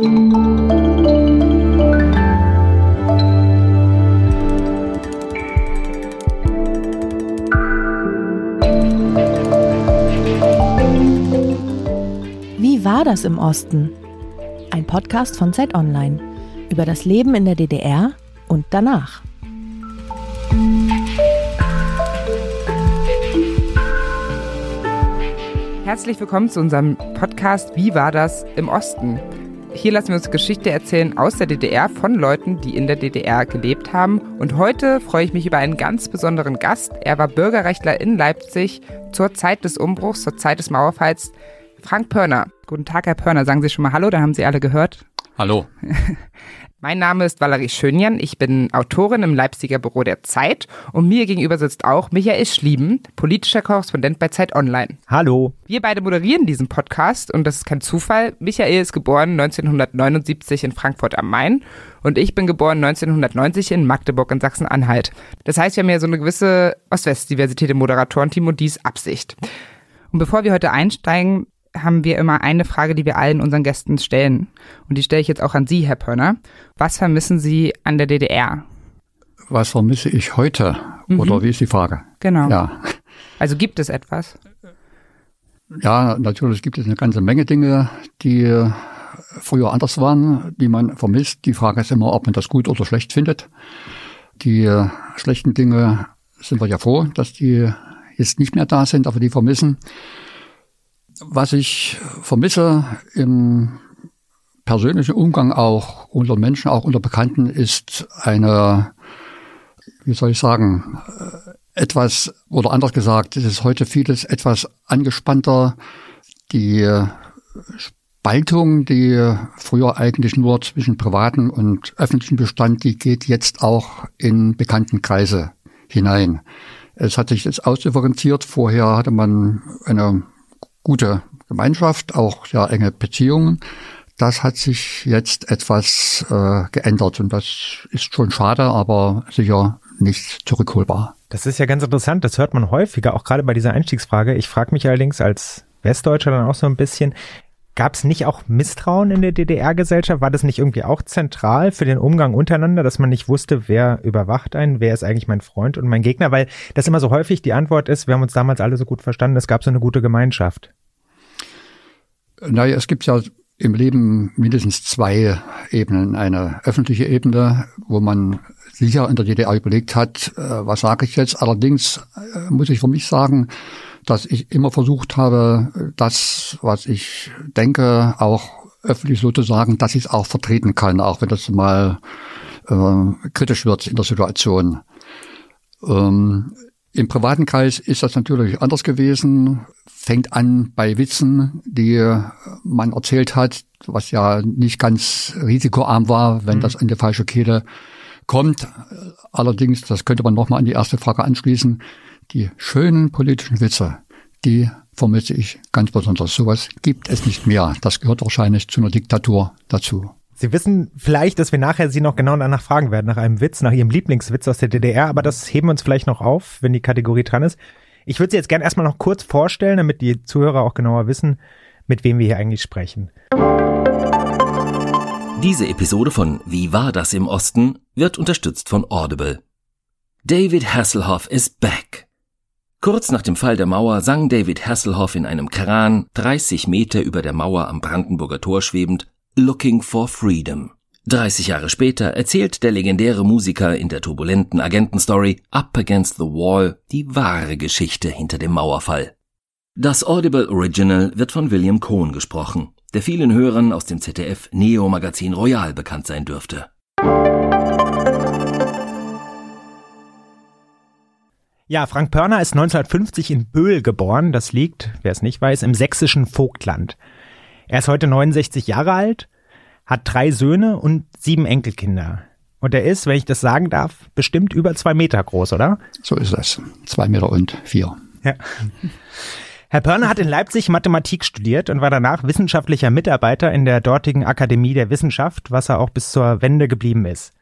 Wie war das im Osten? Ein Podcast von Zeit Online über das Leben in der DDR und danach. Herzlich willkommen zu unserem Podcast Wie war das im Osten? Hier lassen wir uns Geschichte erzählen aus der DDR von Leuten, die in der DDR gelebt haben. Und heute freue ich mich über einen ganz besonderen Gast. Er war Bürgerrechtler in Leipzig zur Zeit des Umbruchs, zur Zeit des Mauerfalls. Frank Pörner. Guten Tag, Herr Pörner. Sagen Sie schon mal Hallo, da haben Sie alle gehört. Hallo. Mein Name ist Valerie Schönjan. Ich bin Autorin im Leipziger Büro der Zeit und mir gegenüber sitzt auch Michael Schlieben, politischer Korrespondent bei Zeit Online. Hallo. Wir beide moderieren diesen Podcast und das ist kein Zufall. Michael ist geboren 1979 in Frankfurt am Main und ich bin geboren 1990 in Magdeburg in Sachsen-Anhalt. Das heißt, wir haben ja so eine gewisse Ost-West-Diversität im Moderatorenteam und dies Absicht. Und bevor wir heute einsteigen, haben wir immer eine Frage, die wir allen unseren Gästen stellen. Und die stelle ich jetzt auch an Sie, Herr Pörner. Was vermissen Sie an der DDR? Was vermisse ich heute? Mhm. Oder wie ist die Frage? Genau. Ja. Also gibt es etwas? ja, natürlich gibt es eine ganze Menge Dinge, die früher anders waren, die man vermisst. Die Frage ist immer, ob man das gut oder schlecht findet. Die schlechten Dinge sind wir ja froh, dass die jetzt nicht mehr da sind, aber die vermissen. Was ich vermisse im persönlichen Umgang auch unter Menschen, auch unter Bekannten, ist eine, wie soll ich sagen, etwas, oder anders gesagt, es ist heute vieles etwas angespannter. Die Spaltung, die früher eigentlich nur zwischen privaten und öffentlichen bestand, die geht jetzt auch in Bekanntenkreise hinein. Es hat sich jetzt ausdifferenziert. Vorher hatte man eine gute Gemeinschaft, auch sehr enge Beziehungen. Das hat sich jetzt etwas äh, geändert und das ist schon schade, aber sicher nicht zurückholbar. Das ist ja ganz interessant, das hört man häufiger, auch gerade bei dieser Einstiegsfrage. Ich frage mich allerdings als Westdeutscher dann auch so ein bisschen, Gab es nicht auch Misstrauen in der DDR-Gesellschaft? War das nicht irgendwie auch zentral für den Umgang untereinander, dass man nicht wusste, wer überwacht einen, wer ist eigentlich mein Freund und mein Gegner? Weil das immer so häufig die Antwort ist, wir haben uns damals alle so gut verstanden, es gab so eine gute Gemeinschaft. Naja, es gibt ja im Leben mindestens zwei Ebenen. Eine öffentliche Ebene, wo man sicher in der DDR überlegt hat, äh, was sage ich jetzt. Allerdings äh, muss ich für mich sagen, dass ich immer versucht habe, das, was ich denke, auch öffentlich sozusagen, dass ich es auch vertreten kann, auch wenn das mal äh, kritisch wird in der Situation. Ähm, Im privaten Kreis ist das natürlich anders gewesen. Fängt an bei Witzen, die man erzählt hat, was ja nicht ganz risikoarm war, wenn mhm. das in die falsche Kehle kommt. Allerdings, das könnte man nochmal an die erste Frage anschließen, die schönen politischen Witze, die vermisse ich ganz besonders. Sowas gibt es nicht mehr. Das gehört wahrscheinlich zu einer Diktatur dazu. Sie wissen vielleicht, dass wir nachher Sie noch genau danach fragen werden, nach einem Witz, nach Ihrem Lieblingswitz aus der DDR, aber das heben wir uns vielleicht noch auf, wenn die Kategorie dran ist. Ich würde Sie jetzt gerne erstmal noch kurz vorstellen, damit die Zuhörer auch genauer wissen, mit wem wir hier eigentlich sprechen. Diese Episode von Wie war das im Osten wird unterstützt von Audible. David Hasselhoff is back. Kurz nach dem Fall der Mauer sang David Hasselhoff in einem Kran, 30 Meter über der Mauer am Brandenburger Tor schwebend, Looking for Freedom. 30 Jahre später erzählt der legendäre Musiker in der turbulenten Agentenstory Up Against the Wall die wahre Geschichte hinter dem Mauerfall. Das Audible Original wird von William Cohn gesprochen, der vielen Hörern aus dem ZDF Neo Magazin Royal bekannt sein dürfte. Ja, Frank Pörner ist 1950 in Böhl geboren. Das liegt, wer es nicht weiß, im sächsischen Vogtland. Er ist heute 69 Jahre alt, hat drei Söhne und sieben Enkelkinder. Und er ist, wenn ich das sagen darf, bestimmt über zwei Meter groß, oder? So ist es. Zwei Meter und vier. Ja. Herr Pörner hat in Leipzig Mathematik studiert und war danach wissenschaftlicher Mitarbeiter in der dortigen Akademie der Wissenschaft, was er auch bis zur Wende geblieben ist.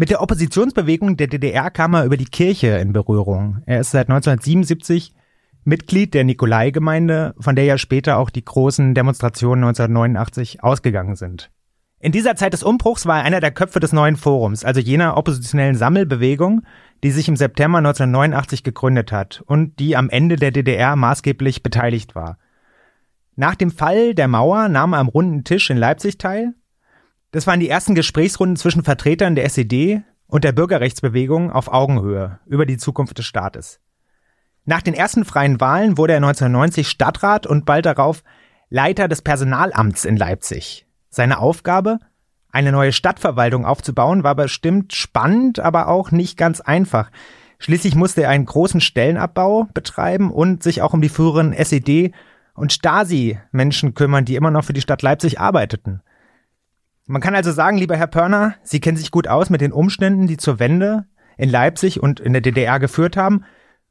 Mit der Oppositionsbewegung der DDR kam er über die Kirche in Berührung. Er ist seit 1977 Mitglied der Nikolai-Gemeinde, von der ja später auch die großen Demonstrationen 1989 ausgegangen sind. In dieser Zeit des Umbruchs war er einer der Köpfe des neuen Forums, also jener oppositionellen Sammelbewegung, die sich im September 1989 gegründet hat und die am Ende der DDR maßgeblich beteiligt war. Nach dem Fall der Mauer nahm er am runden Tisch in Leipzig teil. Das waren die ersten Gesprächsrunden zwischen Vertretern der SED und der Bürgerrechtsbewegung auf Augenhöhe über die Zukunft des Staates. Nach den ersten freien Wahlen wurde er 1990 Stadtrat und bald darauf Leiter des Personalamts in Leipzig. Seine Aufgabe? Eine neue Stadtverwaltung aufzubauen, war bestimmt spannend, aber auch nicht ganz einfach. Schließlich musste er einen großen Stellenabbau betreiben und sich auch um die früheren SED- und Stasi-Menschen kümmern, die immer noch für die Stadt Leipzig arbeiteten. Man kann also sagen, lieber Herr Pörner, Sie kennen sich gut aus mit den Umständen, die zur Wende in Leipzig und in der DDR geführt haben,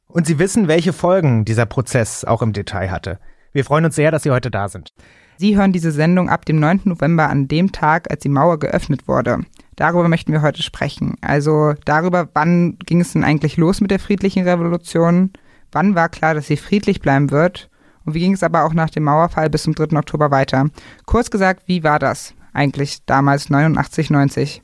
und Sie wissen, welche Folgen dieser Prozess auch im Detail hatte. Wir freuen uns sehr, dass Sie heute da sind. Sie hören diese Sendung ab dem 9. November an dem Tag, als die Mauer geöffnet wurde. Darüber möchten wir heute sprechen. Also darüber, wann ging es denn eigentlich los mit der friedlichen Revolution? Wann war klar, dass sie friedlich bleiben wird? Und wie ging es aber auch nach dem Mauerfall bis zum 3. Oktober weiter? Kurz gesagt, wie war das eigentlich damals 89, 90?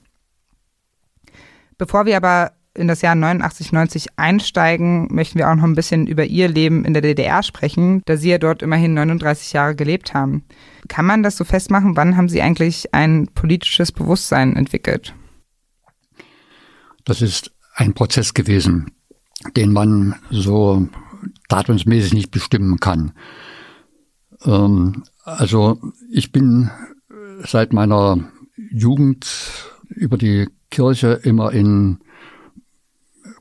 Bevor wir aber in das Jahr 89, 90 einsteigen, möchten wir auch noch ein bisschen über ihr Leben in der DDR sprechen, da sie ja dort immerhin 39 Jahre gelebt haben. Kann man das so festmachen? Wann haben sie eigentlich ein politisches Bewusstsein entwickelt? Das ist ein Prozess gewesen, den man so datumsmäßig nicht bestimmen kann. Ähm, also ich bin seit meiner Jugend über die Kirche immer in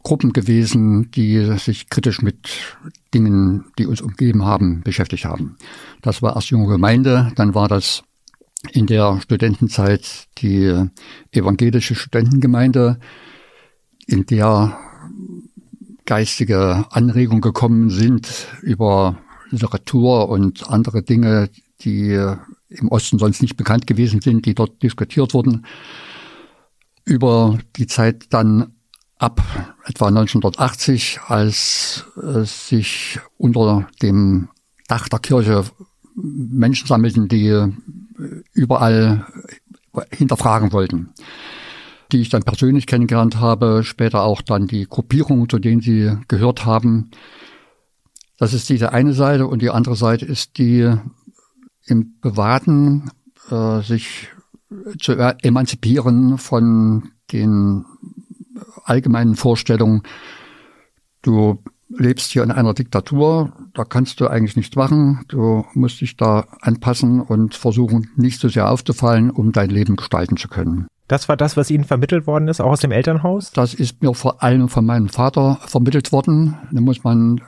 Gruppen gewesen, die sich kritisch mit Dingen, die uns umgeben haben, beschäftigt haben. Das war erst junge Gemeinde, dann war das in der Studentenzeit die evangelische Studentengemeinde, in der geistige Anregungen gekommen sind über Literatur und andere Dinge, die im Osten sonst nicht bekannt gewesen sind, die dort diskutiert wurden. Über die Zeit dann ab etwa 1980, als äh, sich unter dem Dach der Kirche Menschen sammelten, die äh, überall hinterfragen wollten, die ich dann persönlich kennengelernt habe, später auch dann die Gruppierungen, zu denen sie gehört haben. Das ist diese eine Seite und die andere Seite ist die im Privaten äh, sich zu emanzipieren von den allgemeinen Vorstellung, du lebst hier in einer Diktatur, da kannst du eigentlich nichts machen, du musst dich da anpassen und versuchen, nicht so sehr aufzufallen, um dein Leben gestalten zu können. Das war das, was Ihnen vermittelt worden ist, auch aus dem Elternhaus? Das ist mir vor allem von meinem Vater vermittelt worden. Da muss man,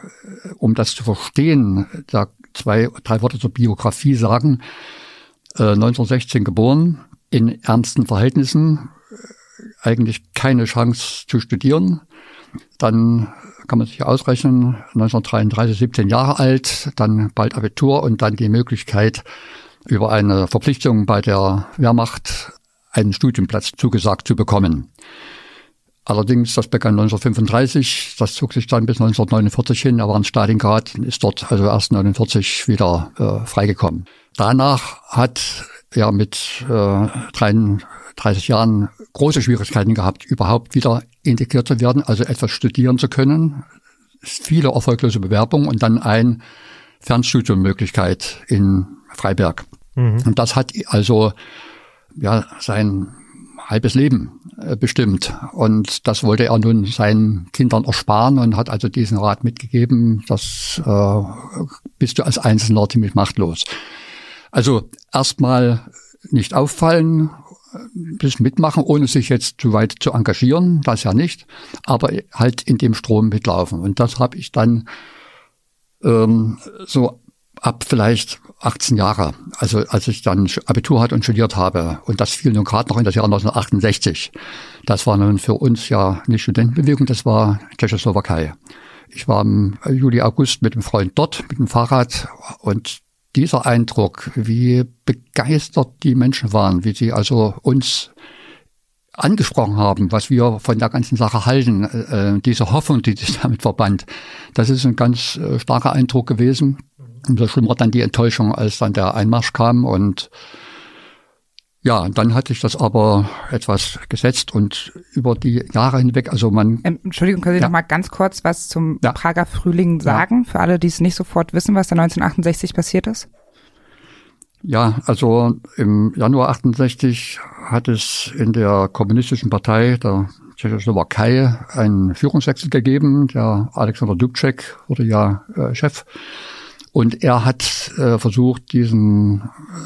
um das zu verstehen, da zwei, drei Worte zur Biografie sagen. Äh, 1916 geboren, in ernsten Verhältnissen, eigentlich keine Chance zu studieren. Dann kann man sich ausrechnen, 1933, 17 Jahre alt, dann bald Abitur und dann die Möglichkeit, über eine Verpflichtung bei der Wehrmacht einen Studienplatz zugesagt zu bekommen. Allerdings, das begann 1935, das zog sich dann bis 1949 hin, er war in Stalingrad und ist dort also erst 1949 wieder äh, freigekommen. Danach hat er mit äh, 30 Jahren große Schwierigkeiten gehabt, überhaupt wieder integriert zu werden, also etwas studieren zu können. Viele erfolglose Bewerbungen und dann ein Fernstudiummöglichkeit in Freiberg. Mhm. Und das hat also ja sein halbes Leben äh, bestimmt. Und das wollte er nun seinen Kindern ersparen und hat also diesen Rat mitgegeben, das äh, bist du als Einzelner ziemlich machtlos. Also erstmal nicht auffallen, ein bisschen mitmachen, ohne sich jetzt zu weit zu engagieren, das ja nicht, aber halt in dem Strom mitlaufen. Und das habe ich dann ähm, so ab vielleicht 18 Jahre, also als ich dann Abitur hatte und studiert habe. Und das fiel nun gerade noch in das Jahr 1968. Das war nun für uns ja nicht Studentenbewegung, das war Tschechoslowakei. Ich war im Juli, August mit einem Freund dort, mit dem Fahrrad und dieser Eindruck, wie begeistert die Menschen waren, wie sie also uns angesprochen haben, was wir von der ganzen Sache halten, äh, diese Hoffnung, die sich damit verband, das ist ein ganz äh, starker Eindruck gewesen. Umso schlimmer dann die Enttäuschung, als dann der Einmarsch kam und ja, dann hat sich das aber etwas gesetzt und über die Jahre hinweg, also man. Ähm, Entschuldigung, können Sie ja. noch mal ganz kurz was zum Ja. Prager Frühling sagen, für alle, die es nicht sofort wissen, was da 1968 passiert ist? Ja, also im Januar 68 hat es in der kommunistischen Partei der Tschechoslowakei einen Führungswechsel gegeben. Der Alexander Dubček wurde ja äh, Chef. Und er hat äh, versucht, diesen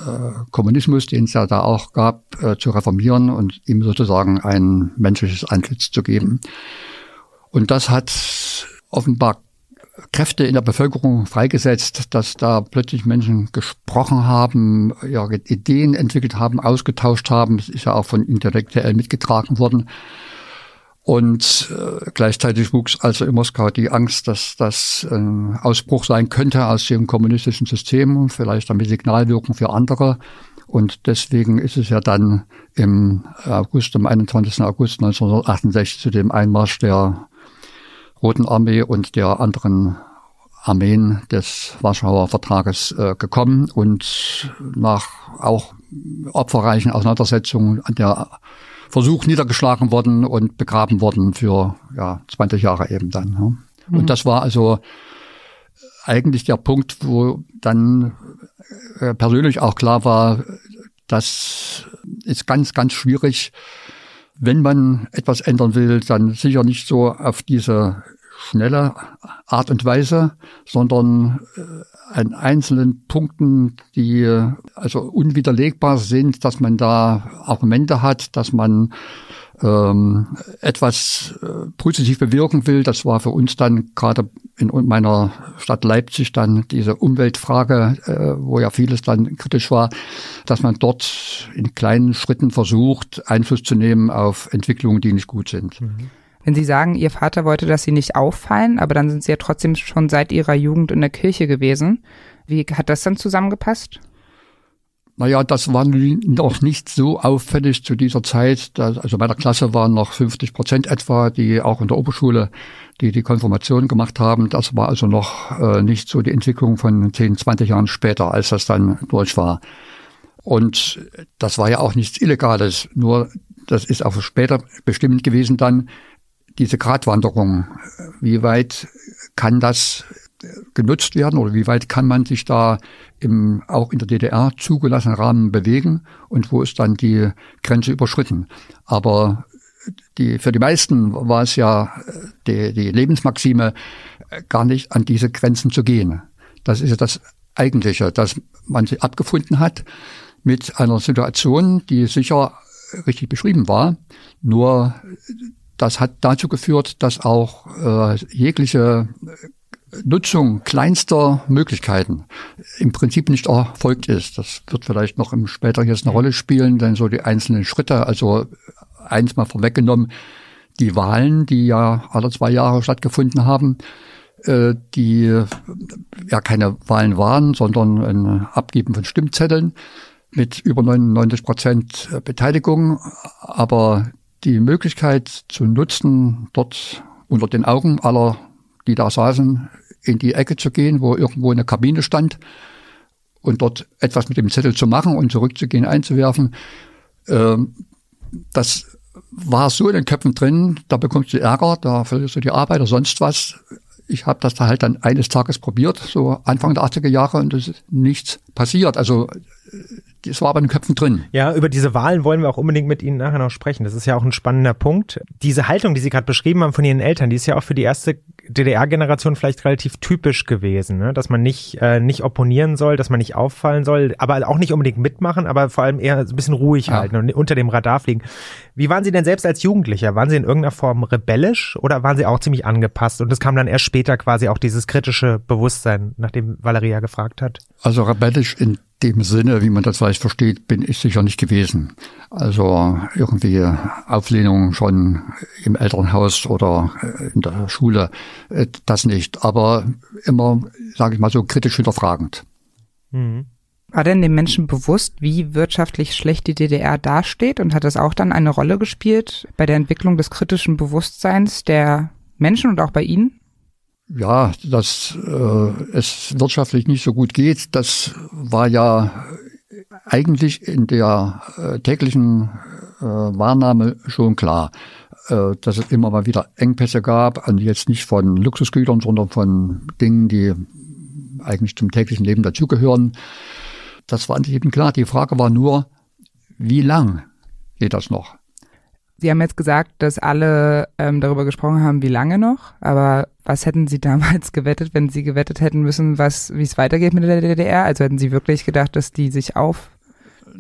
äh, Kommunismus, den es ja da auch gab, äh, zu reformieren und ihm sozusagen ein menschliches Antlitz zu geben. Und das hat offenbar Kräfte in der Bevölkerung freigesetzt, dass da plötzlich Menschen gesprochen haben, ihre Ideen entwickelt haben, ausgetauscht haben. Das ist ja auch von intellektuell mitgetragen worden. Und äh, gleichzeitig wuchs also in Moskau die Angst, dass das ein Ausbruch sein könnte aus dem kommunistischen System vielleicht damit Signalwirkung für andere. Und deswegen ist es ja dann im August, am 21. August 1968 zu dem Einmarsch der Roten Armee und der anderen Armeen des Warschauer Vertrages äh, gekommen und nach auch opferreichen Auseinandersetzungen an der Versuch niedergeschlagen worden und begraben worden für ja, 20 Jahre eben dann. Ja. Mhm. Und das war also eigentlich der Punkt, wo dann äh, persönlich auch klar war, das ist ganz, ganz schwierig, wenn man etwas ändern will, dann sicher nicht so auf diese schnelle Art und Weise, sondern äh, an einzelnen Punkten, die äh, also unwiderlegbar sind, dass man da Argumente hat, dass man ähm, etwas äh, positiv bewirken will. Das war für uns dann gerade in meiner Stadt Leipzig dann diese Umweltfrage, äh, wo ja vieles dann kritisch war, dass man dort in kleinen Schritten versucht, Einfluss zu nehmen auf Entwicklungen, die nicht gut sind. Wenn Sie sagen, Ihr Vater wollte, dass Sie nicht auffallen, aber dann sind Sie ja trotzdem schon seit Ihrer Jugend in der Kirche gewesen. Wie hat das dann zusammengepasst? Naja, das war noch nicht so auffällig zu dieser Zeit. Also bei der Klasse waren noch 50 Prozent etwa, die auch in der Oberschule, die die Konfirmation gemacht haben. Das war also noch äh, nicht so die Entwicklung von 10, 20 Jahren später, als das dann durch war. Und das war ja auch nichts Illegales. Nur das ist auch später bestimmend gewesen dann, diese Gratwanderung. Wie weit kann das genutzt werden oder wie weit kann man sich da im auch in der DDR zugelassenen Rahmen bewegen und wo ist dann die Grenze überschritten. Aber die, für die meisten war es ja die, die Lebensmaxime, gar nicht an diese Grenzen zu gehen. Das ist ja das Eigentliche, dass man sich abgefunden hat mit einer Situation, die sicher richtig beschrieben war, nur das hat dazu geführt, dass auch äh, jegliche Nutzung kleinster Möglichkeiten im Prinzip nicht erfolgt ist. Das wird vielleicht noch im später jetzt eine Rolle spielen, denn so die einzelnen Schritte, also eins mal vorweggenommen, die Wahlen, die ja alle zwei Jahre stattgefunden haben, äh, die ja keine Wahlen waren, sondern ein Abgeben von Stimmzetteln mit über 99 Prozent Beteiligung, aber die Möglichkeit zu nutzen, dort unter den Augen aller, die da saßen, in die Ecke zu gehen, wo irgendwo eine Kabine stand und dort etwas mit dem Zettel zu machen und zurückzugehen, einzuwerfen. Ähm, das war so in den Köpfen drin, da bekommst du Ärger, da verlierst du die Arbeit oder sonst was. Ich habe das da halt dann eines Tages probiert, so Anfang der 80er Jahre, und es ist nichts passiert. Also das war aber in den Köpfen drin. Ja, über diese Wahlen wollen wir auch unbedingt mit Ihnen nachher noch sprechen. Das ist ja auch ein spannender Punkt. Diese Haltung, die Sie gerade beschrieben haben von Ihren Eltern, die ist ja auch für die erste DDR-Generation vielleicht relativ typisch gewesen, ne? dass man nicht, äh, nicht opponieren soll, dass man nicht auffallen soll, aber auch nicht unbedingt mitmachen, aber vor allem eher ein bisschen ruhig Ja. halten und unter dem Radar fliegen. Wie waren Sie denn selbst als Jugendlicher? Waren Sie in irgendeiner Form rebellisch oder waren Sie auch ziemlich angepasst? Und es kam dann erst später quasi auch dieses kritische Bewusstsein, nachdem Valeria gefragt hat. Also rebellisch in dem Sinne, wie man das vielleicht versteht, bin ich sicher nicht gewesen. Also irgendwie Auflehnung schon im Elternhaus oder äh, in der Schule, äh, das nicht. Aber immer, sage ich mal so, kritisch hinterfragend. Mhm. War denn den Menschen bewusst, wie wirtschaftlich schlecht die DDR dasteht und hat das auch dann eine Rolle gespielt bei der Entwicklung des kritischen Bewusstseins der Menschen und auch bei Ihnen? Ja, dass äh, es wirtschaftlich nicht so gut geht, das war ja eigentlich in der äh, täglichen äh, Wahrnahme schon klar, äh, dass es immer mal wieder Engpässe gab, und jetzt nicht von Luxusgütern, sondern von Dingen, die eigentlich zum täglichen Leben dazugehören. Das war eben klar. Die Frage war nur, wie lang geht das noch? Sie haben jetzt gesagt, dass alle ähm, darüber gesprochen haben, wie lange noch. Aber was hätten Sie damals gewettet, wenn Sie gewettet hätten müssen, was, wie es weitergeht mit der DDR? Also hätten Sie wirklich gedacht, dass die sich auf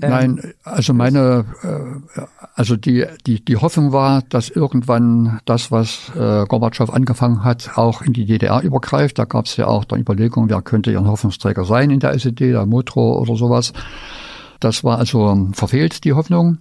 ähm, Nein, also meine, äh, also die, die, die Hoffnung war, dass irgendwann das, was äh, Gorbatschow angefangen hat, auch in die DDR übergreift. Da gab es ja auch dann Überlegungen, wer könnte ihren Hoffnungsträger sein in der SED, der Motro oder sowas. Das war also verfehlt, die Hoffnung.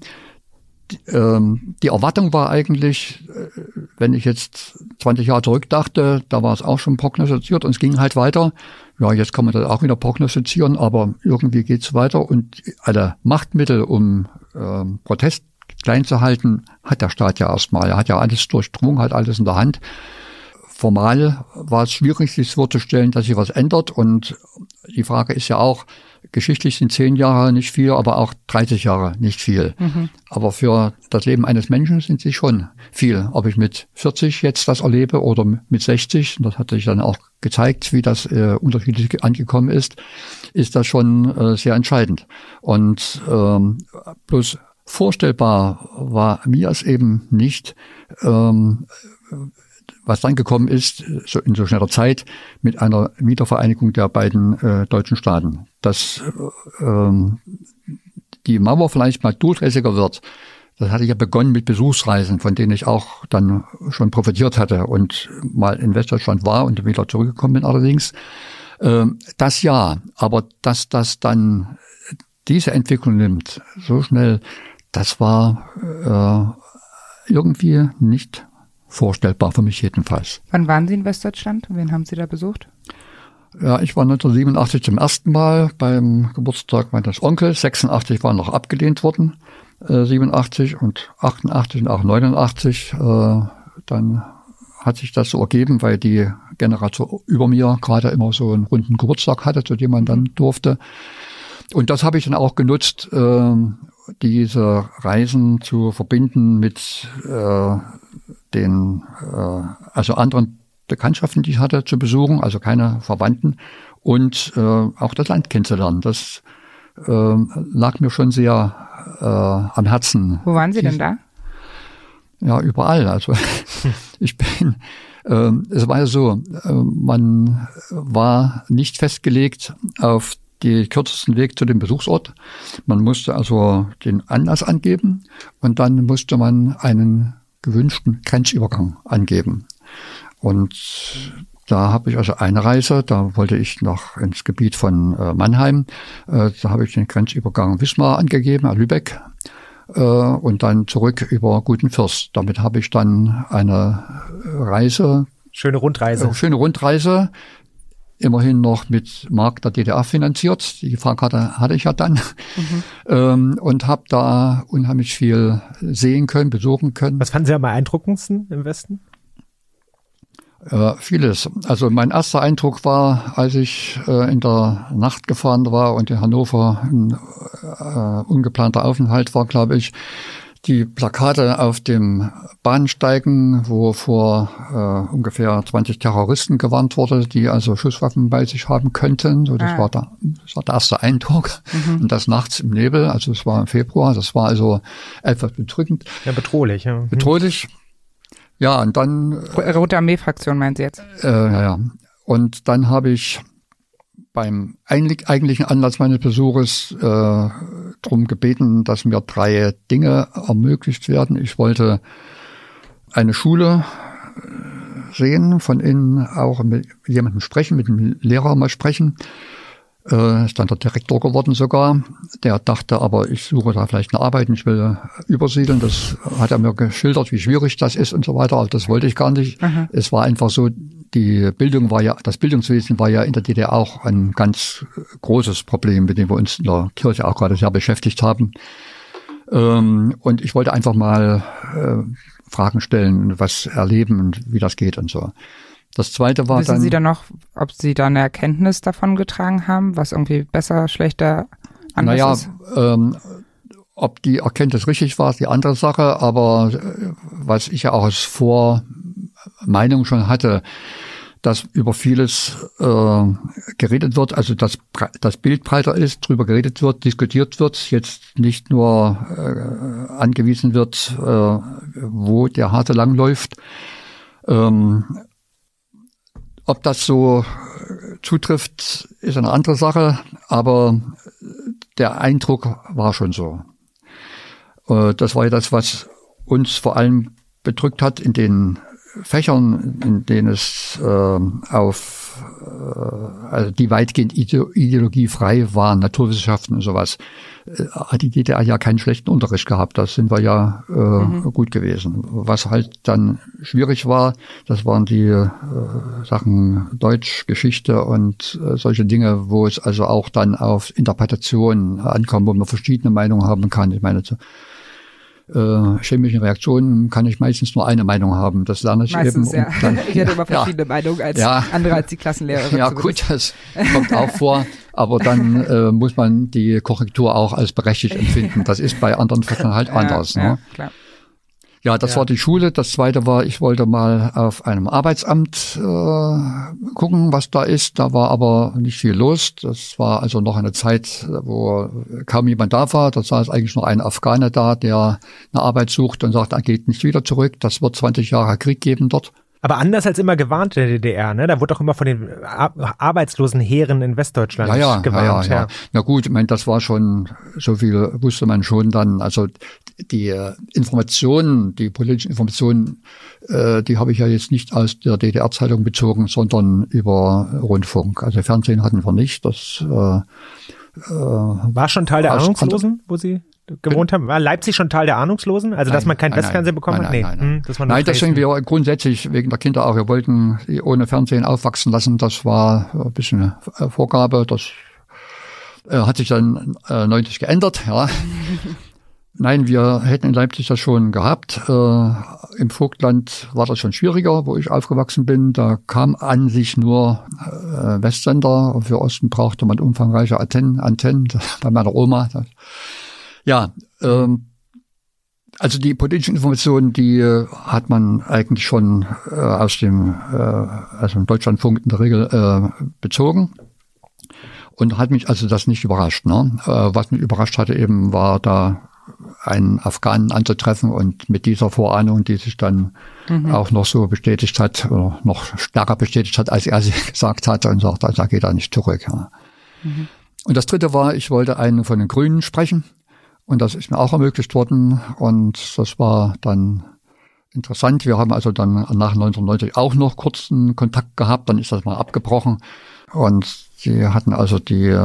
Die, ähm, die Erwartung war eigentlich, äh, wenn ich jetzt 20 Jahre zurückdachte, da war es auch schon prognostiziert und es ging halt weiter ja, jetzt kann man das auch wieder prognostizieren, aber irgendwie geht's weiter und alle Machtmittel, um äh, Protest klein zu halten, hat der Staat ja erstmal. Er hat ja alles durchdrungen, hat alles in der Hand. Formal war es schwierig, sich vorzustellen, dass sich was ändert. Und die Frage ist ja auch, geschichtlich sind zehn Jahre nicht viel, aber auch 30 Jahre nicht viel. Mhm. Aber für das Leben eines Menschen sind sie schon viel. Ob ich mit 40 jetzt das erlebe oder mit 60, das hat sich dann auch gezeigt, wie das äh, unterschiedlich angekommen ist, ist das schon äh, sehr entscheidend. Und ähm, bloß vorstellbar war mir es eben nicht, ähm, was dann gekommen ist, so in so schneller Zeit, mit einer Wiedervereinigung der beiden äh, deutschen Staaten. Dass äh, ähm, die Mauer vielleicht mal durchlässiger wird, das hatte ja begonnen mit Besuchsreisen, von denen ich auch dann schon profitiert hatte und mal in Westdeutschland war und wieder zurückgekommen bin allerdings. Ähm, das ja, aber dass das dann diese Entwicklung nimmt, so schnell, das war äh, irgendwie nicht vorstellbar für mich jedenfalls. Wann waren Sie in Westdeutschland? Wen haben Sie da besucht? Ja, ich war 1987 zum ersten Mal beim Geburtstag meines Onkels. 86 war noch abgelehnt worden. 87 äh, und 88 und auch 89. Äh, dann hat sich das so ergeben, weil die Generation über mir gerade immer so einen runden Geburtstag hatte, zu dem man dann durfte. Und das habe ich dann auch genutzt, äh, diese Reisen zu verbinden mit den also anderen Bekanntschaften, die ich hatte, zu besuchen, also keine Verwandten und auch das Land kennenzulernen. Das lag mir schon sehr äh, am Herzen. Wo waren Sie denn da? Ja, überall. Also ich bin, äh, es war ja so, äh, man war nicht festgelegt auf den kürzesten Weg zu dem Besuchsort. Man musste also den Anlass angeben und dann musste man einen gewünschten Grenzübergang angeben. Und da habe ich also eine Reise, da wollte ich noch ins Gebiet von äh, Mannheim. Äh, da habe ich den Grenzübergang Wismar angegeben, äh, Lübeck. Äh, und dann zurück über Gutenfürst. Damit habe ich dann eine Reise. Schöne Rundreise. Schöne Rundreise. Immerhin noch mit Mark der DDR finanziert. Die Fahrkarte hatte ich ja dann. Mhm. Ähm, und habe da unheimlich viel sehen können, besuchen können. Was fanden Sie am beeindruckendsten im Westen? Äh, vieles. Also mein erster Eindruck war, als ich äh, in der Nacht gefahren war und in Hannover ein äh, ungeplanter Aufenthalt war, glaube ich, die Plakate auf dem Bahnsteigen, wo vor äh, ungefähr 20 Terroristen gewarnt wurde, die also Schusswaffen bei sich haben könnten. So, das, ah. war, der, das war der erste Eindruck. Mhm. Und das nachts im Nebel, also es war im Februar, das war also etwas bedrückend. Ja, bedrohlich. Ja. Bedrohlich. Ja, und dann. Äh, Rote Armee-Fraktion meint sie jetzt? Äh, ja, ja. Und dann habe ich beim eigentlichen Anlass meines Besuches äh, darum gebeten, dass mir drei Dinge ermöglicht werden. Ich wollte eine Schule äh, sehen, von innen auch mit jemandem sprechen, mit dem Lehrer mal sprechen äh, ist dann der Direktor geworden sogar. Der dachte aber, ich suche da vielleicht eine Arbeit, ich will übersiedeln. Das hat er mir geschildert, wie schwierig das ist und so weiter. Aber das wollte ich gar nicht. Aha. Es war einfach so, die Bildung war ja, das Bildungswesen war ja in der DDR auch ein ganz großes Problem, mit dem wir uns in der Kirche auch gerade sehr beschäftigt haben. Ähm, und ich wollte einfach mal äh, Fragen stellen, was erleben und wie das geht und so. Das zweite war Wissen dann. Sie dann noch, ob Sie da eine Erkenntnis davon getragen haben, was irgendwie besser, schlechter, anders naja, ist? Ähm, ob die Erkenntnis richtig war, ist die andere Sache, aber äh, was ich ja auch als Vormeinung schon hatte, dass über vieles äh, geredet wird, also dass das Bild breiter ist, drüber geredet wird, diskutiert wird, jetzt nicht nur äh, angewiesen wird, äh, wo der Harte langläuft. Ähm, ob das so zutrifft, ist eine andere Sache, aber der Eindruck war schon so. Äh, das war ja das, was uns vor allem bedrückt hat in den Fächern, in denen es äh, auf äh, also die weitgehend ideologiefrei waren, Naturwissenschaften und sowas, äh, hat die DDR ja keinen schlechten Unterricht gehabt. Das sind wir ja äh, mhm. gut gewesen. Was halt dann schwierig war, das waren die äh, Sachen Deutsch, Geschichte und äh, solche Dinge, wo es also auch dann auf Interpretationen ankommt, wo man verschiedene Meinungen haben kann. Ich meine, äh, chemischen Reaktionen kann ich meistens nur eine Meinung haben. Das lerne ich meistens, eben. Ja. Dann, ich hätte immer verschiedene ja. Meinungen als ja. andere als die Klassenlehrerin. Ja gut, das kommt auch vor. Aber dann äh, muss man die Korrektur auch als berechtigt empfinden. Das ist bei anderen Fächern halt anders. Ja, ne? klar. Ja, das ja. war die Schule. Das zweite war, ich wollte mal auf einem Arbeitsamt äh, gucken, was da ist. Da war aber nicht viel los. Das war also noch eine Zeit, wo kaum jemand da war. Da saß eigentlich nur ein Afghaner da, der eine Arbeit sucht und sagt, er geht nicht wieder zurück. Das wird 20 Jahre Krieg geben dort. Aber anders als immer gewarnt in der DDR, ne? Da wurde auch immer von den arbeitslosen Heeren in Westdeutschland ja, ja, gewarnt. Ja, ja, ja. Na gut, ich meine, das war schon, so viel wusste man schon dann. Also die Informationen, die politischen Informationen, äh, die habe ich ja jetzt nicht aus der DDR-Zeitung bezogen, sondern über Rundfunk. Also Fernsehen hatten wir nicht. Das äh, äh, war schon Teil der Ahnungslosen, wo Sie gewohnt haben? War Leipzig schon Teil der Ahnungslosen? Also, dass man kein Westfernsehen bekommen hat? Nee, nein, nein, hm, nein deswegen wir grundsätzlich wegen der Kinder auch, wir wollten die ohne Fernsehen aufwachsen lassen. Das war ein bisschen eine Vorgabe. Das äh, hat sich dann äh, 90 geändert, ja. Nein, wir hätten in Leipzig das schon gehabt. Äh, Im Vogtland war das schon schwieriger, wo ich aufgewachsen bin. Da kam an sich nur äh, Westsender. Für Osten brauchte man umfangreiche Antennen, Antennen bei meiner Oma. Das, ja, ähm, also die politischen Informationen, die äh, hat man eigentlich schon äh, aus dem, äh, also im Deutschlandfunk in der Regel äh, bezogen. Und hat mich also das nicht überrascht. Ne? Äh, was mich überrascht hatte eben, war da einen Afghanen anzutreffen und mit dieser Vorahnung, die sich dann mhm. auch noch so bestätigt hat, oder noch stärker bestätigt hat, als er sie gesagt hatte und sagt, also er geht da nicht zurück. Ja. Mhm. Und das dritte war, ich wollte einen von den Grünen sprechen. Und das ist mir auch ermöglicht worden. Und das war dann interessant. Wir haben also dann nach 1990 auch noch kurzen Kontakt gehabt. Dann ist das mal abgebrochen. Und sie hatten also die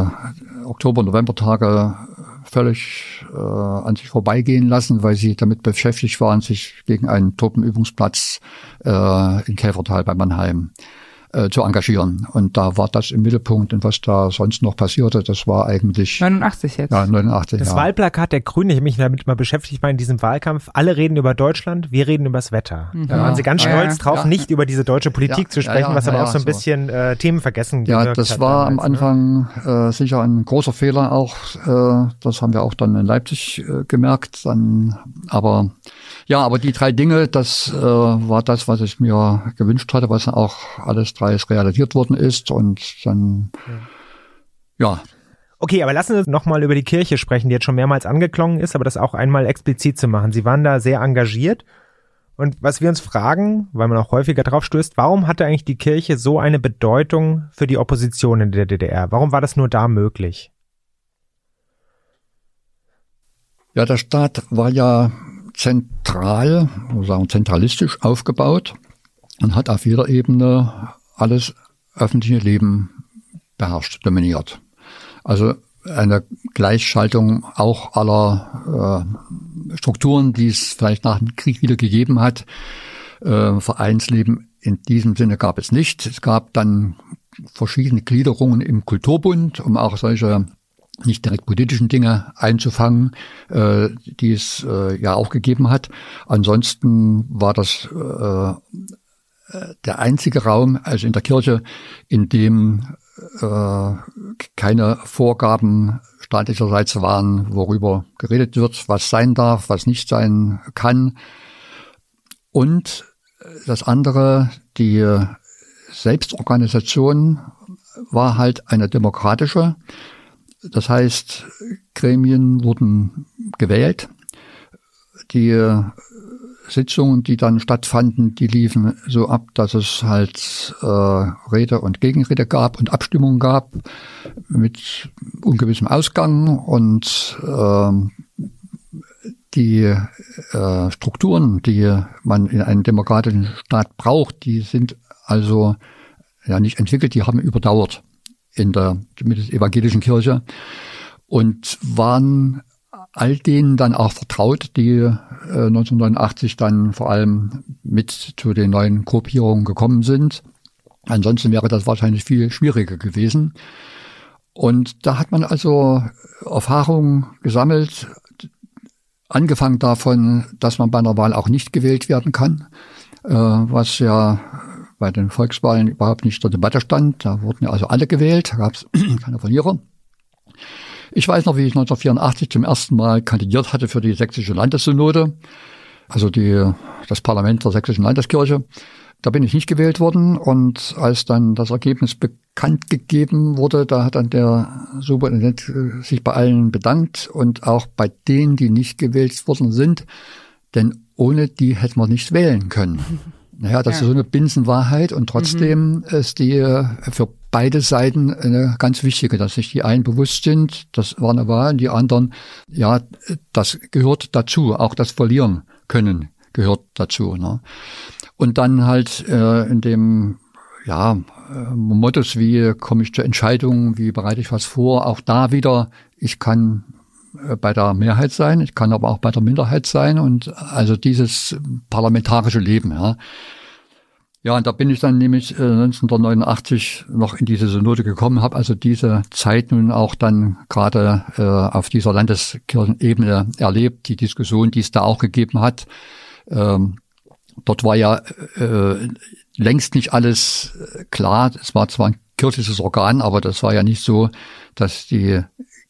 Oktober-November-Tage völlig äh, an sich vorbeigehen lassen, weil sie damit beschäftigt waren, sich gegen einen Truppenübungsplatz äh, in Käfertal bei Mannheim äh, zu engagieren. Und da war das im Mittelpunkt und was da sonst noch passierte, das war eigentlich 89 jetzt. Ja, 89. Das ja. Wahlplakat der Grünen, ich habe mich damit mal beschäftigt war in diesem Wahlkampf. Alle reden über Deutschland, wir reden über das Wetter. Mhm. Da waren sie ganz stolz ja, drauf, ja. nicht über diese deutsche Politik zu sprechen, was aber auch so ein bisschen äh, Themen vergessen Ja, das war damals, am ne? Anfang ne? äh, sicher ein großer Fehler auch. Äh, das haben wir auch dann in Leipzig äh, gemerkt. Dann, aber ja, aber die drei Dinge, das äh, war das, was ich mir gewünscht hatte, was auch alles drei realisiert worden ist. Und dann, ja. ja. Okay, aber lassen Sie uns nochmal über die Kirche sprechen, die jetzt schon mehrmals angeklungen ist, aber das auch einmal explizit zu machen. Sie waren da sehr engagiert. Und was wir uns fragen, weil man auch häufiger drauf stößt, warum hatte eigentlich die Kirche so eine Bedeutung für die Opposition in der DDR? Warum war das nur da möglich? Ja, der Staat war ja zentral, sagen zentralistisch aufgebaut und hat auf jeder Ebene alles öffentliche Leben beherrscht, dominiert. Also eine Gleichschaltung auch aller äh, Strukturen, die es vielleicht nach dem Krieg wieder gegeben hat. Äh, Vereinsleben in diesem Sinne gab es nicht. Es gab dann verschiedene Gliederungen im Kulturbund, um auch solche nicht direkt politischen Dinge einzufangen, äh, die es äh, ja auch gegeben hat. Ansonsten war das äh, der einzige Raum, also in der Kirche, in dem äh, keine Vorgaben staatlicherseits waren, worüber geredet wird, was sein darf, was nicht sein kann. Und das andere, die Selbstorganisation war halt eine demokratische. Das heißt, Gremien wurden gewählt. Die Sitzungen, die dann stattfanden, die liefen so ab, dass es halt äh, Rede und Gegenrede gab und Abstimmungen gab mit ungewissem Ausgang und äh, die äh, Strukturen, die man in einem demokratischen Staat braucht, die sind also ja nicht entwickelt, die haben überdauert in der evangelischen Kirche und waren all denen dann auch vertraut, die äh, 1989 dann vor allem mit zu den neuen Gruppierungen gekommen sind. Ansonsten wäre das wahrscheinlich viel schwieriger gewesen. Und da hat man also Erfahrungen gesammelt, angefangen davon, dass man bei einer Wahl auch nicht gewählt werden kann, äh, was ja bei den Volkswahlen überhaupt nicht zur Debatte stand. Da wurden ja also alle gewählt, da gab es keine Verlierer. Ich weiß noch, wie ich 1984 zum ersten Mal kandidiert hatte für die sächsische Landessynode, also die, das Parlament der sächsischen Landeskirche. Da bin ich nicht gewählt worden und als dann das Ergebnis bekannt gegeben wurde, da hat dann der Superintendent äh, sich bei allen bedankt und auch bei denen, die nicht gewählt worden sind, denn ohne die hätten wir nicht wählen können. Naja, das ja. ist so eine Binsenwahrheit und trotzdem mhm. ist die äh, für beide Seiten eine ganz wichtige, dass sich die einen bewusst sind, das war eine Wahl, und die anderen, ja, das gehört dazu, auch das Verlieren können gehört dazu. Ne? Und dann halt äh, in dem ja, äh, Mottos, wie komme ich zur Entscheidung, wie bereite ich was vor, auch da wieder, ich kann bei der Mehrheit sein, ich kann aber auch bei der Minderheit sein und also dieses parlamentarische Leben, ja. Ja, und da bin ich dann nämlich äh, 1989 noch in diese Synode gekommen, habe also diese Zeit nun auch dann gerade äh, auf dieser Landeskirchenebene erlebt, die Diskussion, die es da auch gegeben hat. Ähm, dort war ja äh, längst nicht alles äh, klar. Es war zwar ein kirchliches Organ, aber das war ja nicht so, dass die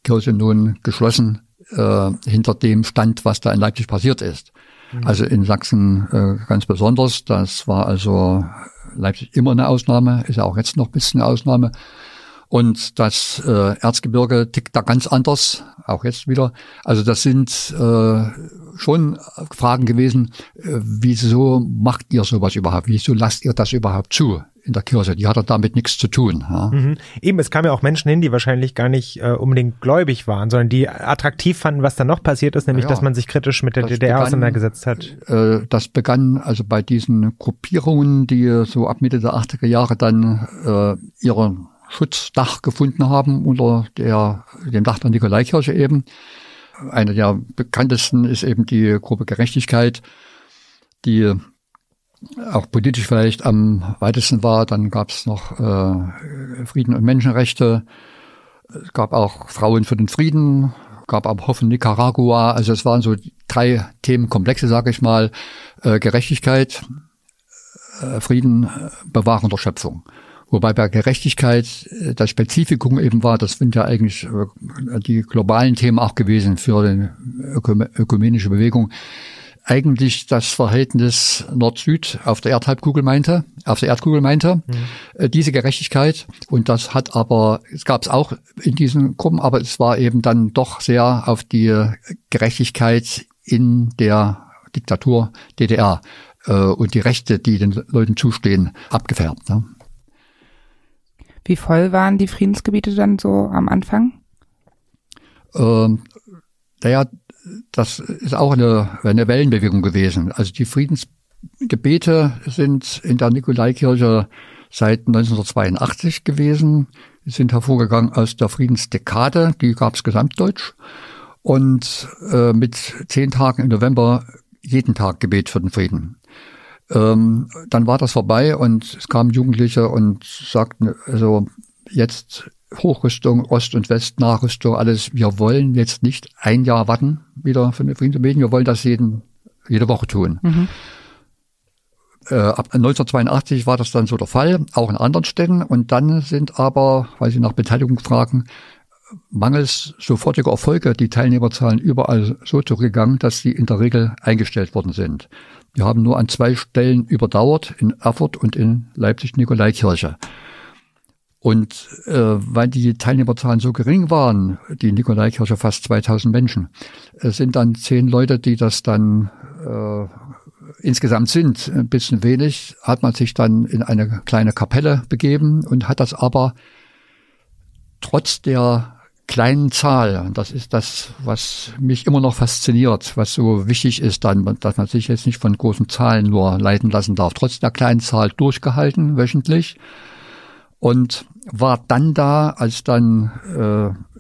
Kirche nun geschlossen äh, hinter dem stand, was da in Leipzig passiert ist. Mhm. Also in Sachsen äh, ganz besonders. Das war also Leipzig immer eine Ausnahme, ist ja auch jetzt noch ein bisschen eine Ausnahme. Und das äh, Erzgebirge tickt da ganz anders, auch jetzt wieder. Also das sind äh, schon Fragen gewesen, äh, wieso macht ihr sowas überhaupt? Wieso lasst ihr das überhaupt zu? in der Kirche. Die hat damit nichts zu tun. Ja. Mhm. Eben, es kamen ja auch Menschen hin, die wahrscheinlich gar nicht äh, unbedingt gläubig waren, sondern die attraktiv fanden, was dann noch passiert ist, nämlich, ja, dass man sich kritisch mit der DDR begann, auseinandergesetzt hat. Äh, das begann also bei diesen Gruppierungen, die so ab Mitte der 80er Jahre dann äh, ihre Schutzdach gefunden haben unter der, dem Dach der Nikolaikirche eben. Eine der bekanntesten ist eben die Gruppe Gerechtigkeit, die auch politisch vielleicht am weitesten war. Dann gab es noch äh, Frieden und Menschenrechte. Es gab auch Frauen für den Frieden, gab auch Hoffen Nicaragua. Also es waren so drei Themenkomplexe, sage ich mal. Äh, Gerechtigkeit, äh, Frieden, äh, Bewahren der Schöpfung. Wobei bei Gerechtigkeit äh, das Spezifikum eben war, das sind ja eigentlich äh, die globalen Themen auch gewesen für die ökumenische Bewegung eigentlich das Verhältnis Nord-Süd auf der Erdhalbkugel meinte, auf der Erdkugel meinte, mhm. diese Gerechtigkeit. Und das hat aber, es gab es auch in diesen Gruppen, aber es war eben dann doch sehr auf die Gerechtigkeit in der Diktatur DDR äh, und die Rechte, die den Leuten zustehen, abgefärbt. Ne? Wie voll waren die Friedensgebiete dann so am Anfang? Ähm, naja, das ist auch eine, eine Wellenbewegung gewesen. Also die Friedensgebete sind in der Nikolaikirche seit 1982 gewesen, die sind hervorgegangen aus der Friedensdekade, die gab es gesamtdeutsch. Und äh, mit zehn Tagen im November jeden Tag Gebet für den Frieden. Ähm, dann war das vorbei und es kamen Jugendliche und sagten, also jetzt Hochrüstung, Ost und West, Nachrüstung, alles. Wir wollen jetzt nicht ein Jahr warten wieder für eine Friedensbeten. Wir wollen das jeden, jede Woche tun. Mhm. Äh, ab 1982 war das dann so der Fall, auch in anderen Städten. Und dann sind aber, weil Sie nach Beteiligung fragen, mangels sofortiger Erfolge die Teilnehmerzahlen überall so zurückgegangen, dass sie in der Regel eingestellt worden sind. Wir haben nur an zwei Stellen überdauert, in Erfurt und in Leipzig-Nikolaikirche. Und äh, weil die Teilnehmerzahlen so gering waren, die Nikolaikirche fast 2000 Menschen, äh, sind dann zehn Leute, die das dann äh, insgesamt sind, ein bisschen wenig, hat man sich dann in eine kleine Kapelle begeben und hat das aber trotz der kleinen Zahl, das ist das, was mich immer noch fasziniert, was so wichtig ist dann, dass man sich jetzt nicht von großen Zahlen nur leiten lassen darf, trotz der kleinen Zahl durchgehalten wöchentlich und war dann da, als dann äh,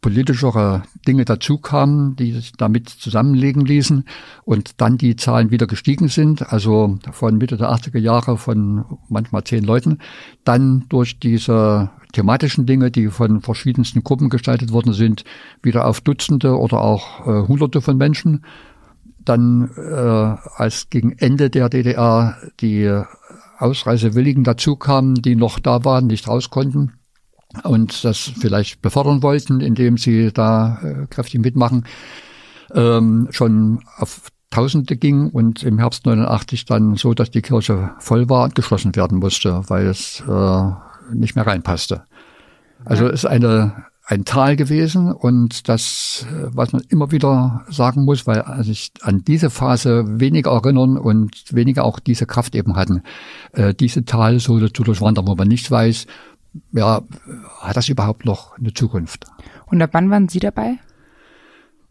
politischere Dinge dazukamen, die sich damit zusammenlegen ließen und dann die Zahlen wieder gestiegen sind, also von Mitte der 80er Jahre von manchmal zehn Leuten, dann durch diese thematischen Dinge, die von verschiedensten Gruppen gestaltet worden sind, wieder auf Dutzende oder auch äh, Hunderte von Menschen. Dann äh, als gegen Ende der DDR die Ausreisewilligen dazu kamen, die noch da waren, nicht raus konnten und das vielleicht befördern wollten, indem sie da äh, kräftig mitmachen, ähm, schon auf Tausende ging und im Herbst 89 dann so, dass die Kirche voll war und geschlossen werden musste, weil es äh, nicht mehr reinpasste. Also ja. ist eine ein Tal gewesen und das, äh, was man immer wieder sagen muss, weil sich an diese Phase weniger erinnern und weniger auch diese Kraft eben hatten, äh, diese Tal so zu durchwandern, wo man nicht weiß, ja, hat das überhaupt noch eine Zukunft? Und ab wann waren Sie dabei?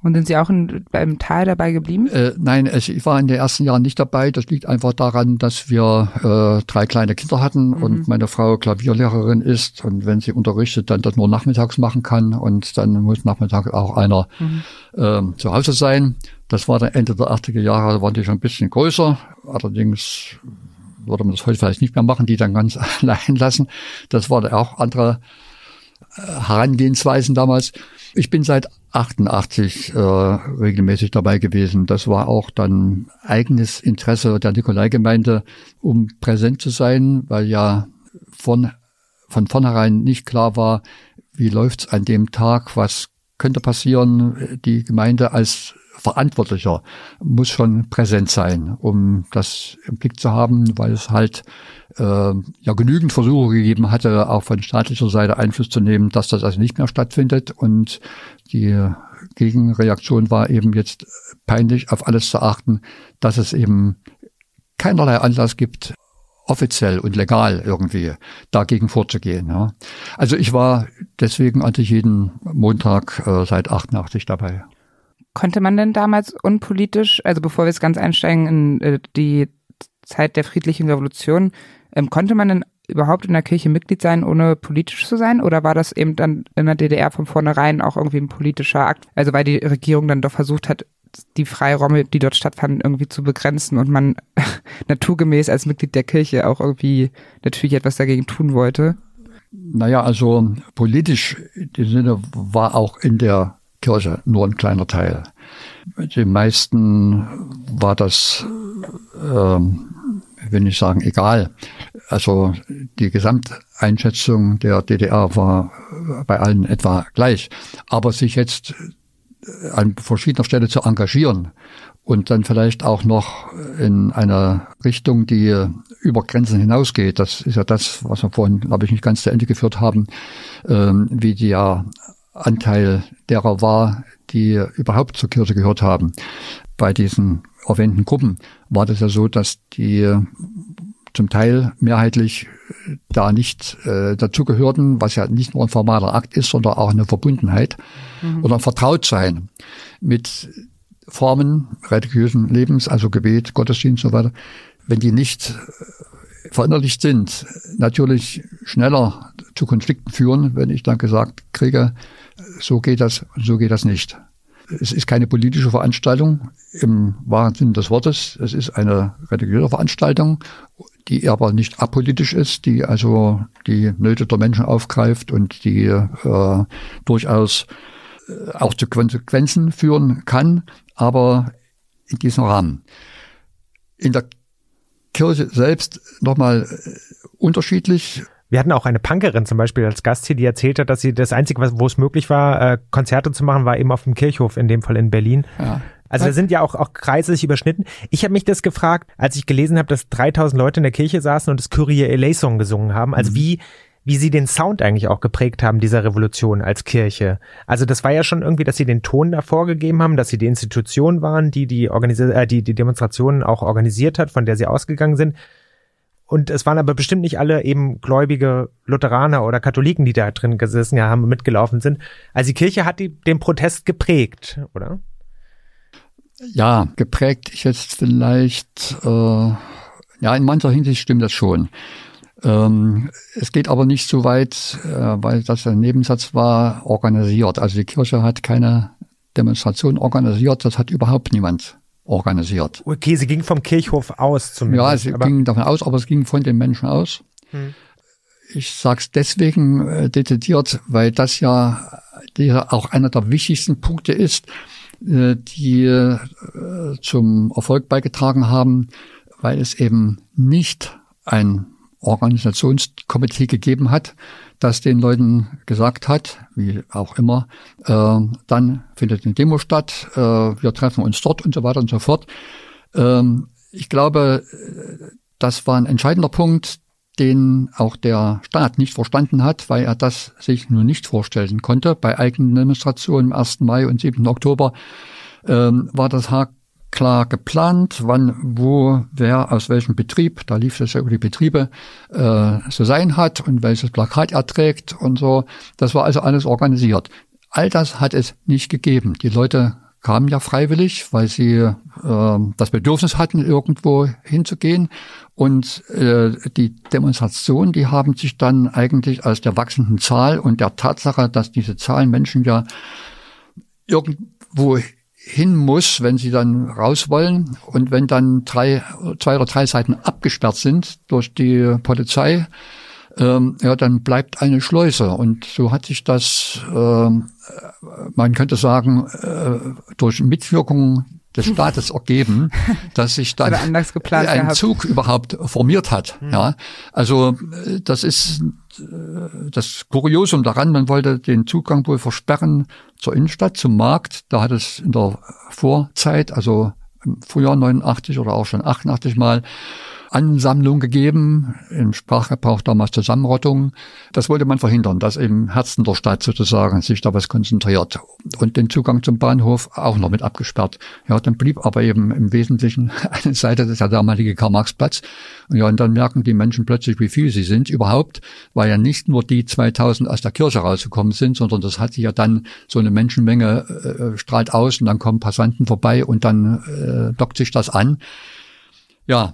Und sind Sie auch in, beim Tal dabei geblieben? Äh, nein, es, ich war in den ersten Jahren nicht dabei. Das liegt einfach daran, dass wir äh, drei kleine Kinder hatten mhm. und meine Frau Klavierlehrerin ist und wenn sie unterrichtet, dann das nur nachmittags machen kann und dann muss nachmittags auch einer mhm. äh, zu Hause sein. Das war dann Ende der 80er Jahre, da waren die schon ein bisschen größer. Allerdings würde man das heute vielleicht nicht mehr machen, die dann ganz allein lassen. Das war auch andere Herangehensweisen damals. Ich bin seit 88 äh, regelmäßig dabei gewesen. Das war auch dann eigenes Interesse der Nikolai-Gemeinde, um präsent zu sein, weil ja von, von vornherein nicht klar war, wie läuft's an dem Tag, was könnte passieren. Die Gemeinde als Verantwortlicher muss schon präsent sein, um das im Blick zu haben, weil es halt äh, ja genügend Versuche gegeben hatte, auch von staatlicher Seite Einfluss zu nehmen, dass das also nicht mehr stattfindet. Und die Gegenreaktion war eben jetzt peinlich auf alles zu achten, dass es eben keinerlei Anlass gibt, offiziell und legal irgendwie dagegen vorzugehen. Ja. Also ich war deswegen eigentlich jeden Montag äh, seit 88 dabei. Konnte man denn damals unpolitisch, also bevor wir jetzt ganz einsteigen in äh, die Zeit der friedlichen Revolution, ähm, konnte man denn überhaupt in der Kirche Mitglied sein, ohne politisch zu sein? Oder war das eben dann in der DDR von vornherein auch irgendwie ein politischer Akt? Also weil die Regierung dann doch versucht hat, die Freiräume, die dort stattfanden, irgendwie zu begrenzen und man naturgemäß als Mitglied der Kirche auch irgendwie natürlich etwas dagegen tun wollte? Naja, also politisch in dem Sinne war auch in der Kirche nur ein kleiner Teil. Den meisten war das, ähm, will ich sagen, egal. Also die Gesamteinschätzung der DDR war bei allen etwa gleich. Aber sich jetzt an verschiedener Stelle zu engagieren und dann vielleicht auch noch in einer Richtung, die über Grenzen hinausgeht. Das ist ja das, was wir vorhin, glaube ich, nicht ganz zu Ende geführt haben, ähm, wie der Anteil derer war, die überhaupt zur Kirche gehört haben. Bei diesen erwähnten Gruppen war das ja so, dass die zum Teil mehrheitlich da nicht äh, dazugehörten, was ja nicht nur ein formaler Akt ist, sondern auch eine Verbundenheit mhm. oder ein Vertrautsein mit Formen religiösen Lebens, also Gebet, Gottesdienst und so weiter. Wenn die nicht äh, verinnerlicht sind, natürlich schneller zu Konflikten führen, wenn ich dann gesagt kriege, so geht das, so geht das nicht. es ist keine politische Veranstaltung im wahren Sinne des Wortes. Es ist eine religiöse Veranstaltung, die aber nicht apolitisch ist, die also die Nöte der Menschen aufgreift und die äh, durchaus äh, auch zu Konsequenzen führen kann, aber in diesem Rahmen. In der Kirche selbst nochmal äh, unterschiedlich. Wir hatten auch eine Punkerin zum Beispiel als Gast hier, die erzählt hat, dass sie das Einzige, wo es möglich war, äh, Konzerte zu machen, war eben auf dem Kirchhof, in dem Fall in Berlin. Ja. Also da sind ja auch, auch Kreise sich überschnitten. Ich habe mich das gefragt, als ich gelesen habe, dass 3000 Leute in der Kirche saßen und das Kyrie Eleison gesungen haben. Also mhm. wie, wie sie den Sound eigentlich auch geprägt haben dieser Revolution als Kirche. Also das war ja schon irgendwie, dass sie den Ton da vorgegeben haben, dass sie die Institution waren, die die, Organis äh, die, die Demonstrationen auch organisiert hat, von der sie ausgegangen sind. Und es waren aber bestimmt nicht alle eben gläubige Lutheraner oder Katholiken, die da drin gesessen haben, mitgelaufen sind. Also die Kirche hat die, den Protest geprägt, oder? Ja, geprägt ist jetzt vielleicht, äh, ja, in mancher Hinsicht stimmt das schon. Ähm, es geht aber nicht so weit, äh, weil das ein Nebensatz war, organisiert. Also die Kirche hat keine Demonstration organisiert, das hat überhaupt niemand organisiert. Okay, sie ging vom Kirchhof aus zumindest. Ja, sie ging davon aus, aber es ging von den Menschen aus. Hm. Ich sage es deswegen äh, dezidiert, weil das ja dieser auch einer der wichtigsten Punkte ist, äh, die äh, zum Erfolg beigetragen haben, weil es eben nicht ein Organisationskomitee gegeben hat, das den Leuten gesagt hat, wie auch immer, äh, dann findet eine Demo statt, äh, wir treffen uns dort und so weiter und so fort. Ähm, ich glaube, das war ein entscheidender Punkt, den auch der Staat nicht verstanden hat, weil er das sich nur nicht vorstellen konnte. Bei eigenen Demonstrationen am 1. Mai und 7. Oktober ähm, war das klar geplant, wann, wo, wer aus welchem Betrieb, da lief das ja über die Betriebe, äh, zu sein hat und welches Plakat er trägt und so. Das war also alles organisiert. All das hat es nicht gegeben. Die Leute kamen ja freiwillig, weil sie äh, das Bedürfnis hatten, irgendwo hinzugehen. Und äh, die Demonstrationen, die haben sich dann eigentlich aus der wachsenden Zahl und der Tatsache, dass diese Zahlen Menschen ja irgendwo hin muss, wenn sie dann raus wollen und wenn dann drei, zwei oder drei Seiten abgesperrt sind durch die Polizei, ähm, ja, dann bleibt eine Schleuse. Und so hat sich das, äh, man könnte sagen, äh, durch Mitwirkung des Staates ergeben, dass sich dann ein gehabt. Zug überhaupt formiert hat. Mhm. Ja, also äh, das ist äh, das Kuriosum daran. Man wollte den Zugang wohl versperren zur Innenstadt, zum Markt. Da hat es in der Vorzeit, also im Frühjahr 89 oder auch schon 88 mal Ansammlung gegeben, im Sprachgebrauch damals Zusammenrottung. Das wollte man verhindern, dass im Herzen der Stadt sozusagen sich da was konzentriert. Und den Zugang zum Bahnhof auch noch mit abgesperrt. Ja, dann blieb aber eben im Wesentlichen eine Seite, das ist der Karl-Marx-Platz. Ja, und dann merken die Menschen plötzlich, wie viel sie sind überhaupt, weil ja nicht nur die 2000 aus der Kirche rausgekommen sind, sondern das hat sich ja dann so eine Menschenmenge äh, strahlt aus und dann kommen Passanten vorbei und dann äh, dockt sich das an. Ja,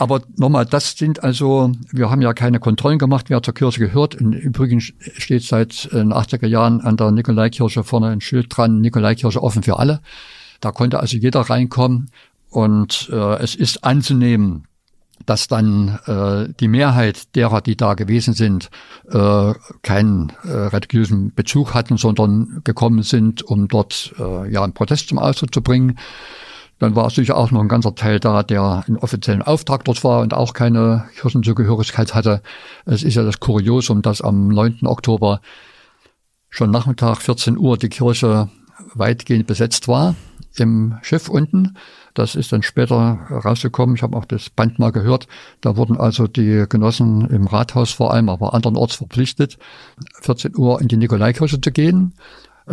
aber nochmal, das sind also, wir haben ja keine Kontrollen gemacht, wer zur Kirche gehört. Im Übrigen steht seit den 80er Jahren an der Nikolaikirche vorne ein Schild dran, Nikolaikirche offen für alle. Da konnte also jeder reinkommen und äh, es ist anzunehmen, dass dann äh, die Mehrheit derer, die da gewesen sind, äh, keinen äh, religiösen Bezug hatten, sondern gekommen sind, um dort äh, ja einen Protest zum Ausdruck zu bringen. Dann war sicher auch noch ein ganzer Teil da, der einen offiziellen Auftrag dort war und auch keine Kirchenzugehörigkeit hatte. Es ist ja das Kuriosum, dass am 9. Oktober schon Nachmittag 14 Uhr die Kirche weitgehend besetzt war im Schiff unten. Das ist dann später rausgekommen. Ich habe auch das Band mal gehört. Da wurden also die Genossen im Rathaus vor allem, aber andernorts verpflichtet, 14 Uhr in die Nikolaikirche zu gehen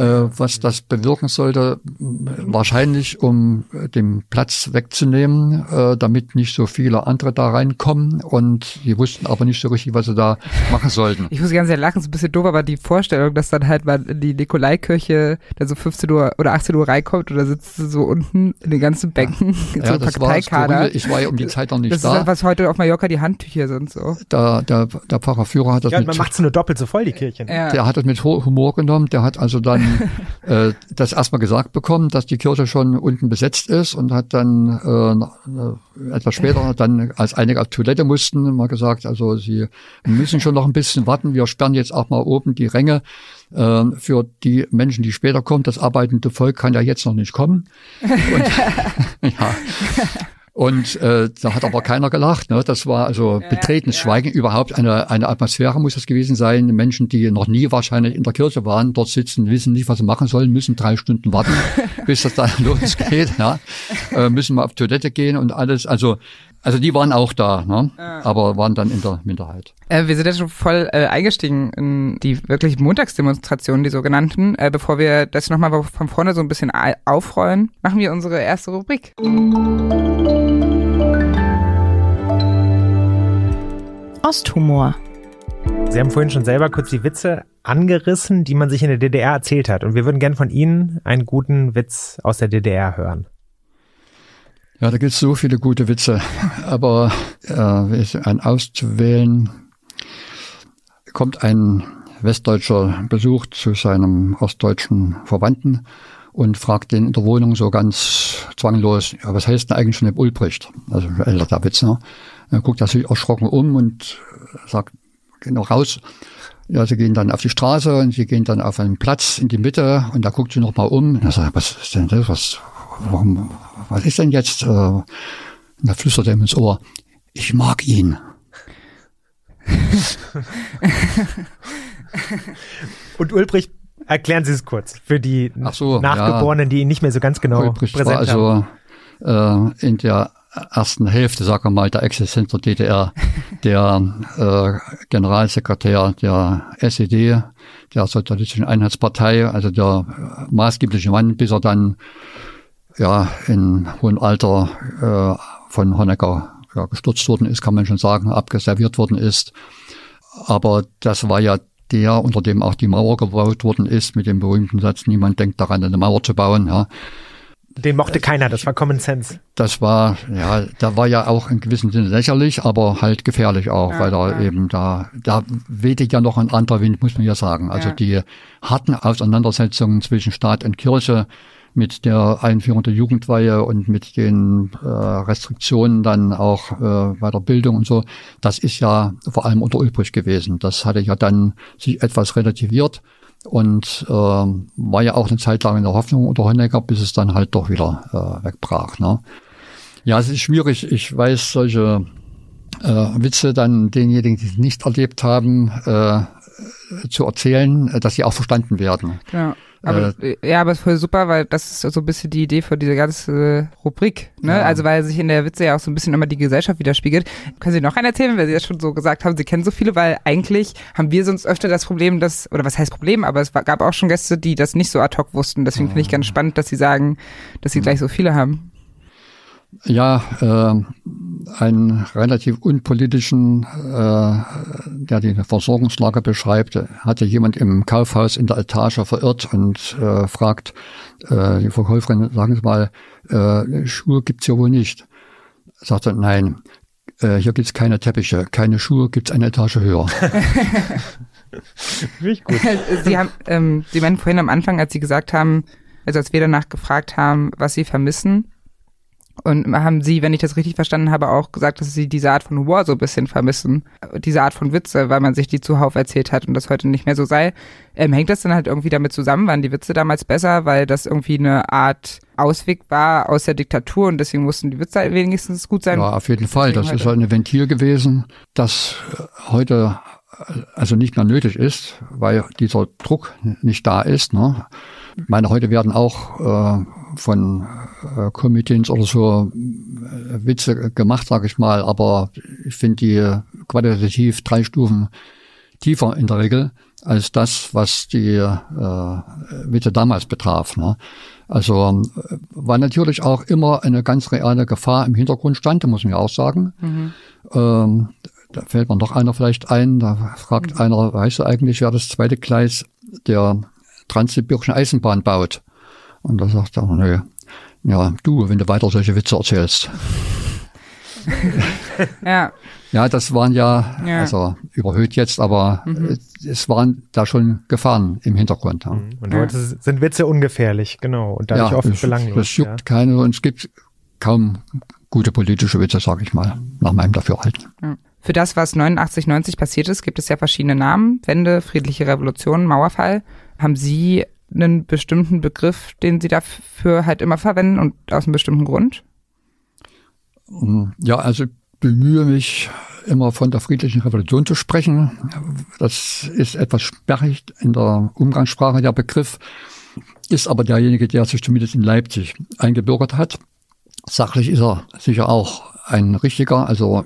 was das bewirken sollte, wahrscheinlich um den Platz wegzunehmen, äh, damit nicht so viele andere da reinkommen und die wussten aber nicht so richtig, was sie da machen sollten. Ich muss ganz ehrlich lachen, ist ein bisschen doof, aber die Vorstellung, dass dann halt man in die Nikolaikirche dann so 15 Uhr oder 18 Uhr reinkommt oder sitzt so unten in den ganzen Bänken, ja, so ja, das war skurril. Ich war ja um die Zeit noch nicht das da. Das ist was heute auf Mallorca die Handtücher sind so. Da, der, der Pfarrerführer hat das ja, mit... man macht es nur doppelt so voll, die Kirchen. Ja. Der hat das mit Humor genommen, der hat also dann dann äh, das erstmal gesagt bekommen, dass die Kirche schon unten besetzt ist und hat dann äh, etwas später dann, als einige auf Toilette mussten, mal gesagt, also sie müssen schon noch ein bisschen warten. Wir sperren jetzt auch mal oben die Ränge äh, für die Menschen, die später kommen. Das arbeitende Volk kann ja jetzt noch nicht kommen. Und, ja. Und äh, da hat aber keiner gelacht. Ne? Das war also betretenes ja, ja. Schweigen. Überhaupt eine, eine Atmosphäre muss das gewesen sein. Menschen, die noch nie wahrscheinlich in der Kirche waren, dort sitzen, wissen nicht, was sie machen sollen, müssen drei Stunden warten, bis das dann losgeht. Ja? Äh, müssen mal auf Toilette gehen und alles. Also also die waren auch da, ne? Ja. aber waren dann in der Minderheit. Äh, wir sind ja schon voll äh, eingestiegen in die wirklich Montagsdemonstrationen, die sogenannten. Äh, bevor wir das nochmal von vorne so ein bisschen aufrollen, machen wir unsere erste Rubrik. Osthumor. Sie haben vorhin schon selber kurz die Witze angerissen, die man sich in der DDR erzählt hat. Und wir würden gern von Ihnen einen guten Witz aus der DDR hören. Ja, da gibt es so viele gute Witze, aber äh, ein auszuwählen, kommt ein Westdeutscher Besuch zu seinem ostdeutschen Verwandten und fragt den in der Wohnung so ganz zwanglos, ja, was heißt denn eigentlich schon im Ulbricht? Also älter Witz, ne? Dann guckt er sich erschrocken um und sagt, geh noch raus. Ja, sie gehen dann auf die Straße und sie gehen dann auf einen Platz in die Mitte und da guckt sie noch mal um. Und er sagt, was ist denn das? Was, warum, was ist denn jetzt? Äh, und da flüstert er ihm ins Ohr, ich mag ihn. und Ulbricht, erklären Sie es kurz für die so, Nachgeborenen, ja. die ihn nicht mehr so ganz genau Ulbricht präsent war also, haben. Äh, in der ersten Hälfte, sagen wir mal, der Existenz der DDR, der äh, Generalsekretär der SED, der Sozialistischen Einheitspartei, also der maßgebliche Mann, bis er dann ja in hohem Alter äh, von Honecker ja, gestürzt worden ist, kann man schon sagen, abgeserviert worden ist. Aber das war ja der, unter dem auch die Mauer gebaut worden ist, mit dem berühmten Satz, niemand denkt daran, eine Mauer zu bauen. Ja. Den mochte keiner, das war Common Sense. Das war, ja, da war ja auch in gewissem Sinne lächerlich, aber halt gefährlich auch, ja, weil da ja. eben da, da wehte ja noch ein anderer Wind, muss man ja sagen. Also ja. die harten Auseinandersetzungen zwischen Staat und Kirche, mit der Einführung der Jugendweihe und mit den äh, Restriktionen dann auch äh, bei der Bildung und so, das ist ja vor allem unter Ulbricht gewesen. Das hatte ja dann sich etwas relativiert und äh, war ja auch eine Zeit lang in der Hoffnung unter Honecker, bis es dann halt doch wieder äh, wegbrach. Ne? Ja, es ist schwierig. Ich weiß, solche äh, Witze dann denjenigen, die es nicht erlebt haben, äh, zu erzählen, dass sie auch verstanden werden. Ja. Aber, äh, ja, aber es ist voll super, weil das ist so ein bisschen die Idee für diese ganze Rubrik. Ne? Ja. Also weil sich in der Witze ja auch so ein bisschen immer die Gesellschaft widerspiegelt. Können Sie noch einen erzählen, weil Sie ja schon so gesagt haben, Sie kennen so viele, weil eigentlich haben wir sonst öfter das Problem, dass, oder was heißt Problem, aber es gab auch schon Gäste, die das nicht so ad hoc wussten. Deswegen finde ich ganz spannend, dass Sie sagen, dass Sie gleich so viele haben. Ja, äh, einen relativ unpolitischen, äh, der die Versorgungslage beschreibt, hatte jemand im Kaufhaus in der Etage verirrt und äh, fragt äh, die Verkäuferin, sagen Sie mal, äh, Schuhe gibt's hier wohl nicht. Sagt er, nein, äh, hier gibt's keine Teppiche, keine Schuhe, gibt's eine Etage höher. Richtig gut. Sie haben, ähm, Sie meinten vorhin am Anfang, als Sie gesagt haben, also als wir danach gefragt haben, was Sie vermissen, und haben sie, wenn ich das richtig verstanden habe, auch gesagt, dass sie diese Art von Humor so ein bisschen vermissen. Diese Art von Witze, weil man sich die zuhauf erzählt hat und das heute nicht mehr so sei. Ähm, hängt das dann halt irgendwie damit zusammen? Waren die Witze damals besser, weil das irgendwie eine Art Ausweg war aus der Diktatur und deswegen mussten die Witze wenigstens gut sein? Ja, auf jeden Fall. Das ist halt ein Ventil gewesen, das heute also nicht mehr nötig ist, weil dieser Druck nicht da ist. Ne? Ich meine, heute werden auch äh, von äh, Comedians oder so äh, Witze gemacht, sage ich mal, aber ich finde die qualitativ drei Stufen tiefer in der Regel als das, was die äh, Witze damals betraf. Ne? Also äh, war natürlich auch immer eine ganz reale Gefahr im Hintergrund stand, muss man ja auch sagen. Mhm. Ähm, da fällt man doch einer vielleicht ein, da fragt mhm. einer, weißt du eigentlich, wer das zweite Gleis der transsibirischen Eisenbahn baut? Und da sagt er, nö, ja, du, wenn du weiter solche Witze erzählst. ja. Ja, das waren ja, Ja. also überhöht jetzt, aber Mhm. es waren da schon Gefahren im Hintergrund. Ja. Und heute sind Witze ungefährlich, genau. Und dadurch ja, oft das, belanglos. das juckt ja. keine und es gibt kaum gute politische Witze, sage ich mal, nach meinem Dafürhalten. Für das, was 89, 90 passiert ist, gibt es ja verschiedene Namen. Wende, friedliche Revolution, Mauerfall. Haben Sie einen bestimmten Begriff, den Sie dafür halt immer verwenden und aus einem bestimmten Grund? Ja, also ich bemühe mich immer von der friedlichen Revolution zu sprechen. Das ist etwas sperrig in der Umgangssprache, der Begriff, ist aber derjenige, der sich zumindest in Leipzig eingebürgert hat. Sachlich ist er sicher auch ein richtiger, also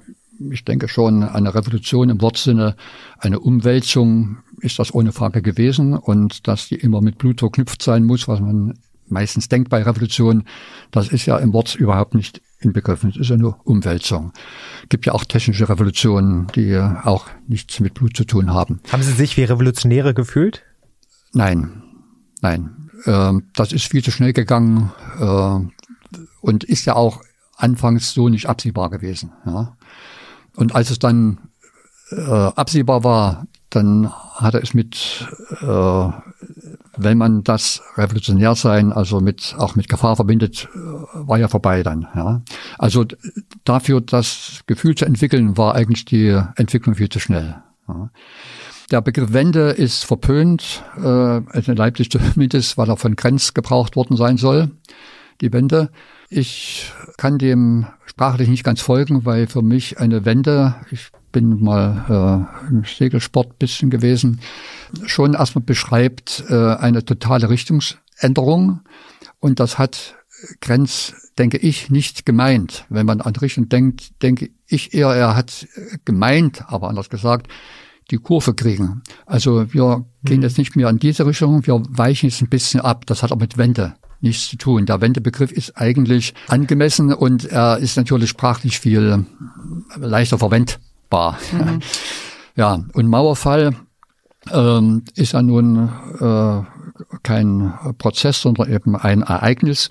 ich denke schon, eine Revolution im Wortsinne, eine Umwälzung ist das ohne Frage gewesen und dass die immer mit Blut verknüpft sein muss, was man meistens denkt bei Revolution, das ist ja im Wort überhaupt nicht inbegriffen. Es ist ja nur Umwälzung. Gibt ja auch technische Revolutionen, die auch nichts mit Blut zu tun haben. Haben Sie sich wie Revolutionäre gefühlt? Nein, nein. Ähm, das ist viel zu schnell gegangen äh, und ist ja auch anfangs so nicht absehbar gewesen. Und als es dann äh, absehbar war, dann hatte es mit, äh, wenn man das Revolutionärsein, also mit auch mit Gefahr verbindet, äh, war ja vorbei dann. Ja. Also dafür das Gefühl zu entwickeln, war eigentlich die Entwicklung viel zu schnell. Ja. Der Begriff Wende ist verpönt, äh, in Leipzig zumindest, weil er von Grenz gebraucht worden sein soll, die Wende. Ich kann dem sprachlich nicht ganz folgen, weil für mich eine Wende, ich bin mal äh, im Segelsport bisschen gewesen, schon erstmal beschreibt äh, eine totale Richtungsänderung. Und das hat Grenz, denke ich, nicht gemeint. Wenn man an Richtung denkt, denke ich eher, er hat gemeint, aber anders gesagt, die Kurve kriegen. Also wir gehen jetzt nicht mehr in diese Richtung, wir weichen jetzt ein bisschen ab. Das hat aber mit Wende nichts zu tun. Der Wendebegriff ist eigentlich angemessen und er ist natürlich sprachlich viel leichter verwendbar. Ja, und Mauerfall ähm, ist ja nun äh, kein Prozess, sondern eben ein Ereignis.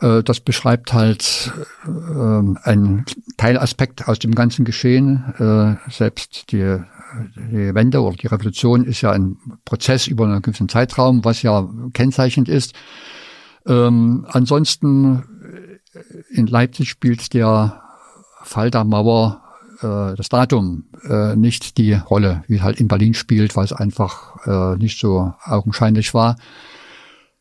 Äh, das beschreibt halt äh, einen Teilaspekt aus dem ganzen Geschehen. Äh, selbst die, die Wende oder die Revolution ist ja ein Prozess über einen gewissen Zeitraum, was ja kennzeichnend ist. Ähm, ansonsten in Leipzig spielt der Fall der Mauer äh, das Datum äh, nicht die Rolle, wie halt in Berlin spielt, weil es einfach äh, nicht so augenscheinlich war.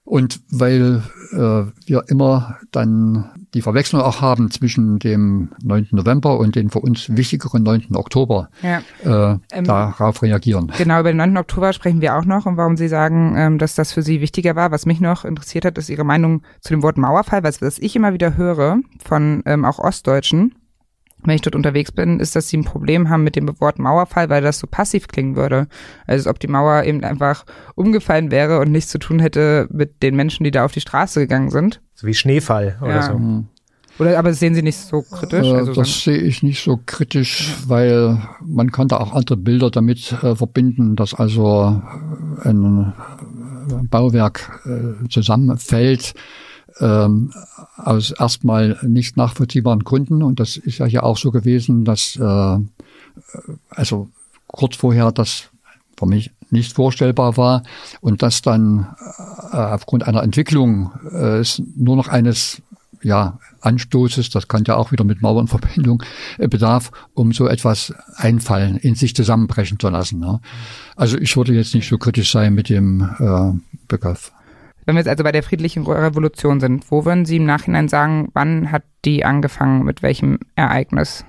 Und weil äh, wir immer dann die Verwechslung auch haben zwischen dem 9. November und dem für uns wichtigeren 9. Oktober, Ja. äh, Ähm, darauf reagieren. Genau, über den 9. Oktober sprechen wir auch noch und warum Sie sagen, ähm, dass das für Sie wichtiger war. Was mich noch interessiert hat, ist Ihre Meinung zu dem Wort Mauerfall, was, was ich immer wieder höre von ähm, auch Ostdeutschen, wenn ich dort unterwegs bin, ist, dass sie ein Problem haben mit dem Wort Mauerfall, weil das so passiv klingen würde. Also als ob die Mauer eben einfach umgefallen wäre und nichts zu tun hätte mit den Menschen, die da auf die Straße gegangen sind. So wie Schneefall oder Ja. so. Oder aber das sehen Sie nicht so kritisch? Äh, Also so- das sehe ich nicht so kritisch, weil man kann da auch andere Bilder damit äh, verbinden, dass also äh, ein äh, Bauwerk äh, zusammenfällt ähm, aus erstmal nicht nachvollziehbaren Gründen. Und das ist ja hier auch so gewesen, dass äh, also kurz vorher das für mich nicht vorstellbar war und dass dann äh, aufgrund einer Entwicklung äh, es nur noch eines ja, Anstoßes, das kann ja auch wieder mit Mauernverbindung äh, bedarf, um so etwas einfallen, in sich zusammenbrechen zu lassen. Ne? Also ich würde jetzt nicht so kritisch sein mit dem äh, Begriff. Wenn wir jetzt also bei der friedlichen Revolution sind, wo würden Sie im Nachhinein sagen, wann hat die angefangen, mit welchem Ereignis?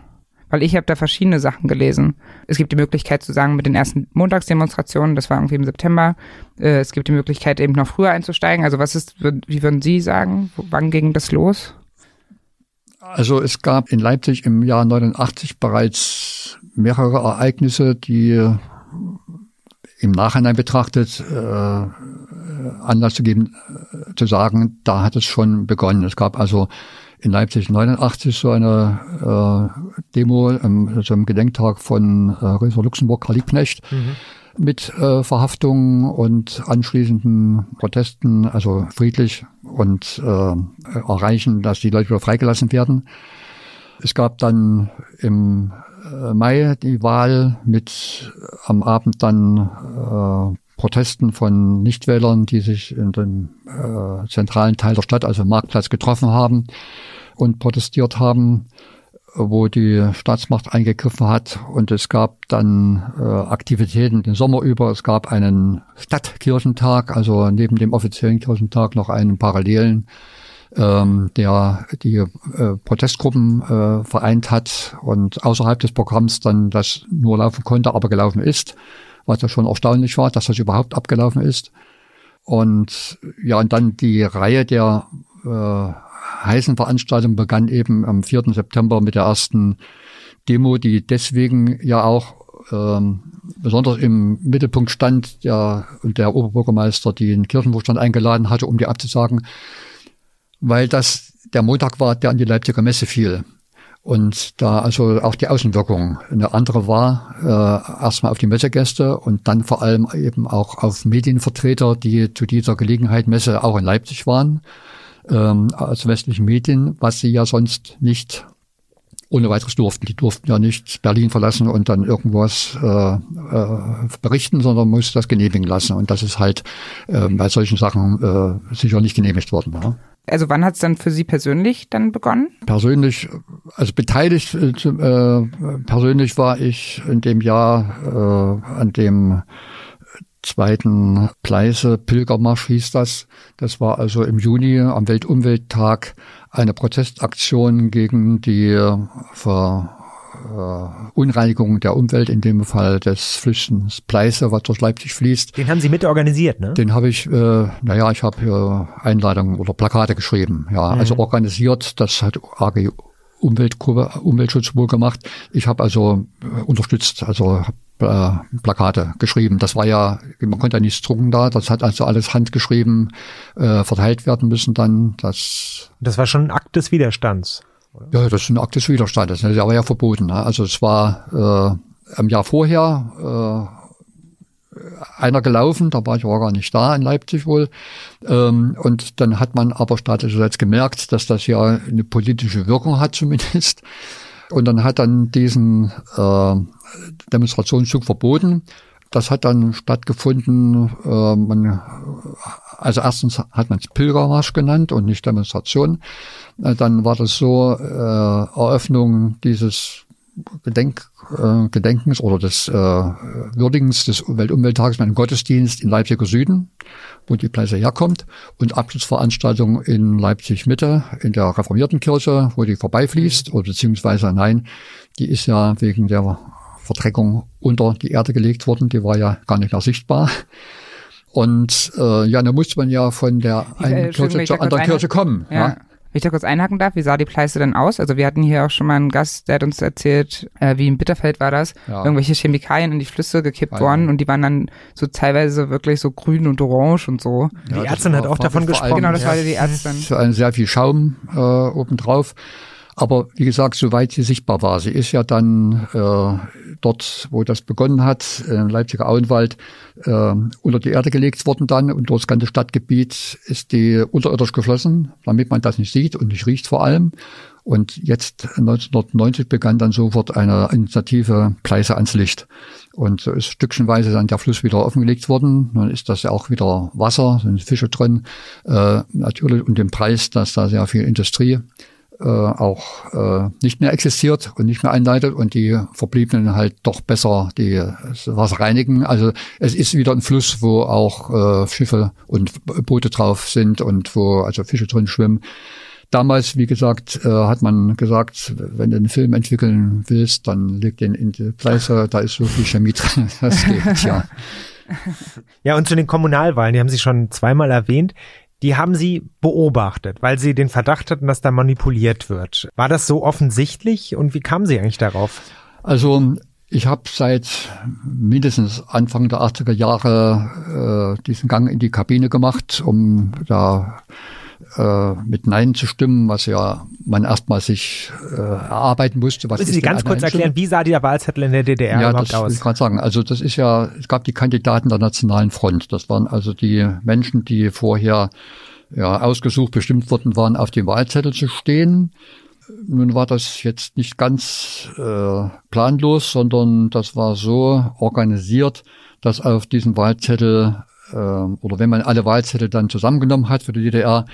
Weil ich habe da verschiedene Sachen gelesen. Es gibt die Möglichkeit zu sagen, mit den ersten Montagsdemonstrationen, das war irgendwie im September. Äh, es gibt die Möglichkeit, eben noch früher einzusteigen. Also was ist, wie würden Sie sagen, wann ging das los? Also es gab in Leipzig im Jahr 89 bereits mehrere Ereignisse, die im Nachhinein betrachtet äh, Anlass zu geben, äh, zu sagen, da hat es schon begonnen. Es gab also in Leipzig 89 so eine äh, Demo ähm, so im Gedenktag von äh, Rosa Luxemburg, Karl Liebknecht, mit äh, Verhaftungen und anschließenden Protesten, also friedlich und äh, erreichen, dass die Leute wieder freigelassen werden. Es gab dann im äh, Mai die Wahl mit am Abend dann äh, Protesten von Nichtwählern, die sich in dem äh, zentralen Teil der Stadt, also Marktplatz, getroffen haben und protestiert haben, wo die Staatsmacht eingegriffen hat. Und es gab dann äh, Aktivitäten den Sommer über. Es gab einen Stadtkirchentag, also neben dem offiziellen Kirchentag noch einen parallelen ähm, der die äh, Protestgruppen äh, vereint hat und außerhalb des Programms dann das nur laufen konnte, aber gelaufen ist, was ja schon erstaunlich war, dass das überhaupt abgelaufen ist. Und ja, und dann die Reihe der äh, heißen Veranstaltungen begann eben am 4. September mit der ersten Demo, die deswegen ja auch ähm, besonders im Mittelpunkt stand der, und der Oberbürgermeister den Kirchenvorstand eingeladen hatte, um die abzusagen, weil das der Montag war, der an die Leipziger Messe fiel. Und da also auch die Außenwirkung eine andere war, äh, erstmal auf die Messegäste und dann vor allem eben auch auf Medienvertreter, die zu dieser Gelegenheit Messe auch in Leipzig waren, ähm, als westlichen Medien, was sie ja sonst nicht ohne weiteres durften. Die durften ja nicht Berlin verlassen und dann irgendwas äh, äh, berichten, sondern mussten das genehmigen lassen. Und das ist halt äh, bei solchen Sachen äh, sicher nicht genehmigt worden. Ja. Also wann hat es dann für Sie persönlich dann begonnen? Persönlich, also beteiligt, äh, äh, persönlich war ich in dem Jahr äh, an dem zweiten Pleiße Pilgermarsch hieß das. Das war also im Juni am Weltumwelttag eine Protestaktion gegen die Ver Unreinigung der Umwelt, in dem Fall des Flüssens Pleiße, was durch Leipzig fließt. Den haben Sie mit organisiert, ne? Den habe ich, äh, naja, ich habe äh, Einladungen oder Plakate geschrieben, ja, mhm. also organisiert. Das hat AG Umweltgruppe, Umweltschutz wohl gemacht. Ich habe also äh, unterstützt, also äh, Plakate geschrieben. Das war ja, man konnte ja nichts drucken da, das hat also alles handgeschrieben äh, verteilt werden müssen dann. Das, das war schon ein Akt des Widerstands. Oder? Ja, das ist ein Akt des Widerstandes. Das aber ja verboten. Ne? Also es war äh, im Jahr vorher äh, einer gelaufen, da war ich auch gar nicht da in Leipzig wohl. Ähm, und dann hat man aber staatlicherseits gemerkt, dass das ja eine politische Wirkung hat zumindest. Und dann hat dann diesen äh, Demonstrationszug verboten. Das hat dann stattgefunden, äh, man, also erstens hat man es Pilgermarsch genannt und nicht Demonstration. Äh, dann war das so, äh, Eröffnung dieses Gedenk, äh, Gedenkens oder des äh, Würdigens des Weltumwelttages mit einem Gottesdienst in Leipziger Süden, wo die Pleiße herkommt, und Abschlussveranstaltung in Leipzig Mitte, in der reformierten Kirche, wo die vorbeifließt, oder beziehungsweise nein, die ist ja wegen der Verdreckung unter die Erde gelegt worden, die war ja gar nicht mehr sichtbar. Und äh, ja, da musste man ja von der einen Kirche zur anderen Kirche kommen. Ja. ja. Wenn ich da kurz einhaken darf, wie sah die Pleiße denn aus? Also wir hatten hier auch schon mal einen Gast, der hat uns erzählt, äh, wie in Bitterfeld war das, ja. irgendwelche Chemikalien in die Flüsse gekippt ja, worden und die waren dann so teilweise wirklich so grün und orange und so. die Ärztin hat auch davon gesprochen. Genau, das war die Ärztin. So ein sehr viel Schaum äh, obendrauf. Aber wie gesagt, soweit sie sichtbar war. Sie ist ja dann äh, dort, wo das begonnen hat, im Leipziger Auenwald, äh, unter die Erde gelegt worden dann und durch das ganze Stadtgebiet ist die unterirdisch geflossen, damit man das nicht sieht und nicht riecht vor allem. Und jetzt 1990 begann dann sofort eine Initiative Pleiße ans Licht. Und so ist stückchenweise dann der Fluss wieder offengelegt worden. Nun ist das ja auch wieder Wasser, sind Fische drin. Äh, natürlich und den Preis, dass da sehr viel Industrie äh, auch äh, nicht mehr existiert und nicht mehr einleitet und die Verbliebenen halt doch besser die das Wasser reinigen. Also es ist wieder ein Fluss, wo auch äh, Schiffe und Boote drauf sind und wo also Fische drin schwimmen. Damals, wie gesagt, äh, hat man gesagt, wenn du einen Film entwickeln willst, dann leg den in die Pleiße, da ist so viel Chemie drin. Das geht, ja. Ja, und zu den Kommunalwahlen, die haben Sie schon zweimal erwähnt die haben sie beobachtet, weil sie den Verdacht hatten, dass da manipuliert wird. War das so offensichtlich und wie kamen Sie eigentlich darauf? Also ich habe seit mindestens Anfang der 80er Jahre äh, diesen Gang in die Kabine gemacht, um da äh, mit Nein zu stimmen, was ja man erstmal sich äh, erarbeiten musste. Was Müssen Sie ganz kurz erklären, wie sah der Wahlzettel in der DDR ja, überhaupt das aus? Ich gerade sagen. Also das ist ja, es gab die Kandidaten der Nationalen Front. Das waren also die Menschen, die vorher ja, ausgesucht, bestimmt worden waren, auf dem Wahlzettel zu stehen. Nun war das jetzt nicht ganz äh, planlos, sondern das war so organisiert, dass auf diesem Wahlzettel äh, oder wenn man alle Wahlzettel dann zusammengenommen hat für die DDR,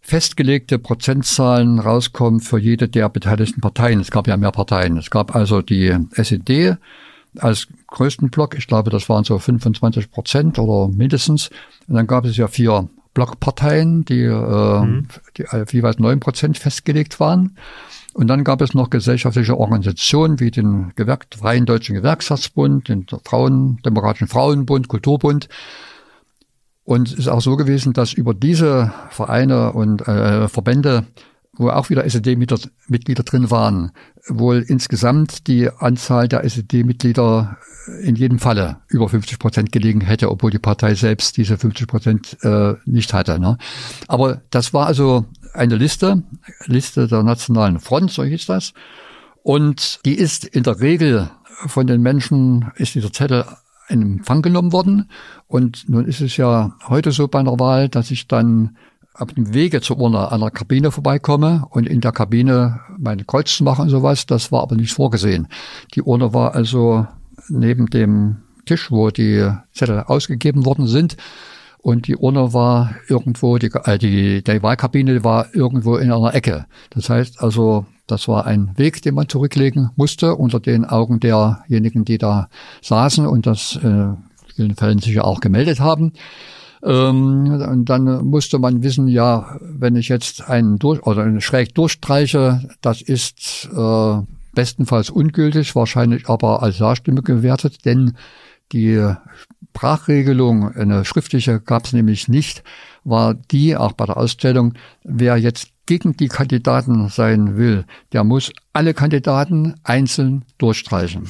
festgelegte Prozentzahlen rauskommen für jede der beteiligten Parteien. Es gab ja mehr Parteien. Es gab also die SED als größten Block. Ich glaube, das waren so 25 Prozent oder mindestens. Und dann gab es ja vier Blockparteien, die, äh, mhm. die jeweils neun Prozent festgelegt waren. Und dann gab es noch gesellschaftliche Organisationen wie den Gewerk Freien Deutschen Gewerkschaftsbund, den Frauen, Demokratischen Frauenbund, Kulturbund. Und es ist auch so gewesen, dass über diese Vereine und äh, Verbände, wo auch wieder SED-Mitglieder drin waren, wohl insgesamt die Anzahl der SED-Mitglieder in jedem Falle über 50 Prozent gelegen hätte, obwohl die Partei selbst diese 50 Prozent äh, nicht hatte. Ne? Aber das war also eine Liste, Liste der Nationalen Front, so hieß das. Und die ist in der Regel von den Menschen, ist dieser Zettel in Empfang genommen worden. Und nun ist es ja heute so bei einer Wahl, dass ich dann auf dem Wege zur Urne an der Kabine vorbeikomme und in der Kabine meine Kreuz zu machen und sowas. Das war aber nicht vorgesehen. Die Urne war also neben dem Tisch, wo die Zettel ausgegeben worden sind. Und die Urne war irgendwo, die, äh, die, die Wahlkabine war irgendwo in einer Ecke. Das heißt also, das war ein Weg, den man zurücklegen musste unter den Augen derjenigen, die da saßen und das äh, in vielen Fällen sicher auch gemeldet haben. Ähm, und dann musste man wissen, ja, wenn ich jetzt einen durch oder einen schräg durchstreiche, das ist äh, bestenfalls ungültig, wahrscheinlich aber als Ja-Stimme gewertet, denn die Sprachregelung, eine schriftliche gab es nämlich nicht, war die, auch bei der Ausstellung, wer jetzt gegen die Kandidaten sein will, der muss alle Kandidaten einzeln durchstreichen.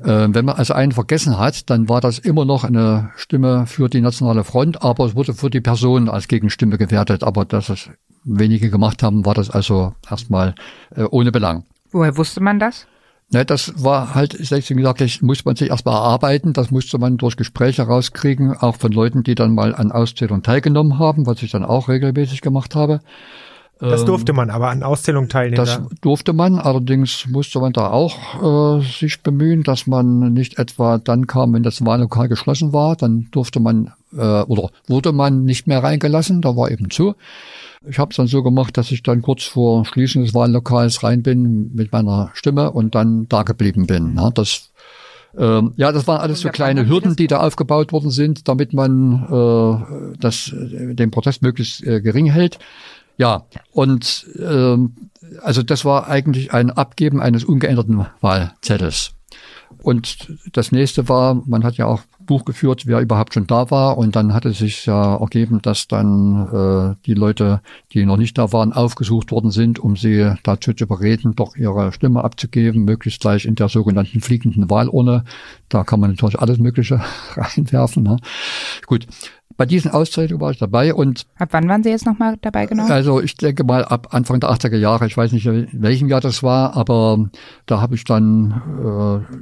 Äh, wenn man also einen vergessen hat, dann war das immer noch eine Stimme für die Nationale Front, aber es wurde für die Person als Gegenstimme gewertet. Aber dass es wenige gemacht haben, war das also erstmal äh, ohne Belang. Woher wusste man das? Ne, das war halt, ich wie gesagt, das muss man sich erstmal erarbeiten, das musste man durch Gespräche rauskriegen, auch von Leuten, die dann mal an Auszählungen teilgenommen haben, was ich dann auch regelmäßig gemacht habe. Das ähm, durfte man aber an Auszählungen teilnehmen. Das durfte man, allerdings musste man da auch äh, sich bemühen, dass man nicht etwa dann kam, wenn das Wahllokal geschlossen war, dann durfte man äh, oder wurde man nicht mehr reingelassen, da war eben zu. Ich habe es dann so gemacht, dass ich dann kurz vor Schließen des Wahllokals rein bin mit meiner Stimme und dann da geblieben bin. Ja, das ähm, ja, das waren alles so kleine Hürden, die da aufgebaut worden sind, damit man äh, das, äh, den Protest möglichst äh, gering hält. Ja, und ähm, also das war eigentlich ein Abgeben eines ungeänderten Wahlzettels. Und das nächste war, man hat ja auch Buch geführt, wer überhaupt schon da war. Und dann hatte sich ja ergeben, dass dann äh, die Leute, die noch nicht da waren, aufgesucht worden sind, um sie dazu zu bereden, doch ihre Stimme abzugeben, möglichst gleich in der sogenannten fliegenden Wahlurne. Da kann man natürlich alles Mögliche reinwerfen. Ne? Gut, bei diesen Auszeichnungen war ich dabei und. Ab wann waren Sie jetzt nochmal dabei genau? Also ich denke mal ab Anfang der 80er Jahre, ich weiß nicht, in welchem Jahr das war, aber da habe ich dann äh,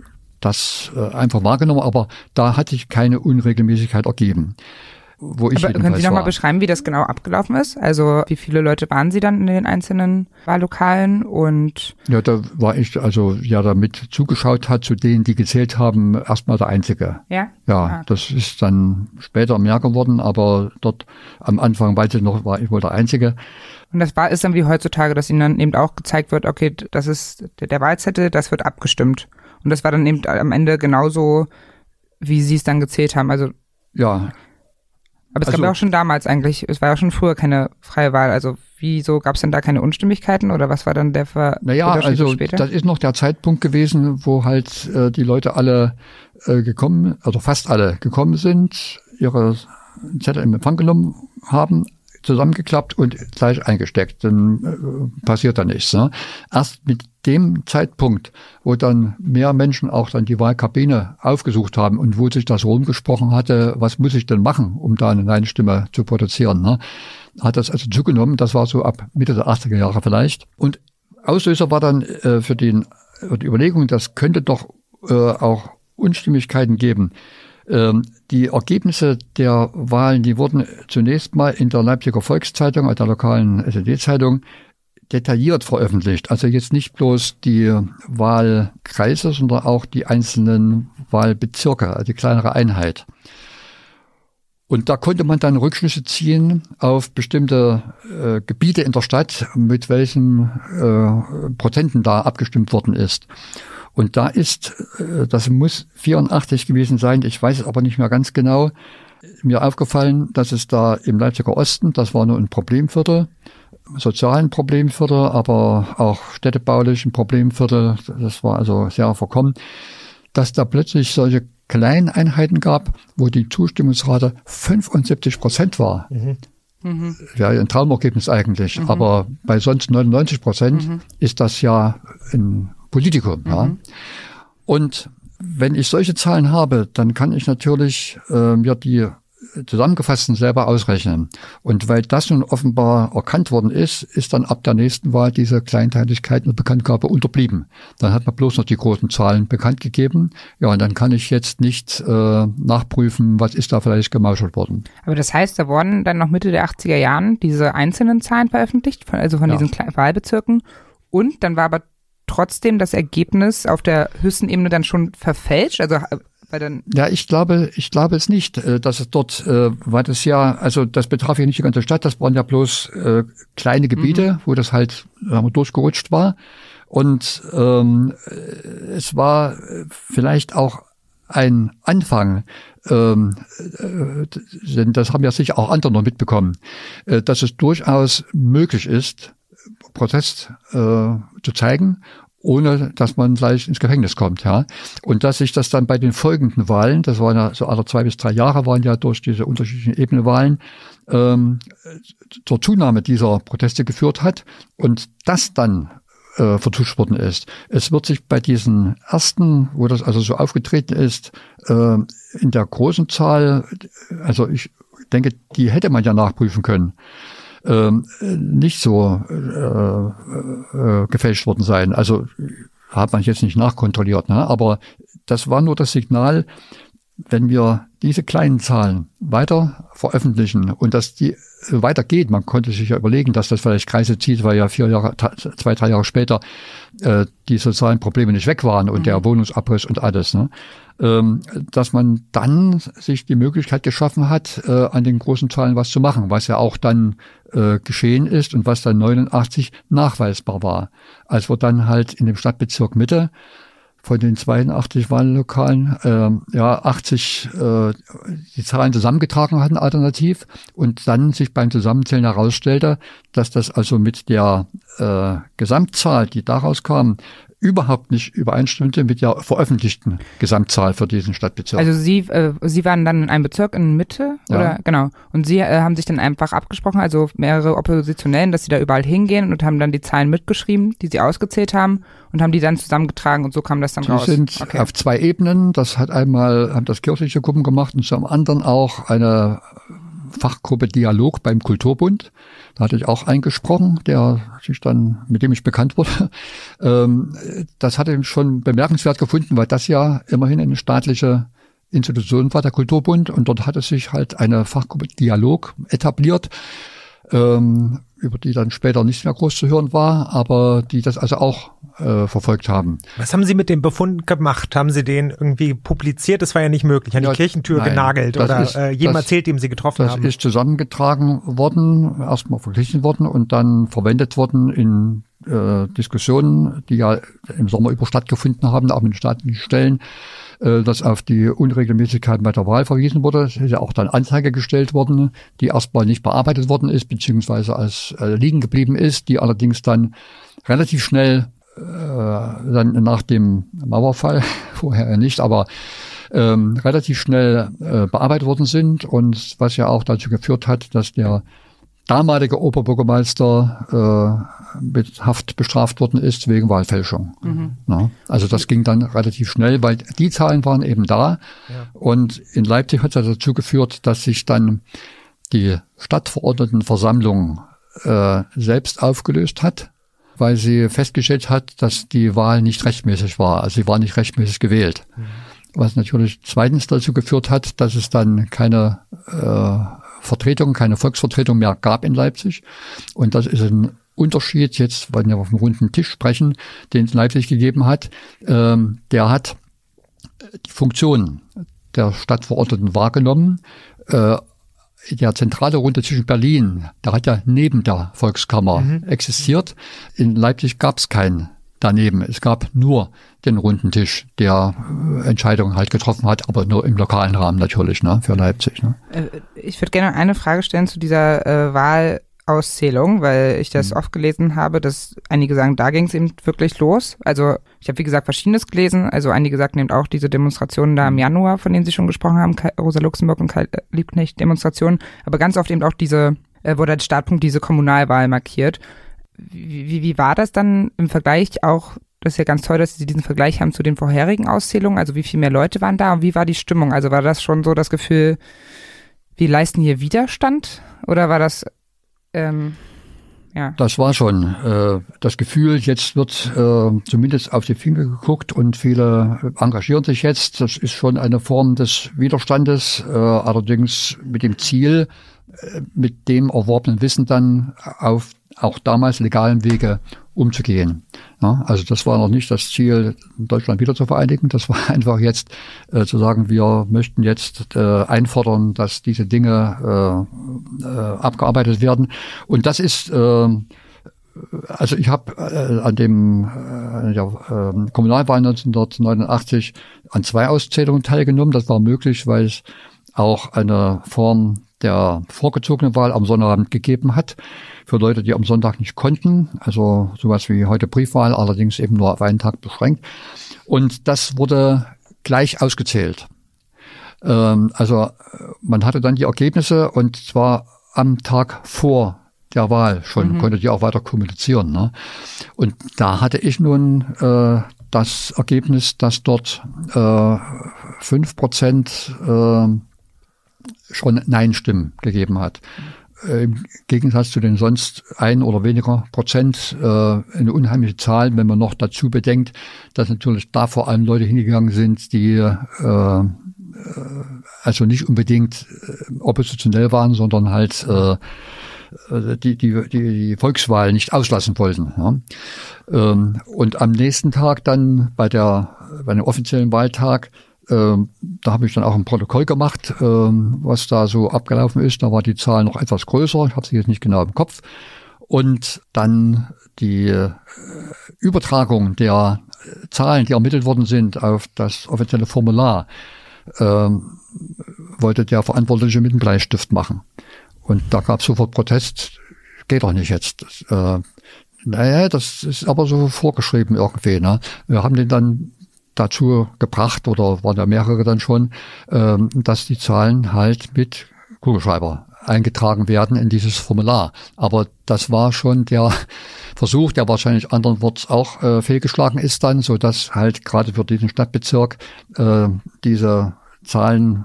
das äh, einfach wahrgenommen, aber da hatte ich keine Unregelmäßigkeit ergeben wo ich Aber können Sie nochmal beschreiben, wie das genau abgelaufen ist? Also wie viele Leute waren Sie dann in den einzelnen Wahllokalen und Ja, da war ich, also ja, damit zugeschaut hat zu denen, die gezählt haben, erstmal der Einzige. Ja? Ja, ah. das ist dann später mehr geworden, aber dort am Anfang weiß ich noch, war ich wohl der Einzige. Und das war, ist dann wie heutzutage, dass Ihnen dann eben auch gezeigt wird, okay, das ist der, der Wahlzettel, das wird abgestimmt. Und das war dann eben am Ende genauso, wie Sie es dann gezählt haben. Also ja, aber es also, gab ja auch schon damals eigentlich, es war ja schon früher keine freie Wahl. Also wieso gab es denn da keine Unstimmigkeiten oder was war dann der Ver Naja, also später? das ist noch der Zeitpunkt gewesen, wo halt äh, die Leute alle äh, gekommen, also fast alle gekommen sind, ihre Zettel im Empfang genommen haben, zusammengeklappt und gleich eingesteckt. Dann äh, passiert da nichts. Ne? Erst mit dem Zeitpunkt, wo dann mehr Menschen auch dann die Wahlkabine aufgesucht haben und wo sich das rumgesprochen hatte, was muss ich denn machen, um da eine Nein-Stimme zu produzieren, ne? hat das also zugenommen. Das war so ab Mitte der 80er Jahre vielleicht. Und Auslöser war dann äh, für, den, für die Überlegung, das könnte doch äh, auch Unstimmigkeiten geben. Ähm, die Ergebnisse der Wahlen, die wurden zunächst mal in der Leipziger Volkszeitung, der lokalen SED-Zeitung, detailliert veröffentlicht. Also jetzt nicht bloß die Wahlkreise, sondern auch die einzelnen Wahlbezirke, also die kleinere Einheit. Und da konnte man dann Rückschlüsse ziehen auf bestimmte äh, Gebiete in der Stadt, mit welchen äh, Prozenten da abgestimmt worden ist. Und da ist, äh, das muss 84 gewesen sein, ich weiß es aber nicht mehr ganz genau, mir aufgefallen, dass es da im Leipziger Osten, das war nur ein Problemviertel, sozialen Problemviertel, aber auch städtebaulichen Problemviertel, das war also sehr verkommen, dass da plötzlich solche kleinen Einheiten gab, wo die Zustimmungsrate 75 Prozent war. Mhm. Mhm. Wäre ein Traumergebnis eigentlich. Mhm. Aber bei sonst 99 Prozent mhm. ist das ja ein Politikum. Ja. Mhm. Und wenn ich solche Zahlen habe, dann kann ich natürlich äh, mir die zusammengefassten selber ausrechnen. Und weil das nun offenbar erkannt worden ist, ist dann ab der nächsten Wahl diese Kleinteiligkeit und Bekanntgabe unterblieben. Dann hat man bloß noch die großen Zahlen bekannt gegeben. Ja, und dann kann ich jetzt nicht äh, nachprüfen, was ist da vielleicht gemauschelt worden. Aber das heißt, da wurden dann noch Mitte der 80er Jahren diese einzelnen Zahlen veröffentlicht, also von ja. diesen Wahlbezirken. Und dann war aber trotzdem das Ergebnis auf der höchsten Ebene dann schon verfälscht? Also weil dann ja, ich glaube, ich glaube es nicht, äh, dass es dort, äh, war das ja, also das betraf ja nicht die ganze Stadt, das waren ja bloß äh, kleine Gebiete, mhm. wo das halt äh, durchgerutscht war. Und ähm, es war vielleicht auch ein Anfang, ähm, äh, denn das haben ja sicher auch andere noch mitbekommen, äh, dass es durchaus möglich ist, Protest äh, zu zeigen ohne dass man gleich ins Gefängnis kommt, ja. Und dass sich das dann bei den folgenden Wahlen, das waren ja so alle zwei bis drei Jahre, waren ja durch diese unterschiedlichen Ebenewahlen, ähm, zur Zunahme dieser Proteste geführt hat und das dann äh, vertuscht worden ist. Es wird sich bei diesen ersten, wo das also so aufgetreten ist, äh, in der großen Zahl, also ich denke, die hätte man ja nachprüfen können ähm, nicht so äh, äh, gefälscht worden sein. Also hat man jetzt nicht nachkontrolliert, ne? aber das war nur das Signal, wenn wir diese kleinen Zahlen weiter veröffentlichen und dass die weitergeht, man konnte sich ja überlegen, dass das vielleicht Kreise zieht, weil ja vier Jahre, zwei, drei Jahre später äh, die sozialen Probleme nicht weg waren und mhm. der Wohnungsabriss und alles, ne? ähm, dass man dann sich die Möglichkeit geschaffen hat, äh, an den großen Zahlen was zu machen, was ja auch dann äh, geschehen ist und was dann 89 nachweisbar war. Als wir dann halt in dem Stadtbezirk Mitte von den 82 Wahllokalen äh, ja 80 äh, die Zahlen zusammengetragen hatten alternativ und dann sich beim Zusammenzählen herausstellte, dass das also mit der äh, Gesamtzahl, die daraus kam, überhaupt nicht übereinstimmte mit der veröffentlichten Gesamtzahl für diesen Stadtbezirk. Also Sie, äh, Sie waren dann in einem Bezirk in Mitte ja. oder genau und Sie äh, haben sich dann einfach abgesprochen, also mehrere Oppositionellen, dass Sie da überall hingehen und haben dann die Zahlen mitgeschrieben, die Sie ausgezählt haben und haben die dann zusammengetragen und so kam das dann die raus. Die sind okay. auf zwei Ebenen. Das hat einmal haben das kirchliche Gruppen gemacht und zum anderen auch eine Fachgruppe Dialog beim Kulturbund. Da hatte ich auch eingesprochen, der sich dann, mit dem ich bekannt wurde. Ähm, das hatte ich schon bemerkenswert gefunden, weil das ja immerhin eine staatliche Institution war, der Kulturbund. Und dort hatte sich halt eine Fachgruppe Dialog etabliert. Ähm, über die dann später nicht mehr groß zu hören war, aber die das also auch äh, verfolgt haben. Was haben Sie mit dem Befund gemacht? Haben Sie den irgendwie publiziert? Das war ja nicht möglich, an ja, die Kirchentür nein, genagelt oder ist, äh, jedem das, erzählt, dem Sie getroffen das haben? Das ist zusammengetragen worden, erstmal verglichen worden und dann verwendet worden in äh, Diskussionen, die ja im Sommer über stattgefunden haben, auch mit staatlichen Stellen äh, dass auf die Unregelmäßigkeiten bei der Wahl verwiesen wurde. Es ist ja auch dann Anzeige gestellt worden, die erstmal nicht bearbeitet worden ist, beziehungsweise als äh, liegen geblieben ist, die allerdings dann relativ schnell äh, dann nach dem Mauerfall, vorher nicht, aber ähm, relativ schnell äh, bearbeitet worden sind und was ja auch dazu geführt hat, dass der damalige Oberbürgermeister äh, mit Haft bestraft worden ist wegen Wahlfälschung. Mhm. Ja, also das ging dann relativ schnell, weil die Zahlen waren eben da. Ja. Und in Leipzig hat es dazu geführt, dass sich dann die Stadtverordnetenversammlung äh, selbst aufgelöst hat, weil sie festgestellt hat, dass die Wahl nicht rechtmäßig war. Also sie war nicht rechtmäßig gewählt. Mhm. Was natürlich zweitens dazu geführt hat, dass es dann keine äh, Vertretung, keine Volksvertretung mehr gab in Leipzig. Und das ist ein Unterschied, jetzt, wenn wir auf dem runden Tisch sprechen, den es Leipzig gegeben hat, ähm, der hat die Funktion der Stadtverordneten wahrgenommen. Äh, der zentrale Runde zwischen Berlin, der hat ja neben der Volkskammer mhm. existiert. In Leipzig gab es keinen daneben. Es gab nur den runden Tisch, der äh, Entscheidungen halt getroffen hat, aber nur im lokalen Rahmen natürlich, ne, für Leipzig. Ne. Äh, ich würde gerne eine Frage stellen zu dieser äh, Wahl Auszählung, weil ich das mhm. oft gelesen habe, dass einige sagen, da ging es eben wirklich los. Also ich habe wie gesagt verschiedenes gelesen. Also einige sagten eben auch diese Demonstrationen da im mhm. Januar, von denen Sie schon gesprochen haben, Rosa Luxemburg und Karl Liebknecht Demonstrationen, aber ganz oft eben auch diese, äh, wurde als Startpunkt diese Kommunalwahl markiert. Wie, wie, wie war das dann im Vergleich auch das ist ja ganz toll, dass Sie diesen Vergleich haben zu den vorherigen Auszählungen. Also wie viel mehr Leute waren da und wie war die Stimmung? Also war das schon so das Gefühl, wir leisten hier Widerstand? Oder war das ähm, ja. Das war schon äh, das Gefühl, jetzt wird äh, zumindest auf die Finger geguckt und viele engagieren sich jetzt. Das ist schon eine Form des Widerstandes, äh, allerdings mit dem Ziel, äh, mit dem erworbenen Wissen dann auf auch damals legalen Wege umzugehen. Ja, also das war noch nicht das Ziel, Deutschland wieder zu vereinigen. Das war einfach jetzt äh, zu sagen, wir möchten jetzt äh, einfordern, dass diese Dinge äh, äh, abgearbeitet werden. Und das ist äh, also ich habe äh, an dem äh, ja, äh, Kommunalwahl 1989 an zwei Auszählungen teilgenommen. Das war möglich, weil es auch eine Form der vorgezogenen Wahl am Sonnabend gegeben hat für Leute, die am Sonntag nicht konnten. Also sowas wie heute Briefwahl, allerdings eben nur auf einen Tag beschränkt. Und das wurde gleich ausgezählt. Ähm, also man hatte dann die Ergebnisse und zwar am Tag vor der Wahl schon, mhm. konnte die auch weiter kommunizieren. Ne? Und da hatte ich nun äh, das Ergebnis, dass dort äh, fünf Prozent äh, schon Nein-Stimmen gegeben hat. Äh, Im Gegensatz zu den sonst ein oder weniger Prozent äh, eine unheimliche Zahl, wenn man noch dazu bedenkt, dass natürlich da vor allem Leute hingegangen sind, die äh, äh also nicht unbedingt äh, oppositionell waren, sondern halt äh, die, die, die Volkswahl nicht auslassen wollten. Ja. Ähm, und am nächsten Tag dann bei der bei dem offiziellen Wahltag ähm, da habe ich dann auch ein Protokoll gemacht, ähm, was da so abgelaufen ist. Da war die Zahl noch etwas größer. Ich habe sie jetzt nicht genau im Kopf. Und dann die äh, Übertragung der äh, Zahlen, die ermittelt worden sind, auf das offizielle Formular, ähm, wollte der Verantwortliche mit einem Bleistift machen. Und da gab es sofort Protest. Geht doch nicht jetzt. Äh, naja, das ist aber so vorgeschrieben irgendwie. Ne? Wir haben den dann dazu gebracht, oder waren ja mehrere dann schon, ähm, dass die Zahlen halt mit Kugelschreiber eingetragen werden in dieses Formular. Aber das war schon der Versuch, der wahrscheinlich anderen Worts auch äh, fehlgeschlagen ist dann, so dass halt gerade für diesen Stadtbezirk äh, diese Zahlen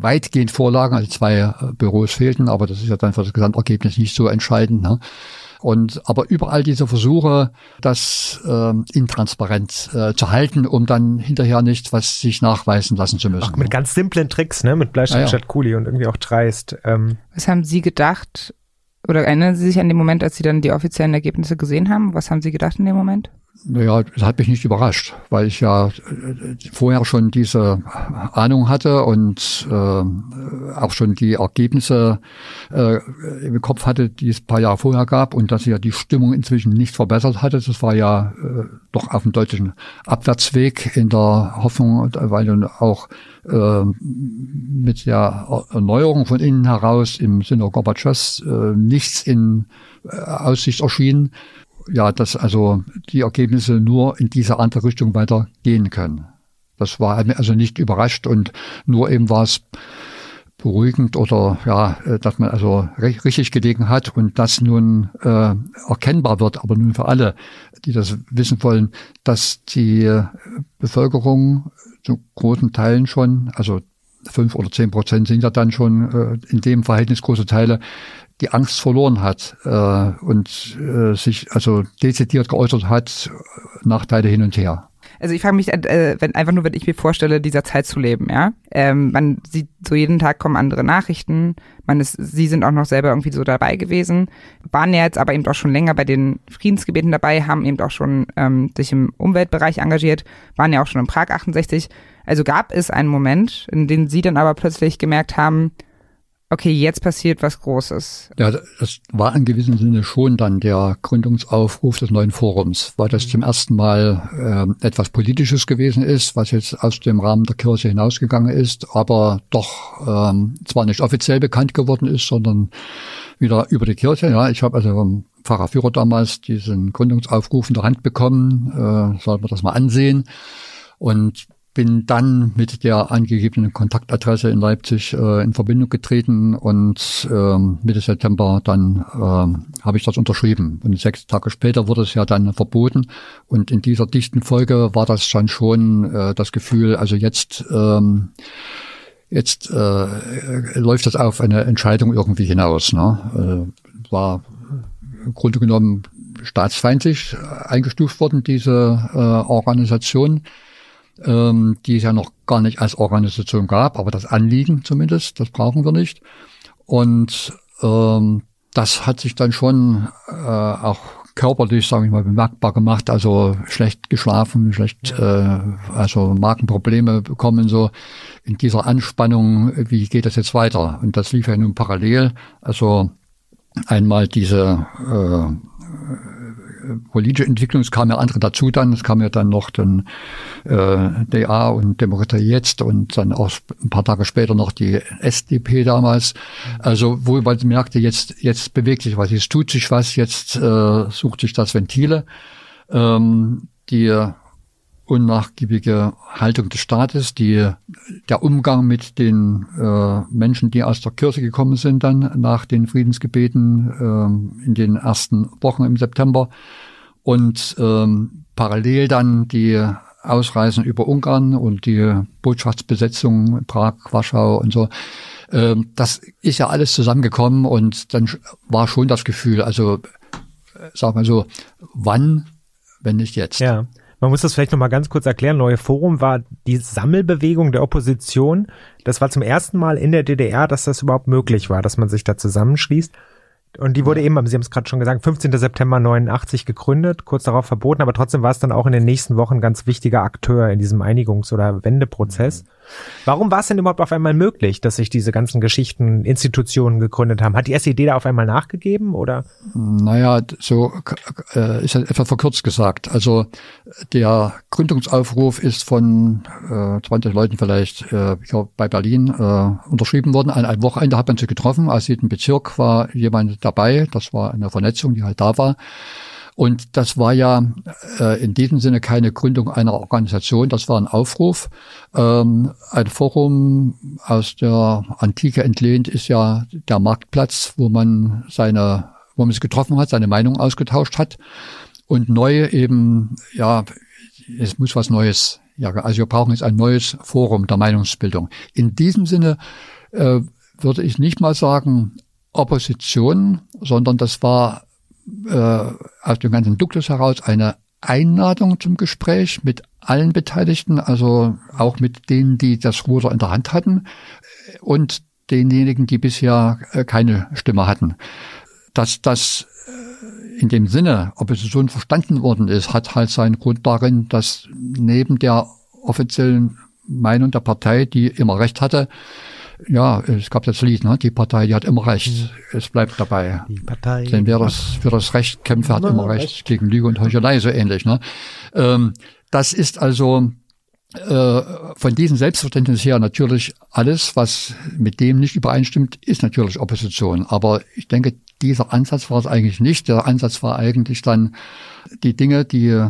weitgehend vorlagen. Also zwei äh, Büros fehlten, aber das ist ja dann für das Gesamtergebnis nicht so entscheidend. Ne? Und aber überall diese Versuche, das äh, intransparent äh, zu halten, um dann hinterher nicht was sich nachweisen lassen zu müssen. Auch mit ganz simplen Tricks, ne? Mit Bleistift ja, ja. statt Kuli und irgendwie auch dreist. Ähm. Was haben Sie gedacht? Oder erinnern Sie sich an den Moment, als Sie dann die offiziellen Ergebnisse gesehen haben? Was haben Sie gedacht in dem Moment? Naja, das hat mich nicht überrascht, weil ich ja äh, vorher schon diese Ahnung hatte und äh, auch schon die Ergebnisse äh, im Kopf hatte, die es ein paar Jahre vorher gab und dass sich ja die Stimmung inzwischen nicht verbessert hatte. Das war ja äh, doch auf einem deutlichen Abwärtsweg in der Hoffnung, weil dann auch äh, mit der Erneuerung von innen heraus im Sinne Gorbatschows äh, nichts in äh, Aussicht erschien ja, dass also die Ergebnisse nur in diese andere Richtung weitergehen können. Das war also nicht überrascht und nur eben war es beruhigend oder ja, äh, dass man also richtig gelegen hat und das nun äh, erkennbar wird, aber nun für alle, die das wissen wollen, dass die Bevölkerung zu großen Teilen schon, also fünf oder zehn Prozent sind ja dann schon äh, in dem Verhältnis große Teile, die Angst verloren hat äh, und äh, sich also dezidiert geäußert hat, Nachteile hin und her. Also ich frage mich, äh, wenn einfach nur, wenn ich mir vorstelle, dieser Zeit zu leben, ja. Ähm, man sieht so jeden Tag kommen andere Nachrichten. Man ist, sie sind auch noch selber irgendwie so dabei gewesen, waren ja jetzt aber eben auch schon länger bei den Friedensgebeten dabei, haben eben auch schon ähm, sich im Umweltbereich engagiert, waren ja auch schon in Prag 68. Also gab es einen Moment, in dem sie dann aber plötzlich gemerkt haben, okay, jetzt passiert was Großes. Ja, das war in gewissem Sinne schon dann der Gründungsaufruf des neuen Forums, weil das zum ersten Mal äh, etwas Politisches gewesen ist, was jetzt aus dem Rahmen der Kirche hinausgegangen ist, aber doch ähm, zwar nicht offiziell bekannt geworden ist, sondern wieder über die Kirche. Ja, ich habe also vom Pfarrer Führer damals diesen Gründungsaufruf in der Hand bekommen, äh, soll man das mal ansehen. Und bin dann mit der angegebenen Kontaktadresse in Leipzig äh, in Verbindung getreten und ähm, Mitte September dann ähm, habe ich das unterschrieben. Und sechs Tage später wurde es ja dann verboten. Und in dieser dichten Folge war das dann schon äh, das Gefühl, also jetzt ähm, jetzt äh, läuft das auf eine Entscheidung irgendwie hinaus. Ne? Äh, war im Grunde genommen staatsfeindlich eingestuft worden, diese äh, Organisation ähm, die es ja noch gar nicht als Organisation gab, aber das Anliegen zumindest, das brauchen wir nicht. Und ähm, das hat sich dann schon äh, auch körperlich, sage ich mal, bemerkbar gemacht. Also schlecht geschlafen, schlecht, äh, also Magenprobleme bekommen, so in dieser Anspannung, wie geht das jetzt weiter? Und das lief ja nun parallel. Also einmal diese äh, politische Entwicklung, es kamen ja andere dazu dann, es kam ja dann noch den äh, DA und Demokratie jetzt und dann auch ein paar Tage später noch die SDP damals. Also wo man merkte, jetzt, jetzt bewegt sich was, jetzt tut sich was, jetzt äh, sucht sich das Ventile. Ähm, die unnachgiebige Haltung des Staates, die, der Umgang mit den äh, Menschen, die aus der Kirche gekommen sind dann nach den Friedensgebeten äh, in den ersten Wochen im September und ähm, parallel dann die Ausreisen über Ungarn und die Botschaftsbesetzung Prag, Warschau und so. Ähm, das ist ja alles zusammengekommen und dann war schon das Gefühl, also äh, sag mal so, wann, wenn nicht jetzt? Ja. Man muss das vielleicht noch mal ganz kurz erklären. Neue Forum war die Sammelbewegung der Opposition. Das war zum ersten Mal in der DDR, dass das überhaupt möglich war, dass man sich da zusammenschließt. Und die wurde ja. eben, Sie haben es gerade schon gesagt, 15. September 89 gegründet, kurz darauf verboten, aber trotzdem war es dann auch in den nächsten Wochen ganz wichtiger Akteur in diesem Einigungs- oder Wendeprozess. Mhm. Warum war es denn überhaupt auf einmal möglich, dass sich diese ganzen Geschichten, Institutionen gegründet haben? Hat die SED da auf einmal nachgegeben oder? Naja, so äh, ist halt etwa verkürzt gesagt. Also der Gründungsaufruf ist von äh, 20 Leuten vielleicht äh, bei Berlin äh, unterschrieben worden. An einem Wochenende hat man sich getroffen. Aus jedem Bezirk war jemand dabei. Das war eine Vernetzung, die halt da war. Und das war ja äh, in diesem Sinne keine Gründung einer Organisation, das war ein Aufruf. Ähm, ein Forum aus der Antike entlehnt ist ja der Marktplatz, wo man seine, wo man sich getroffen hat, seine Meinung ausgetauscht hat. Und neu eben, ja, es muss was Neues. Ja, also wir brauchen jetzt ein neues Forum der Meinungsbildung. In diesem Sinne äh, würde ich nicht mal sagen Opposition, sondern das war äh, aus dem ganzen Duktus heraus eine Einladung zum Gespräch mit allen Beteiligten, also auch mit denen, die das Ruder in der Hand hatten und denjenigen, die bisher äh, keine Stimme hatten. Dass das äh, in dem Sinne Opposition verstanden worden ist, hat halt seinen Grund darin, dass neben der offiziellen Meinung der Partei, die immer recht hatte, ja, es gab das Lied, ne? die Partei, die hat immer recht. Mhm. Es bleibt dabei. Die Partei. Denn wer das für das Recht kämpft, hat immer recht. recht. Gegen Lüge und Heuchelei so ähnlich. Ne? Ähm, das ist also äh, von diesem Selbstverständnis her natürlich alles, was mit dem nicht übereinstimmt, ist natürlich Opposition. Aber ich denke, dieser Ansatz war es eigentlich nicht. Der Ansatz war eigentlich dann die Dinge, die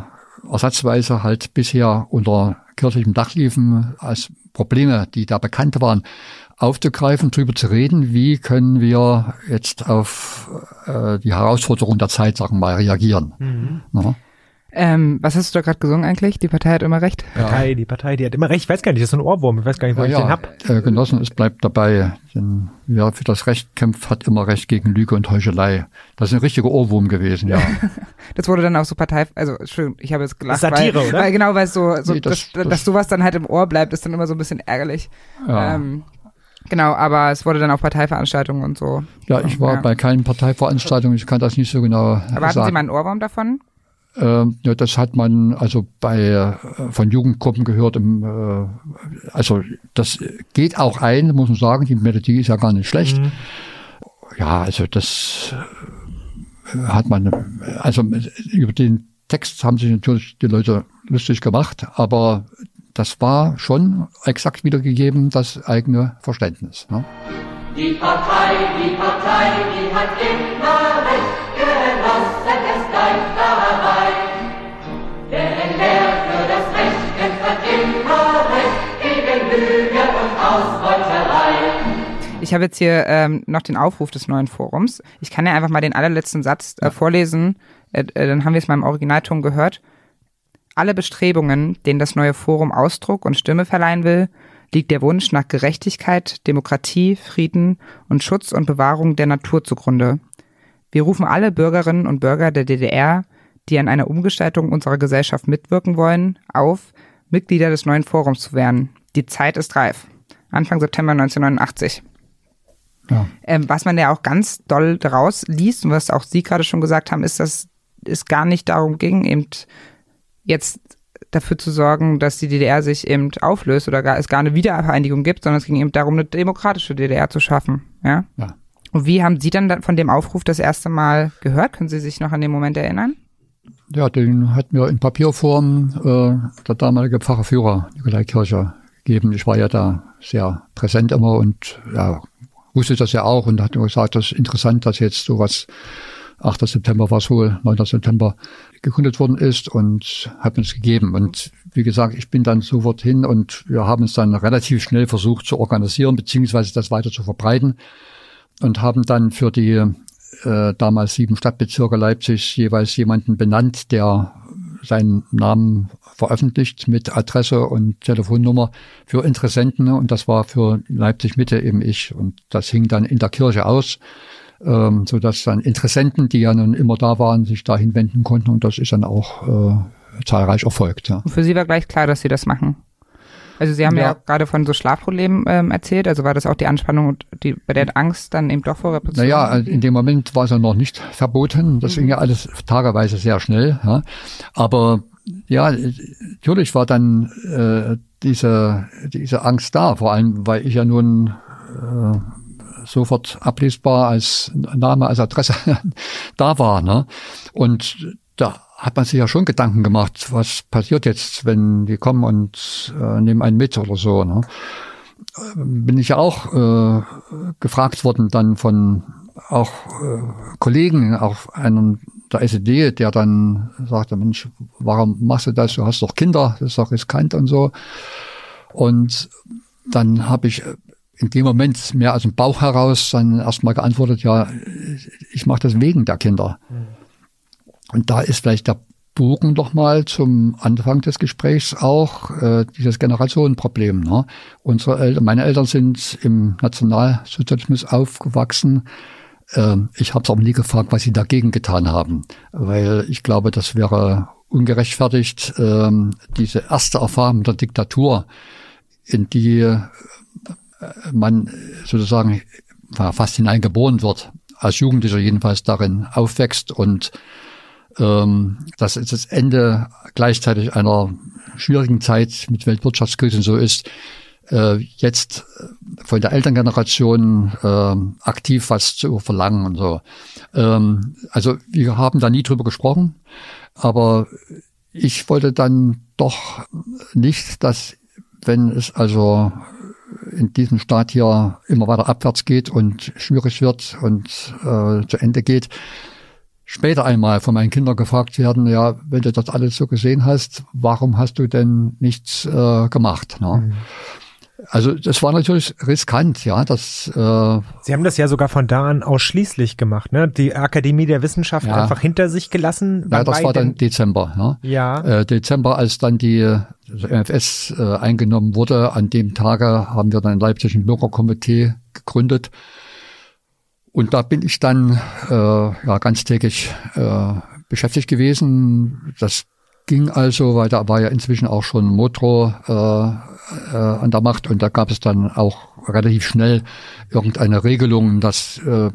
ersatzweise halt bisher unter kirchlichem Dach liefen, als Probleme, die da bekannt waren, aufzugreifen, drüber zu reden, wie können wir jetzt auf äh, die Herausforderung der Zeit, sagen wir mal, reagieren. Mhm. Ähm, was hast du da gerade gesungen eigentlich? Die Partei hat immer recht. Die Partei, die Partei, die hat immer recht. Ich weiß gar nicht, das ist so ein Ohrwurm. Ich weiß gar nicht, wo Ja, ich den ja, hab. äh, Genossen, es bleibt dabei. Denn wer für das Recht kämpft, hat immer Recht gegen Lüge und Heuchelei. Das ist ein richtiger Ohrwurm gewesen, ja. Das wurde dann auch so Partei, also Entschuldigung, ich habe jetzt gelacht, Satire, weil, oder? weil genau, weil so, so Nee, das, das- dass, das- sowas dann halt im Ohr bleibt, ist dann immer so ein bisschen ärgerlich. ja. Ähm, genau, aber es wurde dann auf Parteiveranstaltungen und so. ja, ich war ja. bei keinen Parteiveranstaltungen, ich kann das nicht so genau Aber hatten Sie sagen. mal einen Ohrwurm davon? Ähm, ja, das hat man also bei äh, von Jugendgruppen gehört. Im, äh, also das geht auch ein, muss man sagen. Die Melodie ist ja gar nicht schlecht. Mhm. Ja, also das äh, hat man. Also über den Text haben sich natürlich die Leute lustig gemacht, aber das war schon exakt wiedergegeben, das eigene Verständnis. Ne? Die Partei, die Partei, die hat immer recht, Genossen, es bleibt dabei. Denn wer für das Recht kämpft, hat immer recht, gegen Lüge und Ausbeuterei. Ich habe jetzt hier ähm, noch den Aufruf des neuen Forums. Ich kann ja einfach mal den allerletzten Satz äh, vorlesen, äh, äh, dann haben wir es mal im Originalton gehört. Alle Bestrebungen, denen das neue Forum Ausdruck und Stimme verleihen will, liegt der Wunsch nach Gerechtigkeit, Demokratie, Frieden und Schutz und Bewahrung der Natur zugrunde. Wir rufen alle Bürgerinnen und Bürger der DDR, die an einer Umgestaltung unserer Gesellschaft mitwirken wollen, auf, Mitglieder des neuen Forums zu werden. Die Zeit ist reif. Anfang September 1989. Ja. Ähm, was man ja auch ganz doll daraus liest und was auch Sie gerade schon gesagt haben, ist, dass es gar nicht darum ging, eben jetzt dafür zu sorgen, dass die DDR sich eben auflöst oder gar, es gar eine Wiedervereinigung gibt, sondern es ging eben darum, eine demokratische DDR zu schaffen. Ja. Ja. Und wie haben Sie dann da- von dem Aufruf das erste Mal gehört? Können Sie sich noch an den Moment erinnern? Ja, den hat mir in Papierform äh, der damalige Pfarrerführer Nikolai Kircher gegeben. Ich war ja da sehr präsent immer und ja, wusste das ja auch und hat gesagt, das ist interessant, dass jetzt sowas 8. September war es wohl, 9. September gegründet worden ist und hat das gegeben. Und wie gesagt, ich bin dann sofort hin und wir haben es dann relativ schnell versucht zu organisieren, beziehungsweise das weiter zu verbreiten und haben dann für die äh, damals sieben Stadtbezirke Leipzig jeweils jemanden benannt, der seinen Namen veröffentlicht mit Adresse und Telefonnummer für Interessenten. Und das war für Leipzig Mitte eben ich. Und das hing dann in der Kirche aus, ähm, so dass dann Interessenten, die ja nun immer da waren, sich dahin wenden konnten und das ist dann auch äh, zahlreich erfolgt. Ja. Für Sie war gleich klar, dass Sie das machen. Also Sie haben ja, Ja. gerade von so Schlafproblemen ähm, erzählt. Also war das auch die Anspannung und die, bei der Angst dann eben doch vor Repression? Naja, in dem Moment war es ja noch nicht verboten. Das ging ja alles tageweise sehr schnell. Ja. Aber ja, natürlich war dann äh, diese, diese Angst da, vor allem, weil ich ja nun äh, sofort ablesbar als Name, als Adresse da war. Ne? Und da hat man sich ja schon Gedanken gemacht, was passiert jetzt, wenn die kommen und äh, nehmen einen mit oder so. Ne? bin ich ja auch äh, gefragt worden dann von auch äh, Kollegen, auch einem der SED, der dann sagte, Mensch, warum machst du das? Du hast doch Kinder, das ist doch riskant und so. Und dann habe ich in dem Moment mehr aus dem Bauch heraus dann erstmal geantwortet, ja, ich mache das wegen der Kinder. Und da ist vielleicht der Bogen doch mal zum Anfang des Gesprächs auch äh, dieses Generationenproblem. Ne? Unsere Eltern, meine Eltern sind im Nationalsozialismus aufgewachsen. Ähm, ich habe es aber nie gefragt, was sie dagegen getan haben, weil ich glaube, das wäre ungerechtfertigt. Ähm, diese erste Erfahrung der Diktatur, in die man sozusagen fast hineingeboren wird, als Jugendlicher jedenfalls darin aufwächst und ähm, das ist das Ende gleichzeitig einer schwierigen Zeit mit Weltwirtschaftskrise und so ist, äh, jetzt von der Elterngeneration äh, aktiv was zu verlangen und so. Ähm, also wir haben da nie drüber gesprochen, aber ich wollte dann doch nicht, dass wenn es also in diesem Staat hier immer weiter abwärts geht und schwierig wird und äh, zu Ende geht, später einmal von meinen Kindern gefragt werden, ja, wenn du das alles so gesehen hast, warum hast du denn nichts äh, gemacht? Ne? Also das war natürlich riskant, ja. Das, äh, Sie haben das ja sogar von da an ausschließlich gemacht, ne? Die Akademie der Wissenschaften Ja. einfach hinter sich gelassen. ja, das war dann Dezember. Ja. Ja. Äh, Dezember, als dann die MFS äh, eingenommen wurde, an dem Tage haben wir dann in Leipzig ein Bürgerkomitee gegründet. Und da bin ich dann äh, ja, ganztägig äh, beschäftigt gewesen. Das ging also, weil da war ja inzwischen auch schon Motro äh, äh, an der Macht und da gab es dann auch relativ schnell irgendeine Regelung, dass äh,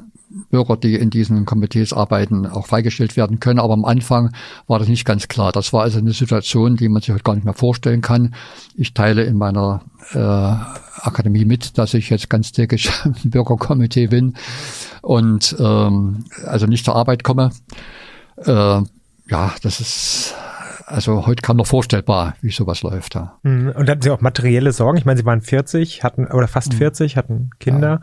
Bürger, die in diesen Komitees arbeiten, auch freigestellt werden können. Aber am Anfang war das nicht ganz klar. Das war also eine Situation, die man sich heute gar nicht mehr vorstellen kann. Ich teile in meiner äh, Akademie mit, dass ich jetzt ganztägig im Bürgerkomitee bin und ähm, also nicht zur Arbeit komme. Äh, ja, das ist also heute kaum noch vorstellbar, wie sowas läuft. Ja. Mhm. Und hatten Sie auch materielle Sorgen? Ich meine, Sie waren 40, hatten, oder Mhm. fast 40, hatten Kinder.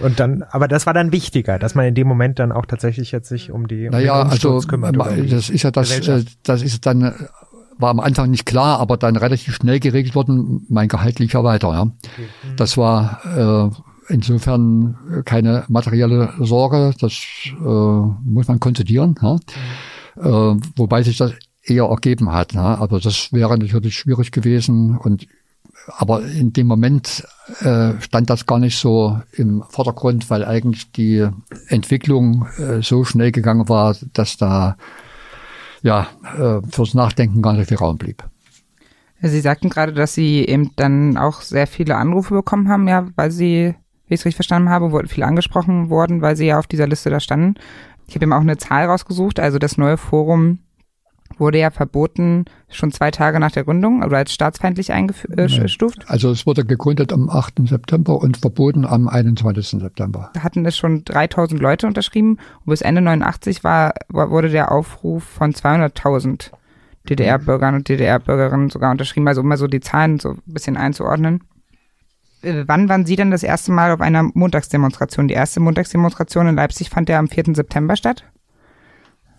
Und dann, aber das war dann wichtiger, dass man in dem Moment dann auch tatsächlich jetzt sich um die um Naja, also kümmert. die das ist ja das, äh, das ist dann äh, war am Anfang nicht klar, aber dann relativ schnell geregelt worden, mein Gehalt lief ja weiter. Ja. Das war äh, insofern keine materielle Sorge, das äh, muss man konzidieren, ja. äh, wobei sich das eher ergeben hat. Ja. Aber das wäre natürlich schwierig gewesen und aber in dem Moment äh, stand das gar nicht so im Vordergrund, weil eigentlich die Entwicklung äh, so schnell gegangen war, dass da ja äh, fürs Nachdenken gar nicht viel Raum blieb. Sie sagten gerade, dass Sie eben dann auch sehr viele Anrufe bekommen haben, ja, weil Sie, wie ich es richtig verstanden habe, wurden viele angesprochen worden, weil Sie ja auf dieser Liste da standen. Ich habe eben auch eine Zahl rausgesucht, also das neue Forum wurde ja verboten schon zwei Tage nach der Gründung oder als staatsfeindlich eingestuft. Also es wurde gegründet am 8. September und verboten am 21. September. Da hatten es schon 3000 Leute unterschrieben und bis Ende 89 war, war wurde der Aufruf von 200.000 DDR-Bürgern und DDR-Bürgerinnen sogar unterschrieben, also um mal so die Zahlen so ein bisschen einzuordnen. Äh, Wann waren Sie denn das erste Mal auf einer Montagsdemonstration? Die erste Montagsdemonstration in Leipzig fand ja am 4. September statt.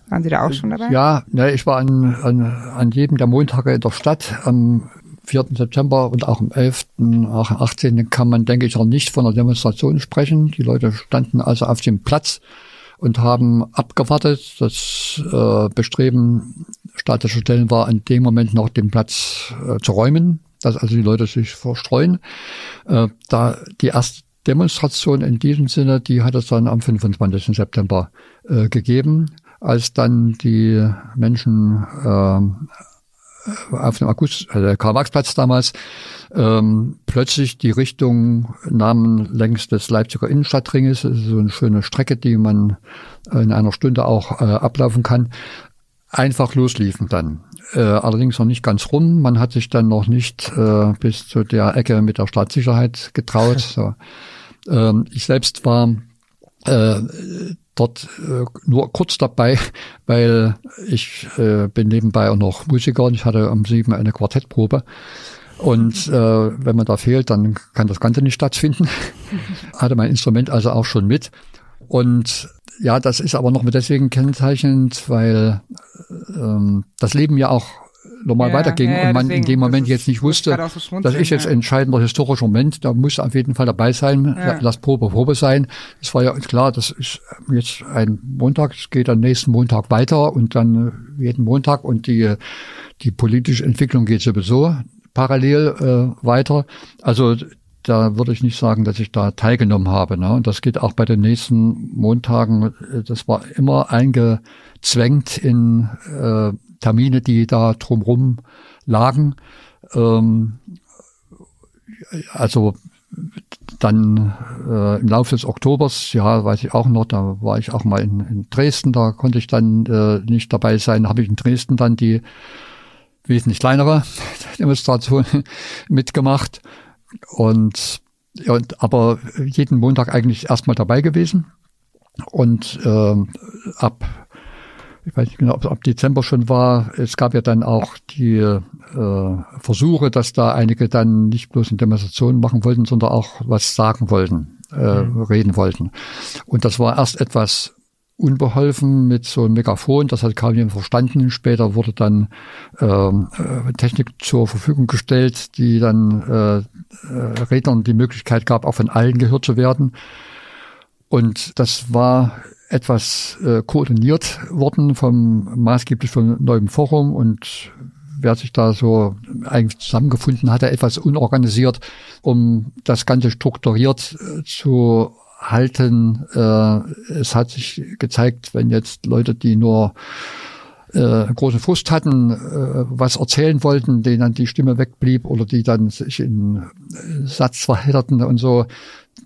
Waren Sie da auch schon dabei? Ja, ne, ich war an, an, an jedem der Montage in der Stadt. Am 4. September und auch am 11., auch am 18. kann man, denke ich, auch nicht von einer Demonstration sprechen. Die Leute standen also auf dem Platz und haben abgewartet. Das äh, Bestreben staatlicher Stellen war in dem Moment noch den Platz äh, zu räumen, dass also die Leute sich verstreuen. Äh, da die erste Demonstration in diesem Sinne, die hat es dann am 25. September äh, gegeben, als dann die Menschen ähm, auf dem August, also Karl-Marx-Platz damals, ähm, plötzlich die Richtung nahmen längs des Leipziger Innenstadtringes. Das ist so eine schöne Strecke, die man in einer Stunde auch äh, ablaufen kann. Einfach losliefen dann. Äh, allerdings noch nicht ganz rum. Man hat sich dann noch nicht äh, bis zu der Ecke mit der Staatssicherheit getraut. so. ähm, ich selbst war äh, dort äh, nur kurz dabei, weil ich äh, bin nebenbei auch noch Musiker und ich hatte um sieben eine Quartettprobe. Und äh, wenn man da fehlt, dann kann das Ganze nicht stattfinden. hatte mein Instrument also auch schon mit. Und ja, das ist aber noch mit deswegen kennzeichnend, weil ähm, das Leben ja auch normal Ja, weiterging ja, und man in deswegen, dem das Moment ist- jetzt nicht wusste, so das ist jetzt ja. ein entscheidender historischer Moment, da muss auf jeden Fall dabei sein, Ja. lass Probe Probe sein. Es war ja klar, das ist jetzt ein Montag, es geht am nächsten Montag weiter und dann äh, jeden Montag und die, die politische Entwicklung geht sowieso parallel äh, weiter. Also da würde ich nicht sagen, dass ich da teilgenommen habe. Ne? Und das geht auch bei den nächsten Montagen. Das war immer eingezwängt in äh, Termine, die da drumrum lagen. Ähm, also dann äh, im Laufe des Oktobers, ja, weiß ich auch noch, da war ich auch mal in, in Dresden, da konnte ich dann äh, nicht dabei sein, habe ich in Dresden dann die wesentlich kleinere Demonstration mitgemacht. Und, und aber jeden Montag eigentlich erstmal dabei gewesen. Und ähm, ab ich weiß nicht genau, ob es ab Dezember schon war. Es gab ja dann auch die äh, Versuche, dass da einige dann nicht bloß eine Demonstration machen wollten, sondern auch was sagen wollten, äh, reden wollten. Und das war erst etwas unbeholfen mit so einem Megafon, das hat kaum jemand verstanden. Später wurde dann ähm, äh, Technik zur Verfügung gestellt, die dann äh, äh, Rednern die Möglichkeit gab, auch von allen gehört zu werden. Und das war etwas äh, koordiniert worden vom maßgeblich vom neuen Forum und wer sich da so eigentlich zusammengefunden hatte, etwas unorganisiert, um das Ganze strukturiert äh, zu halten. Äh, es hat sich gezeigt, wenn jetzt Leute, die nur äh, großen Frust hatten, äh, was erzählen wollten, denen dann die Stimme wegblieb oder die dann sich in Satz verhedderten und so,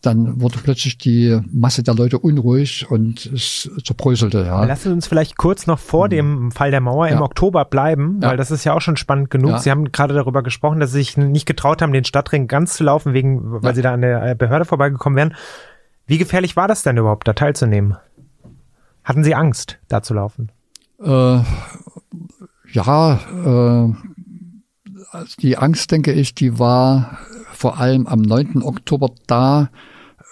dann wurde plötzlich die Masse der Leute unruhig und es zerbröselte. Ja. Lassen Sie uns vielleicht kurz noch vor mhm. dem Fall der Mauer ja. im Oktober bleiben, ja. weil das ist ja auch schon spannend genug. Ja. Sie haben gerade darüber gesprochen, dass Sie sich nicht getraut haben, den Stadtring ganz zu laufen, wegen, weil Sie da an der Behörde vorbeigekommen wären. Wie gefährlich war das denn überhaupt, da teilzunehmen? Hatten Sie Angst, da zu laufen? Äh, ja, äh, die Angst, denke ich, die war vor allem am 9. Oktober da,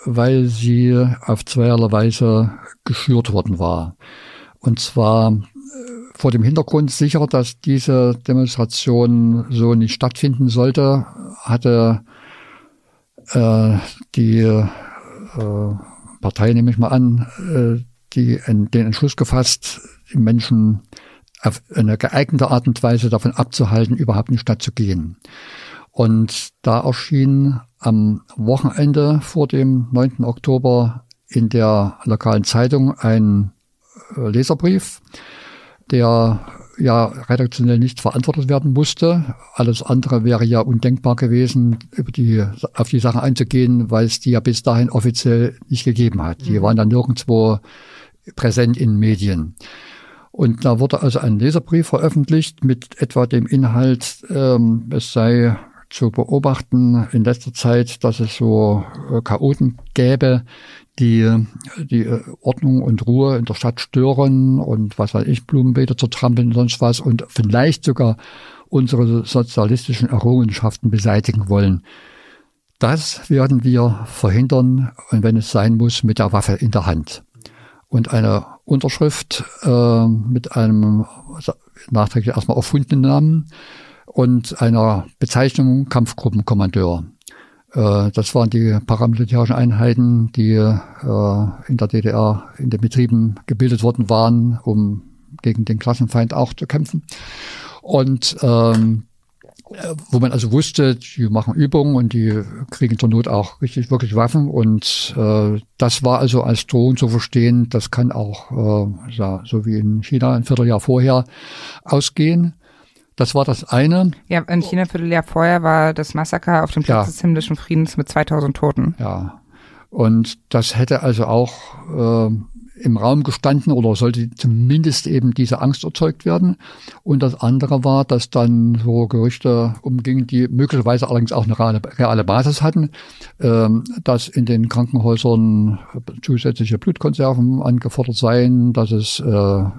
weil sie auf zweierlei Weise geschürt worden war. Und zwar äh, vor dem Hintergrund sicher, dass diese Demonstration so nicht stattfinden sollte, hatte äh, die äh, Partei, nehme ich mal an, äh, die in, den Entschluss gefasst, die Menschen auf eine geeignete Art und Weise davon abzuhalten, überhaupt in die Stadt zu gehen. Und da erschien am Wochenende vor dem 9. Oktober in der lokalen Zeitung ein äh, Leserbrief, der ja redaktionell nicht verantwortet werden musste. Alles andere wäre ja undenkbar gewesen, über die, auf die Sachen einzugehen, weil es die ja bis dahin offiziell nicht gegeben hat. Die mhm. waren dann nirgendwo präsent in Medien. Und da wurde also ein Leserbrief veröffentlicht mit etwa dem Inhalt, ähm, es sei zu beobachten in letzter Zeit, dass es so äh, Chaoten gäbe, die die äh, Ordnung und Ruhe in der Stadt stören und was weiß ich, Blumenbeete zertrampeln und sonst was und vielleicht sogar unsere sozialistischen Errungenschaften beseitigen wollen. Das werden wir verhindern und wenn es sein muss, mit der Waffe in der Hand. Und eine Unterschrift äh, mit einem nachträglich erstmal erfundenen Namen und einer Bezeichnung Kampfgruppenkommandeur. Äh, das waren die paramilitärischen Einheiten, die äh, in der DDR in den Betrieben gebildet worden waren, um gegen den Klassenfeind auch zu kämpfen. Und ähm, wo man also wusste, die machen Übungen und die kriegen zur Not auch richtig wirklich Waffen und äh, das war also als Drohung zu verstehen, das kann auch äh, so wie in China ein Vierteljahr vorher ausgehen. Das war das eine. Ja, in China Vierteljahr vorher war das Massaker auf dem Platz ja. des himmlischen Friedens mit 2000 Toten. Ja. Und das hätte also auch äh, im Raum gestanden oder sollte zumindest eben diese Angst erzeugt werden. Und das andere war, dass dann so Gerüchte umgingen, die möglicherweise allerdings auch eine reale, reale Basis hatten, ähm, dass in den Krankenhäusern zusätzliche Blutkonserven angefordert seien, dass es äh, äh,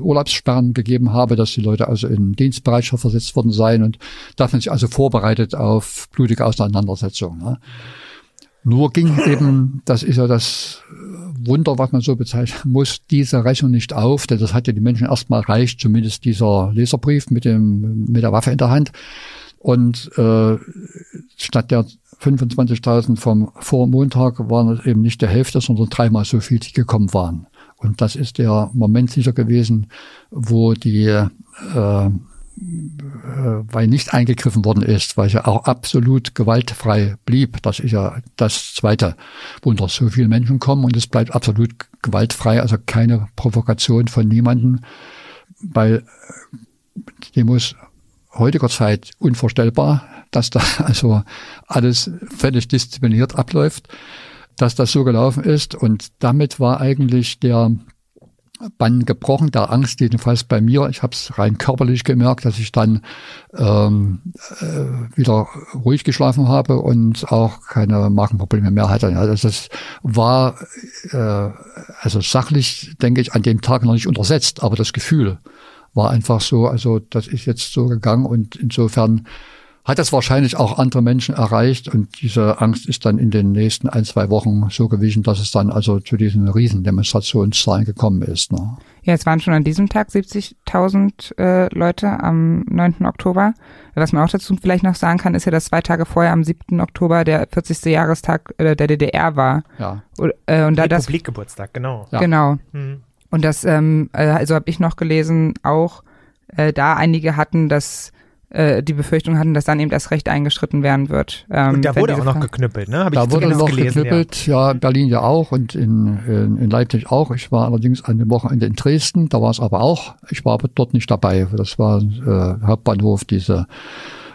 Urlaubssperren gegeben habe, dass die Leute also in Dienstbereitschaft versetzt worden seien und dass man sich also vorbereitet auf blutige Auseinandersetzungen. Ne? Nur ging eben, das ist ja das Wunder, was man so bezeichnen muss, diese Rechnung nicht auf, denn das hat ja die Menschen erstmal erreicht, zumindest dieser Leserbrief mit dem, mit der Waffe in der Hand. Und äh, statt der 25.000 vom Vormontag waren es eben nicht der Hälfte, sondern dreimal so viel, die gekommen waren. Und das ist der Moment sicher gewesen, wo die äh, weil nicht eingegriffen worden ist, weil ja auch absolut gewaltfrei blieb. Das ist ja das zweite Wunder. So viele Menschen kommen und es bleibt absolut gewaltfrei, also keine Provokation von niemandem, weil Demos heutiger Zeit unvorstellbar, dass da also alles völlig diszipliniert abläuft, dass das so gelaufen ist und damit war eigentlich der Bann gebrochen, der Angst jedenfalls bei mir. Ich habe es rein körperlich gemerkt, dass ich dann ähm, äh, wieder ruhig geschlafen habe und auch keine Magenprobleme mehr hatte. Also das war äh, also sachlich, denke ich, an dem Tag noch nicht untersetzt, aber das Gefühl war einfach so, also das ist jetzt so gegangen und insofern hat es wahrscheinlich auch andere Menschen erreicht und diese Angst ist dann in den nächsten ein, zwei Wochen so gewichen, dass es dann also zu diesen Riesendemonstrationszahlen gekommen ist. Ne? Ja, es waren schon an diesem Tag 70.000 äh, Leute am 9. Oktober. Was man auch dazu vielleicht noch sagen kann, ist ja, dass zwei Tage vorher am 7. Oktober der 40. Jahrestag äh, der DDR war. Ja. Und, äh, und da das Republikgeburtstag, genau. Ja. genau. Mhm. Und das, ähm, äh, also habe ich noch gelesen, auch äh, da einige hatten, dass äh, die Befürchtung hatten, dass dann eben das Recht eingeschritten werden wird. Ähm, Und da wurde auch noch geknüppelt, ne? Hab ich Da wurde zumindest noch gelesen, geknüppelt, ja. Berlin ja auch und in, in, in Leipzig auch. Ich war allerdings an dem Wochenende in Dresden, da war es aber auch. Ich war aber dort nicht dabei. Das war äh, Hauptbahnhof, diese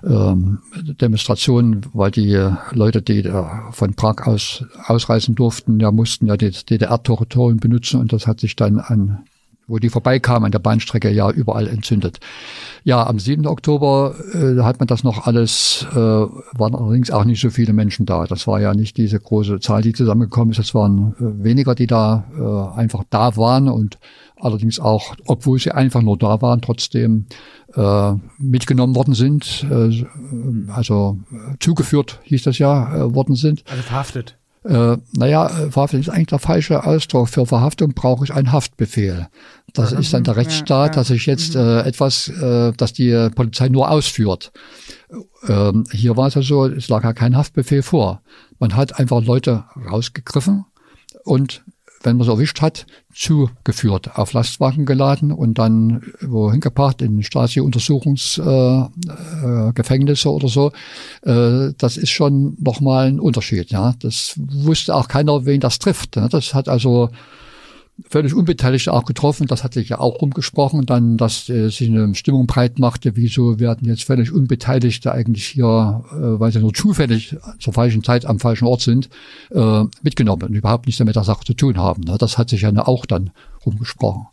ähm, Demonstration, weil die Leute, die da von Prag aus ausreisen durften, ja mussten ja das DDR-Territorium benutzen und das hat sich dann an wo die vorbeikamen an der Bahnstrecke, ja überall entzündet. Ja, am 7. Oktober äh, hat man das noch alles, äh, waren allerdings auch nicht so viele Menschen da. Das war ja nicht diese große Zahl, die zusammengekommen ist. Es waren äh, weniger, die da äh, einfach da waren und allerdings auch, obwohl sie einfach nur da waren, trotzdem äh, mitgenommen worden sind, äh, also äh, zugeführt, hieß das ja, äh, worden sind. Also verhaftet. Äh, naja, äh, Verhaftung ist eigentlich der falsche Ausdruck. Für Verhaftung brauche ich einen Haftbefehl. Das ist dann der Rechtsstaat, dass ich jetzt äh, etwas, äh, dass die Polizei nur ausführt. Ähm, hier war es ja so, es lag ja kein Haftbefehl vor. Man hat einfach Leute rausgegriffen und wenn man sie erwischt hat, zugeführt, auf Lastwagen geladen und dann wohin gebracht, in Stasi-Untersuchungsgefängnisse äh, äh, Gefängnisse oder so. Äh, das ist schon nochmal ein Unterschied. Ja, Das wusste auch keiner, wen das trifft. Ne? Das hat also völlig Unbeteiligte auch getroffen. Das hat sich ja auch rumgesprochen, dann, dass äh, sich eine Stimmung breit machte. Wieso werden jetzt völlig Unbeteiligte eigentlich hier, äh, weil sie nur zufällig zur falschen Zeit am falschen Ort sind, äh, mitgenommen und überhaupt nichts mehr mit der Sache zu tun haben. Ne? Das hat sich ja auch dann rumgesprochen.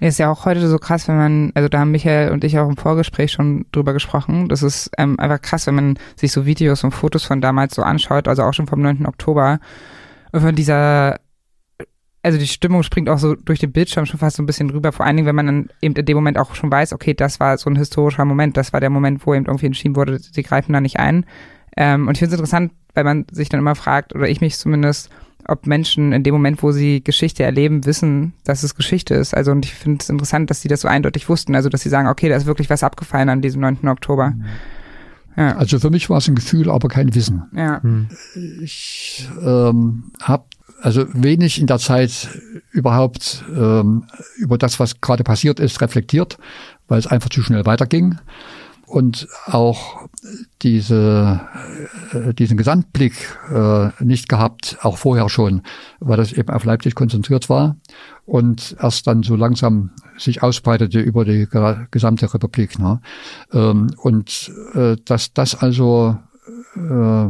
Ist ja auch heute so krass, wenn man, also da haben Michael und ich auch im Vorgespräch schon drüber gesprochen. Das ist ähm, einfach krass, wenn man sich so Videos und Fotos von damals so anschaut, also auch schon vom 9. Oktober. Von dieser, also die Stimmung springt auch so durch den Bildschirm schon fast so ein bisschen drüber. Vor allen Dingen, wenn man dann eben in dem Moment auch schon weiß, okay, das war so ein historischer Moment, das war der Moment, wo eben irgendwie entschieden wurde, sie greifen da nicht ein. Ähm, und ich finde es interessant, weil man sich dann immer fragt, oder ich mich zumindest, ob Menschen in dem Moment, wo sie Geschichte erleben, wissen, dass es Geschichte ist. Also und ich finde es interessant, dass sie das so eindeutig wussten. Also dass sie sagen, okay, da ist wirklich was abgefallen an diesem 9. Oktober. Ja. Also für mich war es ein Gefühl, aber kein Wissen. Ja. Ich ähm, habe also wenig in der Zeit überhaupt ähm, über das, was gerade passiert ist, reflektiert, weil es einfach zu schnell weiterging. Und auch diese, äh, diesen Gesamtblick äh, nicht gehabt, auch vorher schon, weil das eben auf Leipzig konzentriert war und erst dann so langsam sich ausbreitete über die ge- gesamte Republik. Ne? Ähm, und äh, dass das also äh,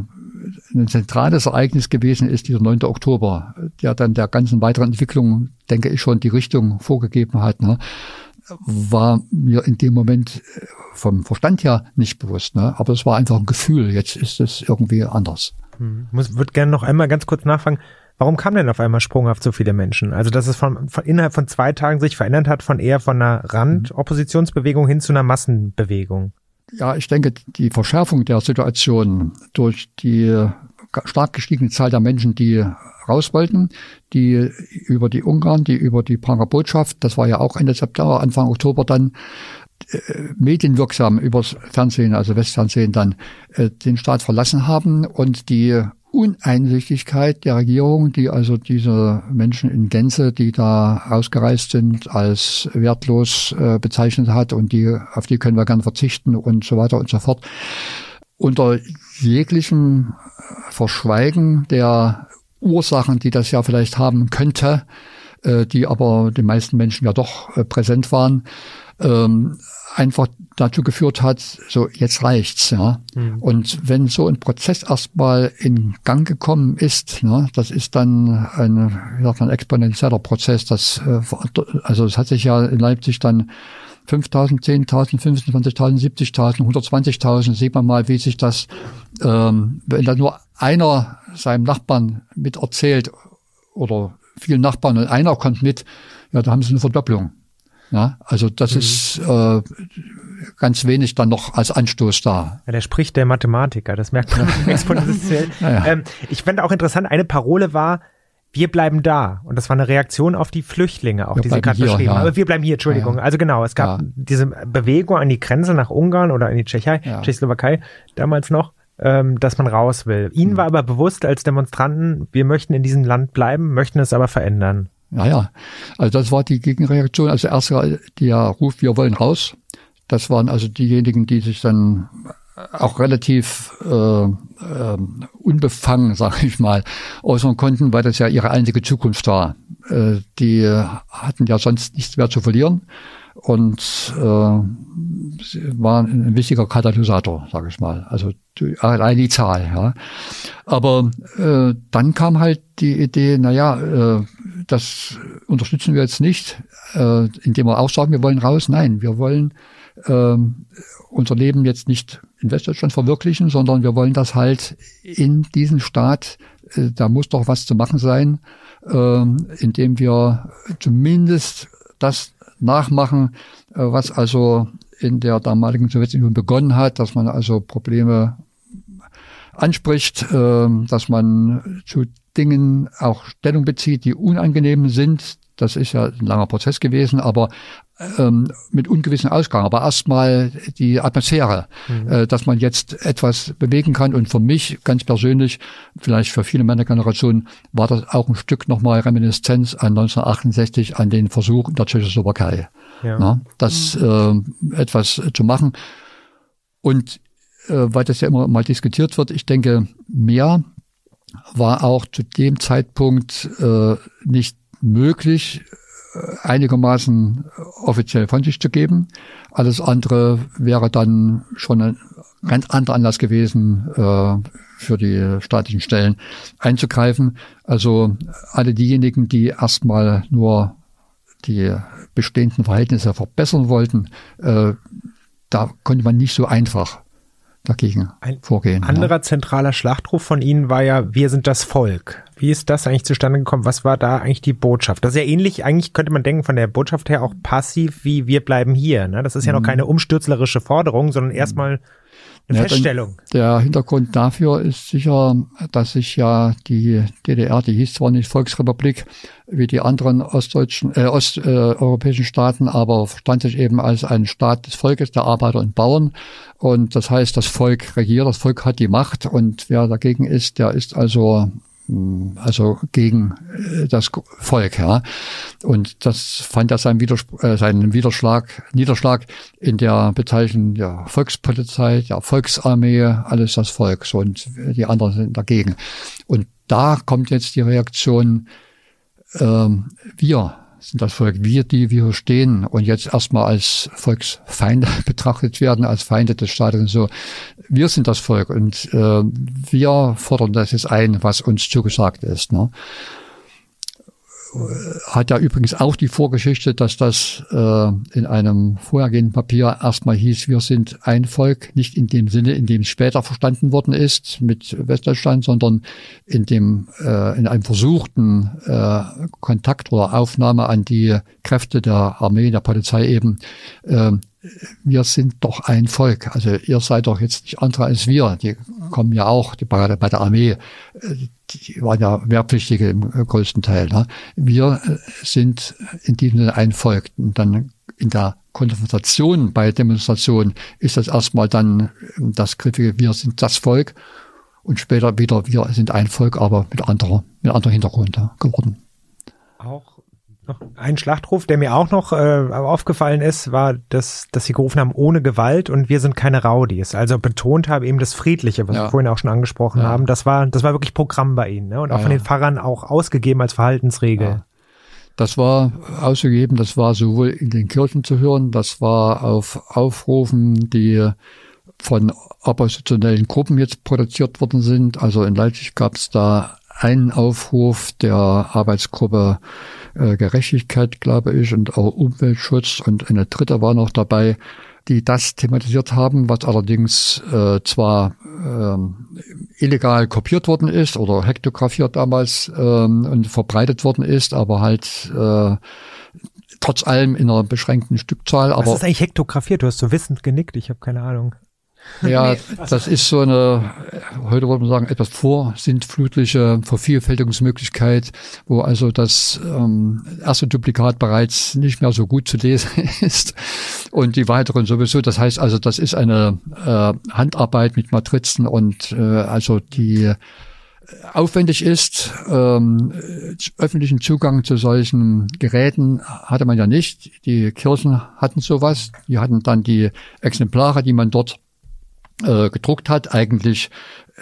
ein zentrales Ereignis gewesen ist, dieser 9. Oktober, der dann der ganzen weiteren Entwicklung, denke ich, schon die Richtung vorgegeben hat, ne, war mir in dem Moment äh, vom Verstand her nicht bewusst. Ne, aber es war einfach ein Gefühl, jetzt ist es irgendwie anders. Hm. Muss, würde gerne noch einmal ganz kurz nachfragen, warum kam denn auf einmal sprunghaft so viele Menschen? Also, dass es von, von innerhalb von zwei Tagen sich verändert hat, von eher von einer Rand-Oppositionsbewegung hin zu einer Massenbewegung. Ja, ich denke, die Verschärfung der Situation durch die stark gestiegene Zahl der Menschen, die raus wollten, die über die Ungarn, die über die Prager Botschaft, das war ja auch Ende September, Anfang Oktober dann, äh, medienwirksam übers Fernsehen, also Westfernsehen dann, äh, den Staat verlassen haben und die Uneinsichtigkeit der Regierung, die also diese Menschen in Gänze, die da ausgereist sind, als wertlos äh, bezeichnet hat und die, auf die können wir gerne verzichten und so weiter und so fort. Unter jeglichem Verschweigen der Ursachen, die das ja vielleicht haben könnte, äh, die aber den meisten Menschen ja doch äh, präsent waren, ähm, einfach dazu geführt hat, so jetzt reicht's, ja. Und wenn so ein Prozess erstmal in Gang gekommen ist, ne, das ist dann ein, wie sagt man, exponentieller Prozess. Das, äh, also es hat sich ja in Leipzig dann 5.000, 10.000, 25.000, 70.000, 120.000, sieht man mal, wie sich das, ähm, wenn da nur einer seinem Nachbarn mit erzählt oder vielen Nachbarn und einer kommt mit, ja, da haben sie eine Verdopplung. Ja, also das Mhm. ist äh, ganz wenig dann noch als Anstoß da. Ja, der spricht der Mathematiker, das merkt man exponentiell. Ja. Ähm, ich fand auch interessant, eine Parole war, wir bleiben da. Und das war eine Reaktion auf die Flüchtlinge, auch Wir die Sie gerade beschrieben haben. Aber wir bleiben hier, Entschuldigung. Ja. Also genau, es gab Ja. diese Bewegung an die Grenze nach Ungarn oder in die Tschechei. Tschechoslowakei damals noch, ähm, dass man raus will. Ihnen war aber bewusst als Demonstranten, wir möchten in diesem Land bleiben, möchten es aber verändern. Ja, ja. Also das war die Gegenreaktion. Also erst der Ruf, wir wollen raus. Das waren also diejenigen, die sich dann auch relativ äh, ähm, unbefangen, sage ich mal, äußern konnten, weil das ja ihre einzige Zukunft war. Äh, die hatten ja sonst nichts mehr zu verlieren und äh, sie waren ein wichtiger Katalysator, sage ich mal. Also die- allein die Zahl. Ja. Aber äh, dann kam halt die Idee, naja, äh, das unterstützen wir jetzt nicht, äh, indem wir auch sagen, wir wollen raus. Nein, wir wollen ähm, unser Leben jetzt nicht in Westdeutschland verwirklichen, sondern wir wollen das halt in diesem Staat, äh, da muss doch was zu machen sein, ähm, indem wir zumindest das nachmachen, äh, was also in der damaligen Sowjetunion begonnen hat, dass man also Probleme anspricht, äh, dass man zu Dingen auch Stellung bezieht, die unangenehm sind. Das ist ja ein langer Prozess gewesen, aber ähm, mit ungewissen Ausgang. Aber erstmal die Atmosphäre, äh, dass man jetzt etwas bewegen kann. Und für mich ganz persönlich, vielleicht für viele meiner Generation, war das auch ein Stück nochmal Reminiszenz an 1968, an den Versuch in der Tschechoslowakei, Ja. na, das äh, etwas zu machen. Und äh, weil das ja immer mal diskutiert wird, ich denke, mehr war auch zu dem Zeitpunkt äh, nicht möglich, einigermaßen offiziell von sich zu geben. Alles andere wäre dann schon ein ganz anderer Anlass gewesen, äh, für die staatlichen Stellen einzugreifen. Also alle diejenigen, die erstmal nur die bestehenden Verhältnisse verbessern wollten, äh, da konnte man nicht so einfach dagegen Ein vorgehen. Anderer zentraler Schlachtruf von Ihnen war ja, wir sind das Volk. Wie ist das eigentlich zustande gekommen? Was war da eigentlich die Botschaft? Das ist ja ähnlich, eigentlich könnte man denken, von der Botschaft her auch passiv wie wir bleiben hier. Ne? Das ist ja noch keine umstürzlerische Forderung, sondern erstmal eine Ja, dann- Feststellung. Der Hintergrund dafür ist sicher, dass sich ja die DDR, die hieß zwar nicht Volksrepublik wie die anderen ostdeutschen, äh, osteuropäischen Staaten, aber verstand sich eben als ein Staat des Volkes, der Arbeiter und Bauern. Und das heißt, das Volk regiert, das Volk hat die Macht und wer dagegen ist, der ist also also gegen äh, das Volk, ja. Und das fand er seinen, Widerspr äh, seinen Widerschlag, Niederschlag in der Bezeichnung der Volkspolizei, der Volksarmee, alles das Volk. So, und die anderen sind dagegen. Und da kommt jetzt die Reaktion, ähm, wir sind das Volk, wir, die wir hier stehen und jetzt erstmal als Volksfeinde betrachtet werden, als Feinde des Staates und so. Wir sind das Volk und äh, wir fordern das jetzt ein, was uns zugesagt ist. Ne? Hat ja übrigens auch die Vorgeschichte, dass das äh, in einem vorhergehenden Papier erstmal hieß, wir sind ein Volk, nicht in dem Sinne, in dem es später verstanden worden ist mit Westdeutschland, sondern in dem äh, in einem versuchten äh, Kontakt oder Aufnahme an die Kräfte der Armee, der Polizei eben. Äh, wir sind doch ein Volk. Also ihr seid doch jetzt nicht andere als wir. Die kommen ja auch, die bei, der Armee, äh, die waren ja Wehrpflichtige im äh, größten Teil. Ne? Wir äh, sind in diesem Sinne ein Volk. Und dann in der Konfrontation bei Demonstrationen ist das erstmal dann das griffige, wir sind das Volk. Und später wieder, wir sind ein Volk, aber mit anderer, mit anderem Hintergrund ja, geworden. Auch noch ein Schlachtruf, der mir auch noch äh, aufgefallen ist, war, dass, dass sie gerufen haben, ohne Gewalt und wir sind keine Rowdies. Also betont haben eben das Friedliche, was Ja. wir vorhin auch schon angesprochen Ja. haben. Das war, das war wirklich Programm bei ihnen, ne? Und auch Ja, von den Pfarrern auch ausgegeben als Verhaltensregel. Das war ausgegeben, das war sowohl in den Kirchen zu hören, das war auf Aufrufen, die von oppositionellen Gruppen jetzt produziert worden sind. Also in Leipzig gab es da einen Aufruf der Arbeitsgruppe äh, Gerechtigkeit, glaube ich, und auch Umweltschutz und eine dritte war noch dabei, die das thematisiert haben, was allerdings äh, zwar ähm, illegal kopiert worden ist oder hektografiert damals ähm, und verbreitet worden ist, aber halt äh, trotz allem in einer beschränkten Stückzahl. Was Aber ist eigentlich hektografiert? Du hast so wissend genickt, ich habe keine Ahnung. Ja, das ist so eine, heute würde man sagen, etwas vorsintflutliche Vervielfältigungsmöglichkeit, wo also das ähm, erste Duplikat bereits nicht mehr so gut zu lesen ist und die weiteren sowieso. Das heißt also, das ist eine äh, Handarbeit mit Matrizen und äh, also die aufwendig ist. Ähm, öffentlichen Zugang zu solchen Geräten hatte man ja nicht. Die Kirchen hatten sowas. Die hatten dann die Exemplare, die man dort äh, gedruckt hat, eigentlich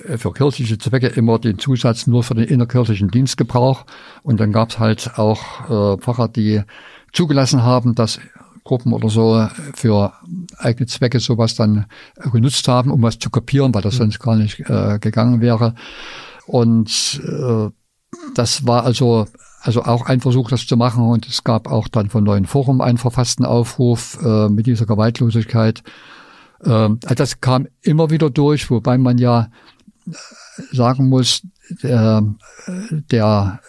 äh, für kirchliche Zwecke immer den Zusatz nur für den innerkirchlichen Dienstgebrauch. Und dann gab es halt auch äh, Pfarrer, die zugelassen haben, dass Gruppen oder so für eigene Zwecke sowas dann genutzt haben, um was zu kopieren, weil das sonst gar nicht äh, gegangen wäre. Und äh, das war also also auch ein Versuch, das zu machen. Und es gab auch dann vom neuen Forum einen verfassten Aufruf äh, mit dieser Gewaltlosigkeit. Ähm, das kam immer wieder durch, wobei man ja äh, sagen muss, der, der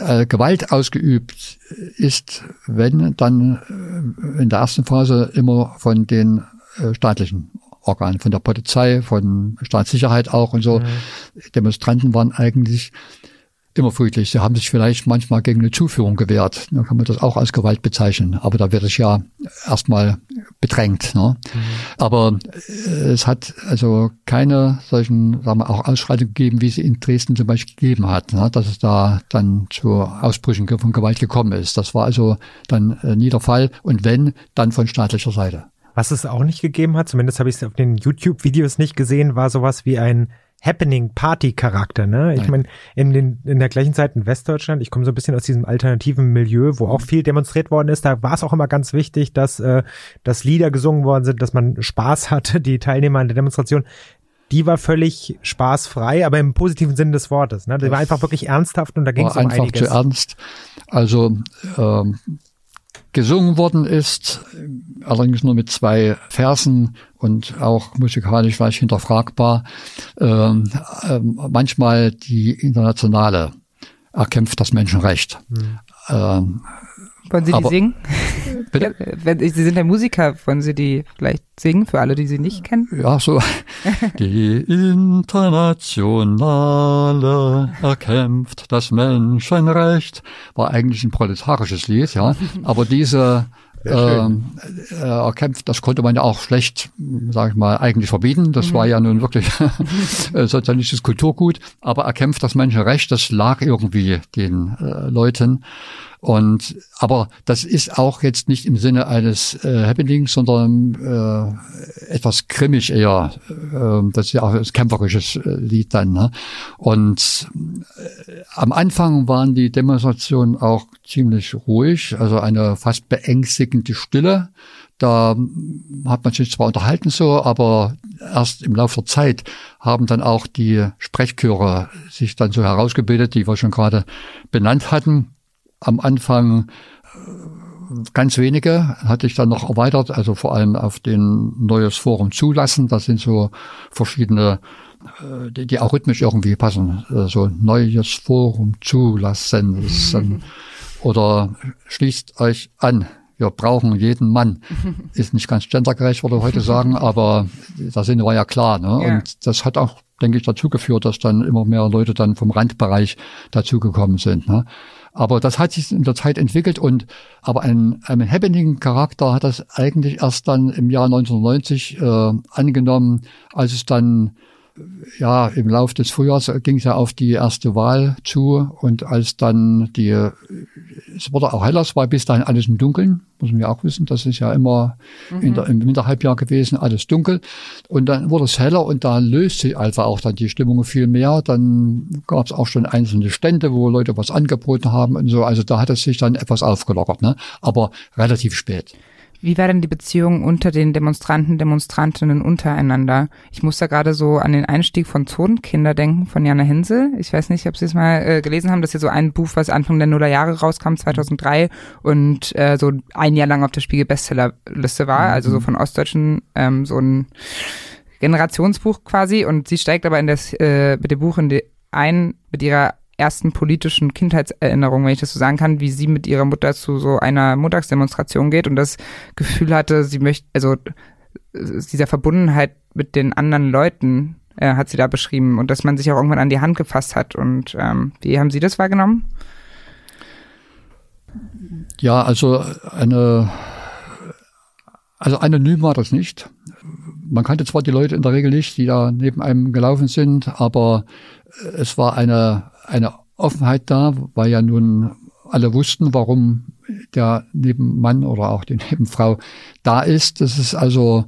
äh, Gewalt ausgeübt ist, wenn dann äh, in der ersten Phase immer von den äh, staatlichen Organen, von der Polizei, von Staatssicherheit auch und so. Mhm. Demonstranten waren eigentlich immer friedlich. Sie haben sich vielleicht manchmal gegen eine Zuführung gewehrt. Da kann man das auch als Gewalt bezeichnen. Aber da wird es ja erstmal bedrängt. Ne? Mhm. Aber äh, es hat also keine solchen, sagen wir, auch Ausschreitungen gegeben, wie sie in Dresden zum Beispiel gegeben hat, ne? dass es da dann zu Ausbrüchen von Gewalt gekommen ist. Das war also dann äh, nie der Fall. Und wenn, dann von staatlicher Seite. Was es auch nicht gegeben hat, zumindest habe ich es auf den YouTube-Videos nicht gesehen, war sowas wie ein Happening-Party-Charakter. Ne? Ich meine, in, den, in der gleichen Zeit in Westdeutschland, ich komme so ein bisschen aus diesem alternativen Milieu, wo auch viel demonstriert worden ist, da war es auch immer ganz wichtig, dass, äh, dass Lieder gesungen worden sind, dass man Spaß hatte, die Teilnehmer an der Demonstration. Die war völlig spaßfrei, aber im positiven Sinne des Wortes. Ne? Die war einfach wirklich ernsthaft und da ging es um einfach einiges. zu ernst. Also ähm, gesungen worden ist, äh, allerdings nur mit zwei Versen und auch musikalisch vielleicht hinterfragbar. Ähm, ähm, manchmal die internationale erkämpft das Menschenrecht. Ähm, Wollen Sie die Aber- singen? Bitte? Sie sind ja Musiker, wollen Sie die vielleicht singen für alle, die Sie nicht kennen? Ja, so. Die Internationale erkämpft das Menschenrecht war eigentlich ein proletarisches Lied, ja. Aber diese ähm, äh, erkämpft, das konnte man ja auch schlecht, sage ich mal, eigentlich verbieten. Das war ja nun wirklich äh, sozialistisches Kulturgut. Aber erkämpft das Menschenrecht, das lag irgendwie den äh, Leuten. Und aber das ist auch jetzt nicht im Sinne eines äh, Happenings, sondern äh, etwas grimmig eher. Äh, das ist ja auch ein kämpferisches äh, Lied dann. Ne? Und äh, am Anfang waren die Demonstrationen auch ziemlich ruhig, also eine fast beängstigende Stille. Da hat man sich zwar unterhalten so, aber erst im Laufe der Zeit haben dann auch die Sprechchöre sich dann so herausgebildet, die wir schon gerade benannt hatten am Anfang äh, ganz wenige, hatte ich dann noch erweitert, also vor allem auf den neues Forum zulassen. Das sind so verschiedene, äh, die, die auch rhythmisch irgendwie passen. Äh, So neues Forum zulassen. Dann, oder schließt euch an. Wir brauchen jeden Mann. Ist nicht ganz gendergerecht, würde ich heute sagen, aber da sind wir ja klar. Ne? Ja. Und das hat auch, denke ich, dazu geführt, dass dann immer mehr Leute dann vom Randbereich dazugekommen sind. Ne? Aber das hat sich in der Zeit entwickelt und aber einen, einen Happening-Charakter hat das eigentlich erst dann im Jahr 1990 äh, angenommen, als es dann ja, im Lauf des Frühjahrs ging es ja auf die erste Wahl zu und als dann die, es wurde auch heller, es war bis dahin alles im Dunkeln, muss man ja auch wissen, das ist ja immer in der, im Winterhalbjahr gewesen, alles dunkel. Und dann wurde es heller und da löste sich einfach auch dann die Stimmung viel mehr, dann gab es auch schon einzelne Stände, wo Leute was angeboten haben und so, also da hat es sich dann etwas aufgelockert, ne? aber relativ spät. Wie war denn die Beziehung unter den Demonstranten, Demonstrantinnen untereinander? Ich muss da gerade so an den Einstieg von Zonenkinder denken, von Jana Hensel. Ich weiß nicht, ob Sie es mal äh, gelesen haben. Das ist ja so ein Buch, was Anfang der Nullerjahre rauskam, 2003 und äh, so ein Jahr lang auf der Spiegel-Bestsellerliste war. Also so von Ostdeutschen ähm, so ein Generationsbuch quasi. Und sie steigt aber in das, äh, mit dem Buch in die, ein mit ihrer ersten politischen Kindheitserinnerungen, wenn ich das so sagen kann, wie sie mit ihrer Mutter zu so einer Montagsdemonstration geht und das Gefühl hatte, sie möchte, also dieser Verbundenheit mit den anderen Leuten äh, hat sie da beschrieben und dass man sich auch irgendwann an die Hand gefasst hat. Und ähm, wie haben Sie das wahrgenommen? Ja, also eine, also anonym war das nicht. Man kannte zwar die Leute in der Regel nicht, die da neben einem gelaufen sind, aber es war eine, eine Offenheit da, weil ja nun alle wussten, warum der Nebenmann oder auch die Nebenfrau da ist. Das ist also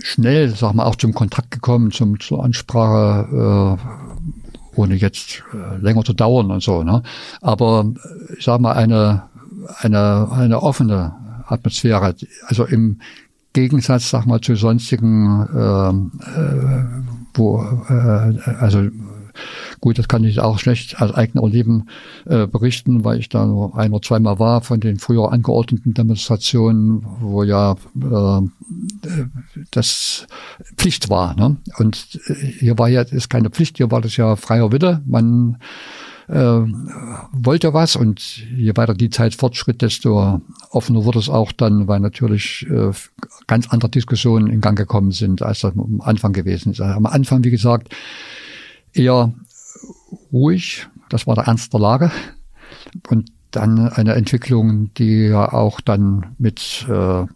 schnell, sag mal, auch zum Kontakt gekommen, zum, zur Ansprache, äh, ohne jetzt äh, länger zu dauern und so. Ne? Aber ich sag mal, eine, eine, eine offene Atmosphäre, also im Gegensatz, sag mal, zu sonstigen, äh, äh, wo, äh, also Gut, das kann ich auch schlecht als eigener Erleben äh, berichten, weil ich da nur ein oder zweimal war von den früher angeordneten Demonstrationen, wo ja äh, das Pflicht war. Ne? Und äh, hier war ja ist keine Pflicht, hier war das ja freier Wille. Man äh, wollte was und je weiter die Zeit fortschritt, desto offener wurde es auch dann, weil natürlich äh, ganz andere Diskussionen in Gang gekommen sind, als das am Anfang gewesen ist. Also am Anfang, wie gesagt, eher ruhig. Das war der Ernst der Lage. Und dann eine Entwicklung, die ja auch dann mit äh,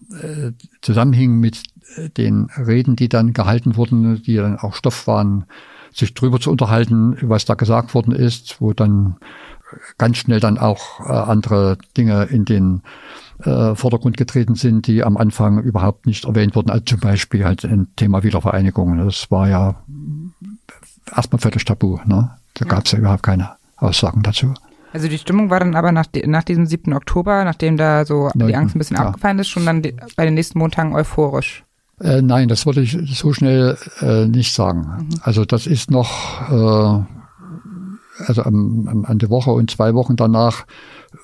zusammenhing mit den Reden, die dann gehalten wurden, die dann auch Stoff waren, sich drüber zu unterhalten, was da gesagt worden ist, wo dann ganz schnell dann auch äh, andere Dinge in den äh, Vordergrund getreten sind, die am Anfang überhaupt nicht erwähnt wurden. Also zum Beispiel halt ein Thema Wiedervereinigung. Das war ja erstmal völlig tabu. Ne? Da gab es ja überhaupt keine Aussagen dazu. Also die Stimmung war dann aber nach, nach diesem 7. Oktober, nachdem da so die Angst ein bisschen ja. abgefallen ist, schon dann die, bei den nächsten Montagen euphorisch. Äh, nein, das würde ich so schnell äh, nicht sagen. Mhm. Also das ist noch, äh, also am, am, an der Woche und zwei Wochen danach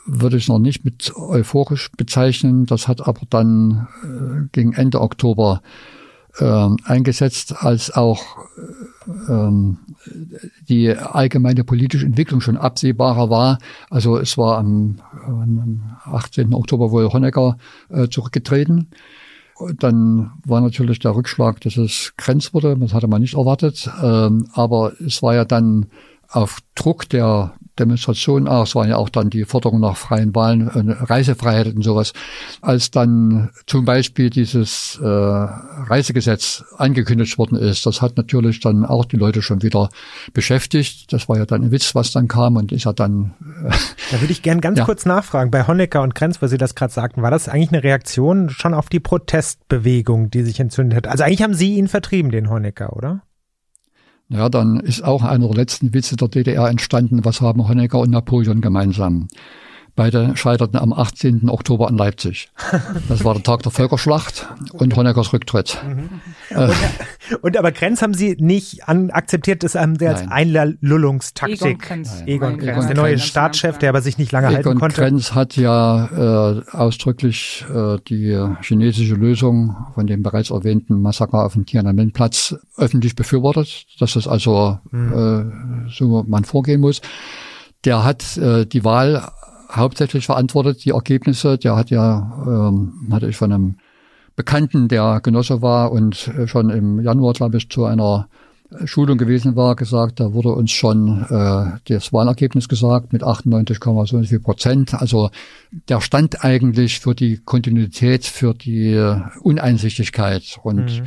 würde ich noch nicht mit euphorisch bezeichnen. Das hat aber dann äh, gegen Ende Oktober äh, eingesetzt, als auch ähm, die allgemeine politische Entwicklung schon absehbarer war. Also es war am, am 18. Oktober wohl Honecker äh, zurückgetreten. Dann war natürlich der Rückschlag, dass es Grenz wurde. Das hatte man nicht erwartet. Ähm, aber es war ja dann auf Druck der Demonstrationen auch, es waren ja auch dann die Forderungen nach freien Wahlen, äh, Reisefreiheit und sowas, als dann zum Beispiel dieses äh, Reisegesetz angekündigt worden ist, das hat natürlich dann auch die Leute schon wieder beschäftigt. Das war ja dann ein Witz, was dann kam und ist ja dann. Äh, da würde ich gern ganz ja. kurz nachfragen, bei Honecker und Grenz, wo Sie das gerade sagten, war das eigentlich eine Reaktion schon auf die Protestbewegung, die sich entzündet hat? Also eigentlich haben Sie ihn vertrieben, den Honecker, oder? Ja, dann ist auch einer der letzten Witze der DDR entstanden. Was haben Honecker und Napoleon gemeinsam? Beide scheiterten am 18. Oktober in Leipzig. Das war der Tag der Völkerschlacht und Honeckers Rücktritt. Mhm. Und, und, aber Grenz haben Sie nicht an, akzeiert, das haben Sie als Nein. Einlullungstaktik. Egon Grenz. Egon Grenz, der neue Staatschef, der aber sich nicht lange Egon halten konnte. Egon Grenz hat ja äh, ausdrücklich äh, die chinesische Lösung von dem bereits erwähnten Massaker auf dem Tiananmen-Platz öffentlich befürwortet, dass das also mhm. äh, so man vorgehen muss. Der hat äh, die Wahl hauptsächlich verantwortet, die Ergebnisse. Der hat ja, ähm, hatte ich von einem Bekannten, der Genosse war und schon im Januar, glaube ich, zu einer Schulung gewesen war, gesagt, da wurde uns schon äh, das Wahlergebnis gesagt mit 98, so viel Prozent. Also der stand eigentlich für die Kontinuität, für die Uneinsichtigkeit und mhm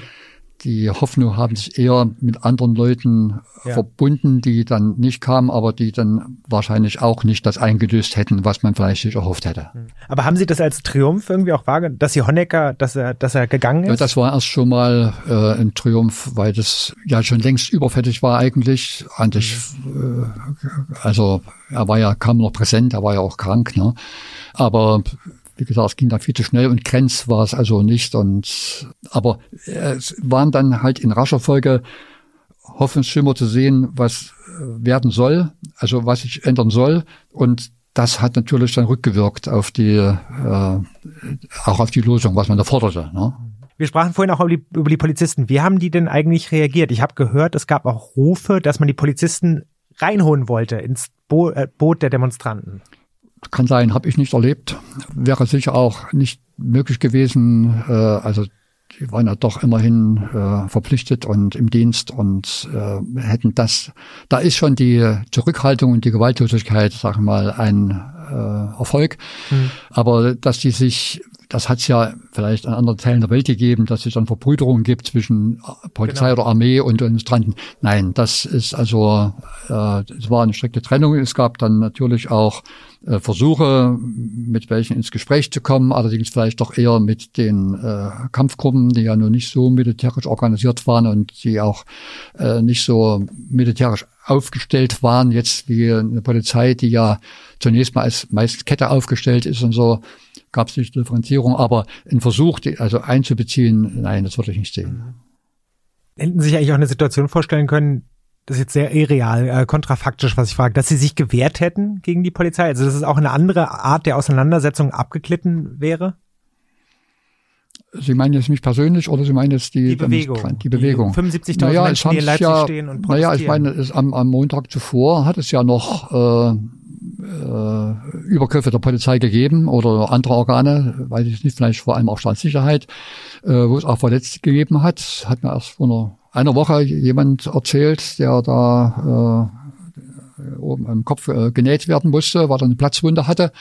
die Hoffnung haben sich eher mit anderen Leuten ja. verbunden, die dann nicht kamen, aber die dann wahrscheinlich auch nicht das eingelöst hätten, was man vielleicht sich erhofft hätte. Hm. Aber haben Sie das als Triumph irgendwie auch wahrgenommen, dass Sie Honecker, dass er, dass er gegangen ist? Ja, das war erst schon mal äh, ein Triumph, weil das ja schon längst überfällig war eigentlich. eigentlich mhm. äh, also er war ja kaum noch präsent, er war ja auch krank, ne? Aber wie gesagt, es ging dann viel zu schnell und Grenz war es also nicht. Und aber es waren dann halt in rascher Folge Hoffnungsschimmer zu sehen, was äh, werden soll, also was sich ändern soll. Und das hat natürlich dann rückgewirkt auf die, äh, auch auf die Lösung, was man da forderte. Ne? Wir sprachen vorhin auch über die, über die Polizisten. Wie haben die denn eigentlich reagiert? Ich habe gehört, es gab auch Rufe, dass man die Polizisten reinholen wollte ins Bo äh, Boot der Demonstranten. Kann sein, habe ich nicht erlebt. Wäre sicher auch nicht möglich gewesen. Äh, also die waren ja doch immerhin äh, verpflichtet und im Dienst und äh, hätten das, da ist schon die Zurückhaltung und die Gewaltlosigkeit, sag ich mal, ein äh, Erfolg. Mhm. Aber dass die sich das hat es ja vielleicht an anderen Teilen der Welt gegeben, dass es dann Verbrüderungen gibt zwischen Polizei genau. oder Armee und Demonstranten. Nein, das ist also, äh, es war eine strikte Trennung. Es gab dann natürlich auch äh, Versuche, mit welchen ins Gespräch zu kommen, allerdings vielleicht doch eher mit den äh, Kampfgruppen, die ja nur nicht so militärisch organisiert waren und die auch äh, nicht so militärisch aufgestellt waren, jetzt wie eine Polizei, die ja zunächst mal als meist Kette aufgestellt ist und so gab es nicht Differenzierung, aber ein Versuch, die also einzubeziehen, nein, das würde ich nicht sehen. Hätten Sie sich eigentlich auch eine Situation vorstellen können, das ist jetzt sehr irreal, äh, kontrafaktisch, was ich frage, dass Sie sich gewehrt hätten gegen die Polizei? Also, dass es auch eine andere Art der Auseinandersetzung abgeglitten wäre? Sie meinen jetzt mich persönlich oder Sie meinen jetzt die, die Bewegung? Die Bewegung. 75.000 naja, Menschen, die in Leipzig ja, stehen und protestieren. Naja, ich meine, es, am, am Montag zuvor hat es ja noch äh, äh, Übergriffe der Polizei gegeben oder andere Organe, weiß ich nicht, vielleicht vor allem auch Staatssicherheit, äh, wo es auch Verletzte gegeben hat. Hat mir erst vor einer, einer Woche jemand erzählt, der da äh, oben am Kopf äh, genäht werden musste, weil er eine Platzwunde hatte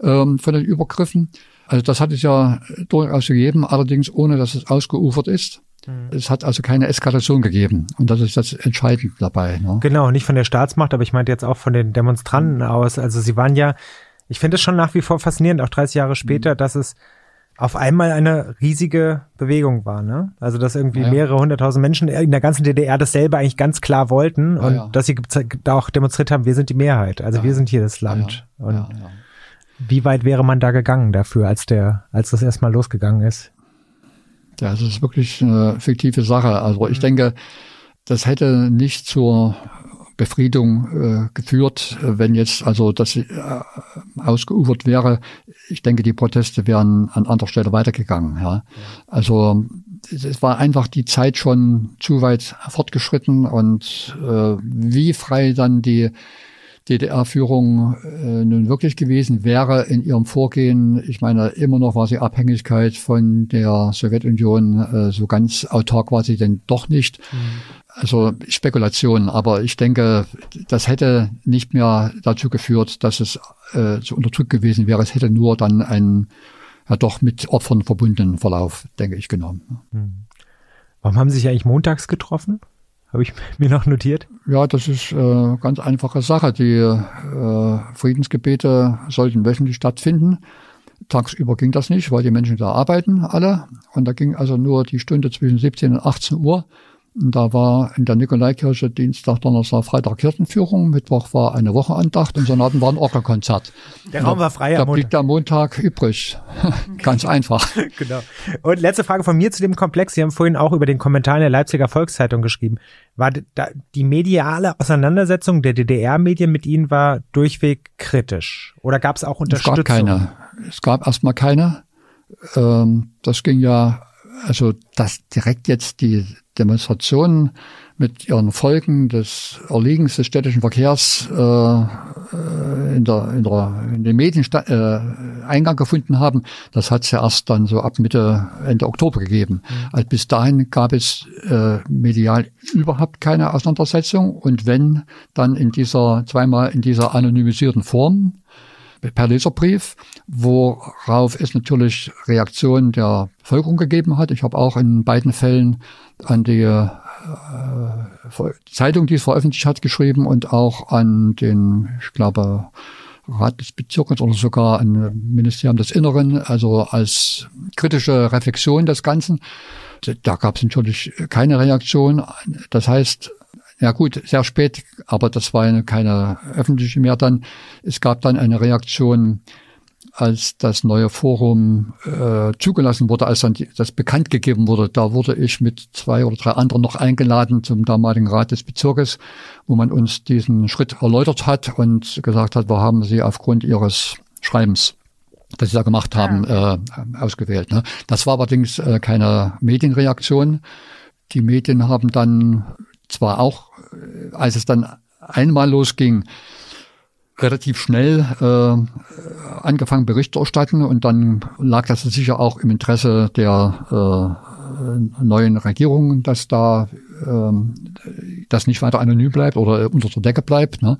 ähm, von den Übergriffen. Also das hat es ja durchaus gegeben, allerdings ohne, dass es ausgeufert ist. Mhm. Es hat also keine Eskalation gegeben. Und das ist das Entscheidende dabei. Ne? Genau, nicht von der Staatsmacht, aber ich meinte jetzt auch von den Demonstranten mhm. aus. Also sie waren ja, ich finde es schon nach wie vor faszinierend, auch 30 Jahre später, mhm. dass es auf einmal eine riesige Bewegung war, ne? Also dass irgendwie ja. mehrere hunderttausend Menschen in der ganzen DDR dasselbe eigentlich ganz klar wollten ja, und ja. dass sie da auch demonstriert haben, wir sind die Mehrheit, also wir sind hier das Land. Und wie weit wäre man da gegangen dafür, als der, als das erstmal losgegangen ist? Ja, das ist wirklich eine fiktive Sache. Also ich mhm. denke, das hätte nicht zur Befriedung äh, geführt, wenn jetzt also das äh, ausgeufert wäre. Ich denke, die Proteste wären an anderer Stelle weitergegangen. Ja. Also es war einfach die Zeit schon zu weit fortgeschritten und äh, wie frei dann die DDR-Führung äh, nun wirklich gewesen wäre in ihrem Vorgehen. Ich meine, immer noch war sie Abhängigkeit von der Sowjetunion, äh, so ganz autark war sie denn doch nicht. Mhm. Also Spekulation, aber ich denke, das hätte nicht mehr dazu geführt, dass es äh, so unterdrückt gewesen wäre. Es hätte nur dann einen ja doch mit Opfern verbundenen Verlauf, denke ich, genommen. Mhm. Warum haben Sie sich eigentlich montags getroffen? Habe ich mir noch notiert? Ja, das ist äh, ganz einfache Sache. Die äh, Friedensgebete sollten wöchentlich stattfinden. Tagsüber ging das nicht, weil die Menschen da arbeiten alle. Und da ging also nur die Stunde zwischen 17 und 18 Uhr. Da war in der Nikolaikirche Dienstag, Donnerstag, Freitag Kirchenführung, Mittwoch war eine Wochenandacht und Sonnabend war ein Orgelkonzert. Der Raum war frei Da blieb der Montag übrig. Ganz einfach. genau. Und letzte Frage von mir zu dem Komplex. Sie haben vorhin auch über den Kommentar in der Leipziger Volkszeitung geschrieben. War da die mediale Auseinandersetzung der DDR-Medien mit Ihnen war durchweg kritisch? Oder gab es auch Unterstützung? Es gab keine. Es gab erstmal keine. Ähm, das ging ja also dass direkt jetzt die Demonstrationen mit ihren Folgen des Erliegens des städtischen Verkehrs äh, in, der, in, der, in den Medien äh, Eingang gefunden haben, das hat es ja erst dann so ab Mitte, Ende Oktober gegeben. Mhm. Also bis dahin gab es äh, medial überhaupt keine Auseinandersetzung und wenn, dann in dieser, zweimal in dieser anonymisierten Form per Leserbrief, worauf es natürlich Reaktionen der Bevölkerung gegeben hat. Ich habe auch in beiden Fällen an die äh, Zeitung, die es veröffentlicht hat, geschrieben und auch an den, ich glaube, Rat des Bezirkes oder sogar an Ministerium des Inneren, also als kritische Reflexion des Ganzen. Da gab es natürlich keine Reaktion. Das heißt, ja gut, sehr spät, aber das war keine öffentliche mehr dann. Es gab dann eine Reaktion, als das neue Forum äh, zugelassen wurde, als dann die, das bekannt gegeben wurde. Da wurde ich mit zwei oder drei anderen noch eingeladen zum damaligen Rat des Bezirkes, wo man uns diesen Schritt erläutert hat und gesagt hat, wir haben sie aufgrund ihres Schreibens das sie da gemacht haben, ah, äh, ausgewählt. Ne? Das war allerdings äh, keine Medienreaktion. Die Medien haben dann zwar auch, äh, als es dann einmal losging, relativ schnell äh, angefangen Bericht zu erstatten und dann lag das sicher auch im Interesse der äh, neuen Regierung, dass da ähm, das nicht weiter anonym bleibt oder unter der Decke bleibt. Ne?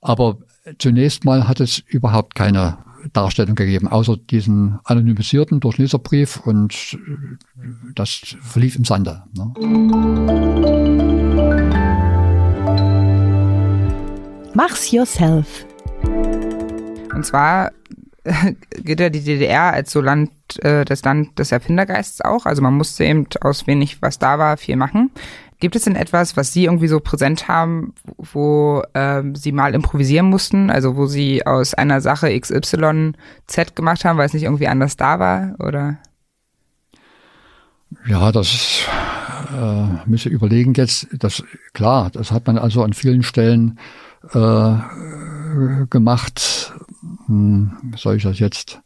Aber zunächst mal hat es überhaupt keine Darstellung gegeben, außer diesen anonymisierten Durchleserbrief und das verlief im Sande. Ne? Mach's yourself. Und zwar gilt ja die DDR als so Land, äh, das Land des Erfindergeists auch. Also man musste eben aus wenig, was da war, viel machen. Gibt es denn etwas, was Sie irgendwie so präsent haben, wo ähm, Sie mal improvisieren mussten? Also wo Sie aus einer Sache XY Z gemacht haben, weil es nicht irgendwie anders da war? Oder? Ja, das äh, müsse überlegen jetzt. Das klar, das hat man also an vielen Stellen äh, gemacht. Hm, soll ich das jetzt?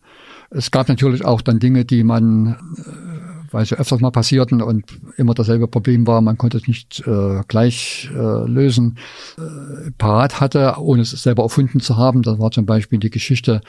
Es gab natürlich auch dann Dinge, die man äh, weil sie öfters mal passierten und immer dasselbe Problem war, man konnte es nicht äh, gleich äh, lösen, äh, parat hatte, ohne es selber erfunden zu haben. Das war zum Beispiel die Geschichte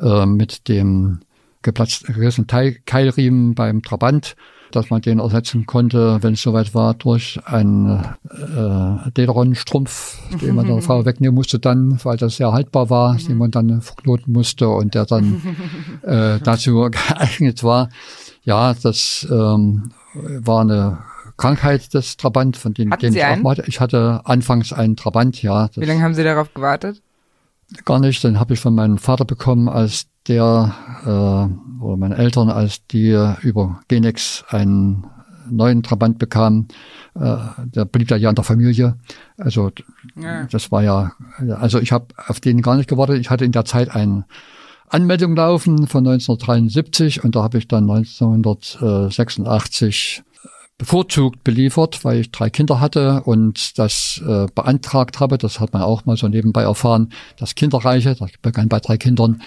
äh, mit dem geplatzten Keilriemen beim Trabant, dass man den ersetzen konnte, wenn es soweit war, durch einen äh, Dederon-Strumpf, den man der Frau wegnehmen musste dann, weil das sehr haltbar war, den man dann verknoten musste und der dann äh, dazu geeignet war, ja, das ähm, war eine Krankheit des Trabant, von denen, Hatten den Sie ich auch einen? mal hatte. Ich hatte anfangs einen Trabant, ja. Wie lange haben Sie darauf gewartet? Gar nicht. Den habe ich von meinem Vater bekommen, als der äh, oder meine Eltern, als die über Genex einen neuen Trabant bekamen. Äh, der blieb da ja in der Familie. Also Ja. das war ja, also ich habe auf den gar nicht gewartet. Ich hatte in der Zeit eine Anmeldung laufen von 1973 und da habe ich dann 1986 bevorzugt beliefert, weil ich drei Kinder hatte und das äh, beantragt habe. Das hat man auch mal so nebenbei erfahren, dass Kinderreiche, das begann bei drei Kindern,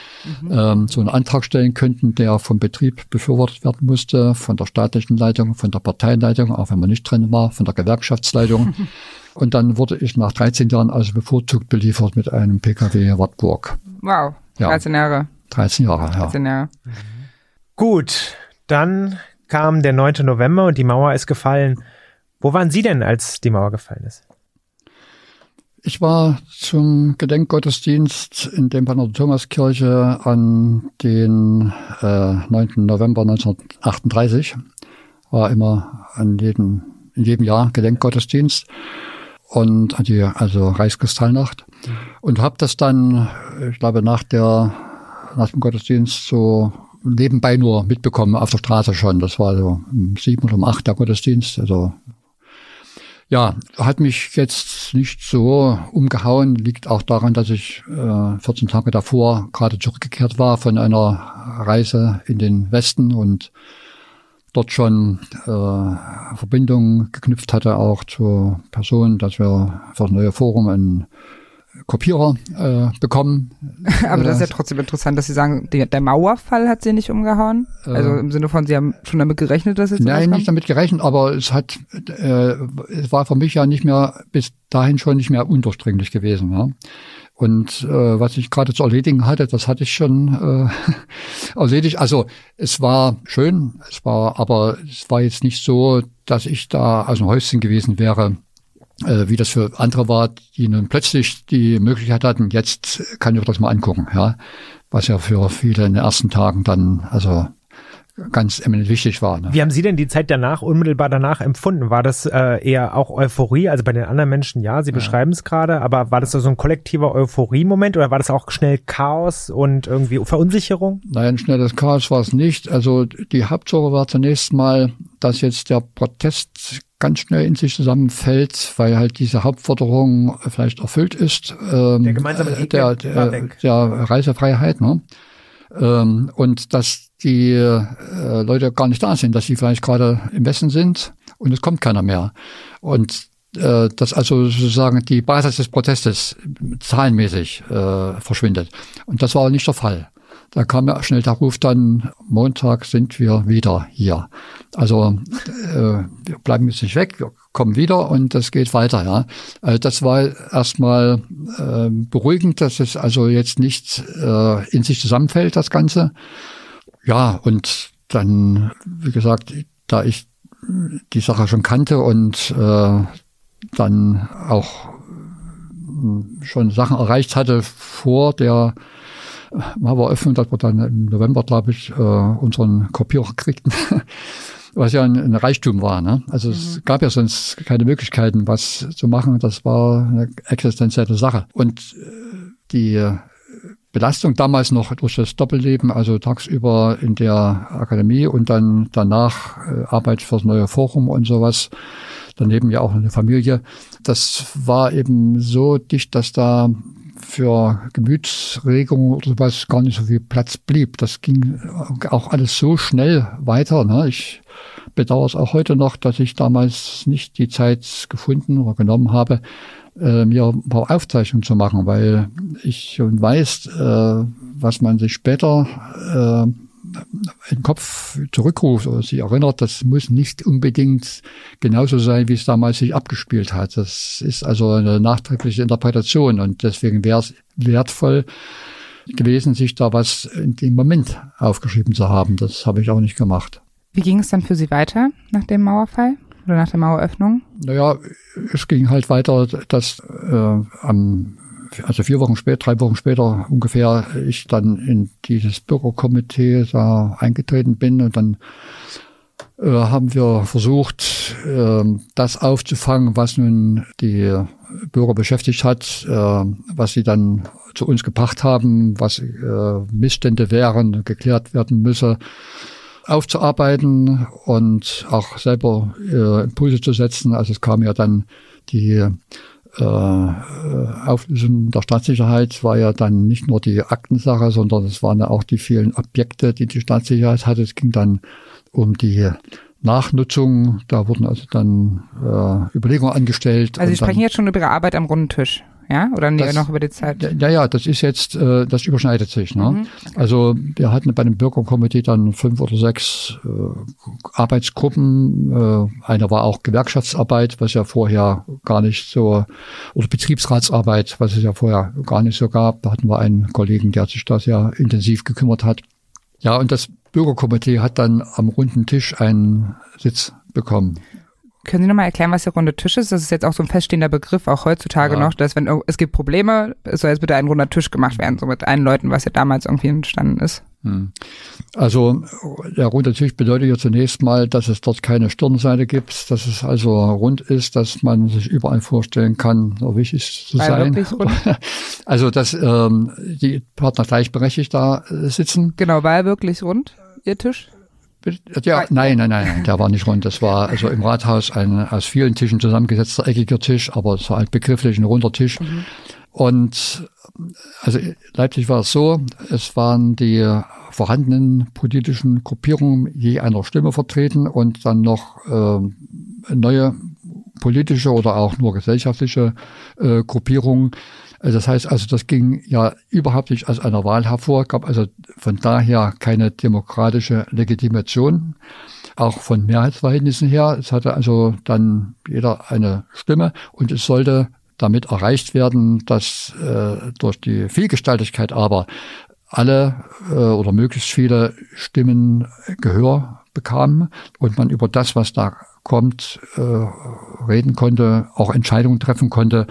ähm, so einen Antrag stellen könnten, der vom Betrieb befürwortet werden musste, von der staatlichen Leitung, von der Parteileitung, auch wenn man nicht drin war, von der Gewerkschaftsleitung. und dann wurde ich nach 13 Jahren also bevorzugt beliefert mit einem PKW Wartburg. Wow, Ja. 13 Jahre. 13 Jahre, ja. 13 Jahre. Gut, dann kam der 9. November und die Mauer ist gefallen. Wo waren Sie denn, als die Mauer gefallen ist? Ich war zum Gedenkgottesdienst in dem der Thomaskirche an den äh, 9. November 1938. War immer an jedem, in jedem Jahr Gedenkgottesdienst und an die also Reichskristallnacht und habe das dann, ich glaube nach der nach dem Gottesdienst so nebenbei nur mitbekommen auf der Straße schon. Das war so um sieben oder um acht der Gottesdienst, also ja, hat mich jetzt nicht so umgehauen, liegt auch daran, dass ich äh, 14 Tage davor gerade zurückgekehrt war von einer Reise in den Westen und dort schon äh, Verbindungen geknüpft hatte, auch zur Person, dass wir für das neue Forum einen Kopierer äh, bekommen. Aber das ist ja trotzdem interessant, dass Sie sagen, der, der Mauerfall hat Sie nicht umgehauen. Also im Sinne von, Sie haben schon damit gerechnet, dass jetzt Äh. Nein, nicht damit gerechnet, aber es hat, äh, es war für mich ja nicht mehr, bis dahin schon nicht mehr undurchdringlich gewesen. Ja. Und äh, was ich gerade zu erledigen hatte, das hatte ich schon äh, erledigt. Also es war schön, es war, aber es war jetzt nicht so, dass ich da aus dem Häuschen gewesen wäre, äh, wie das für andere war, die nun plötzlich die Möglichkeit hatten, jetzt kann ich das mal angucken, ja. Was ja für viele in den ersten Tagen dann also ganz eminent wichtig war. Ne? Wie haben Sie denn die Zeit danach, unmittelbar danach empfunden? War das äh, eher auch Euphorie? Also bei den anderen Menschen, ja, Sie beschreiben es gerade, aber war das so ein kollektiver Euphorie-Moment oder war das auch schnell Chaos und irgendwie Verunsicherung? Nein, schnelles Chaos war es nicht. Also die Hauptsache war zunächst mal, dass jetzt der Protest ganz schnell in sich zusammenfällt, weil halt diese Hauptforderung vielleicht erfüllt ist. Ähm, Der gemeinsame Gegner der, der, weg. der Reisefreiheit. Ne? Ähm, und dass die äh, Leute gar nicht da sind, dass sie vielleicht gerade im Westen sind und es kommt keiner mehr. Und äh, dass also sozusagen die Basis des Protestes zahlenmäßig äh, verschwindet. Und das war nicht der Fall. Da kam ja schnell der Ruf dann, Montag sind wir wieder hier. Also äh, wir bleiben jetzt nicht weg, wir kommen wieder und das geht weiter. Ja. Also das war erstmal äh, beruhigend, dass es also jetzt nicht äh, in sich zusammenfällt, das Ganze. Ja, und dann, wie gesagt, da ich die Sache schon kannte und äh, dann auch schon Sachen erreicht hatte vor der Maueröffnung, dass wir dann im November, glaube ich, äh, unseren Kopierer kriegten, was ja ein, ein Reichtum war. Ne? Also mhm. es gab ja sonst keine Möglichkeiten, was zu machen. Das war eine existenzielle Sache. Und äh, die Belastung damals noch durch das Doppelleben, also tagsüber in der Akademie und dann danach äh, Arbeit fürs neue Forum und sowas. Daneben ja auch eine Familie. Das war eben so dicht, dass da für Gemütsregungen oder sowas gar nicht so viel Platz blieb. Das ging auch alles so schnell weiter. Ne? Ich bedauere es auch heute noch, dass ich damals nicht die Zeit gefunden oder genommen habe, äh, mir ein paar Aufzeichnungen zu machen, weil ich schon weiß, äh, was man sich später äh, im Kopf zurückruft oder sich erinnert, das muss nicht unbedingt genauso sein, wie es damals sich abgespielt hat. Das ist also eine nachträgliche Interpretation und deswegen wäre es wertvoll gewesen, sich da was in dem Moment aufgeschrieben zu haben. Das habe ich auch nicht gemacht. Wie ging es dann für Sie weiter nach dem Mauerfall? Oder nach der Maueröffnung? Naja, es ging halt weiter, dass äh, am also vier Wochen später, drei Wochen später ungefähr, ich dann in dieses Bürgerkomitee da eingetreten bin und dann äh, haben wir versucht, äh, das aufzufangen, was nun die Bürger beschäftigt hat, äh, was sie dann zu uns gebracht haben, was äh, Missstände wären, geklärt werden müsse aufzuarbeiten und auch selber äh, Impulse zu setzen. Also es kam ja dann die äh, Auflösung der Staatssicherheit war ja dann nicht nur die Aktensache, sondern es waren ja auch die vielen Objekte, die die Staatssicherheit hatte. Es ging dann um die Nachnutzung. Da wurden also dann äh, Überlegungen angestellt. Also Sie sprechen jetzt schon über Ihre Arbeit am runden Tisch ja? Oder nee, das, noch über die Zeit? Ja, ja, das ist jetzt, äh, das überschneidet sich. Ne? Mhm. Also wir hatten bei dem Bürgerkomitee dann fünf oder sechs äh, Arbeitsgruppen. Äh, eine war auch Gewerkschaftsarbeit, was ja vorher gar nicht so, oder Betriebsratsarbeit, was es ja vorher gar nicht so gab. Da hatten wir einen Kollegen, der sich da sehr intensiv gekümmert hat. Ja, und das Bürgerkomitee hat dann am runden Tisch einen Sitz bekommen. Können Sie nochmal erklären, was der runde Tisch ist? Das ist jetzt auch so ein feststehender Begriff, auch heutzutage ja. noch, dass wenn es gibt Probleme, es soll jetzt bitte ein runder Tisch gemacht werden, so mit allen Leuten, was ja damals irgendwie entstanden ist. Hm. Also der runde Tisch bedeutet ja zunächst mal, dass es dort keine Stirnseite gibt, dass es also rund ist, dass man sich überall vorstellen kann, so wichtig zu sein. Also dass ähm, die Partner gleichberechtigt da äh, sitzen. Genau, war er wirklich rund, Ihr Tisch? Ja, nein, nein, nein, der war nicht rund. Das war also im Rathaus ein aus vielen Tischen zusammengesetzter eckiger Tisch, aber es war halt begrifflich ein runder Tisch. Mhm. Und also Leipzig war es so, es waren die vorhandenen politischen Gruppierungen je einer Stimme vertreten und dann noch äh, neue politische oder auch nur gesellschaftliche äh, Gruppierungen. Also das heißt also, das ging ja überhaupt nicht aus einer Wahl hervor, gab also von daher keine demokratische Legitimation, auch von Mehrheitsverhältnissen her. Es hatte also dann jeder eine Stimme und es sollte damit erreicht werden, dass äh, durch die Vielgestaltigkeit aber alle äh, oder möglichst viele Stimmen Gehör bekamen und man über das, was da kommt, äh, reden konnte, auch Entscheidungen treffen konnte.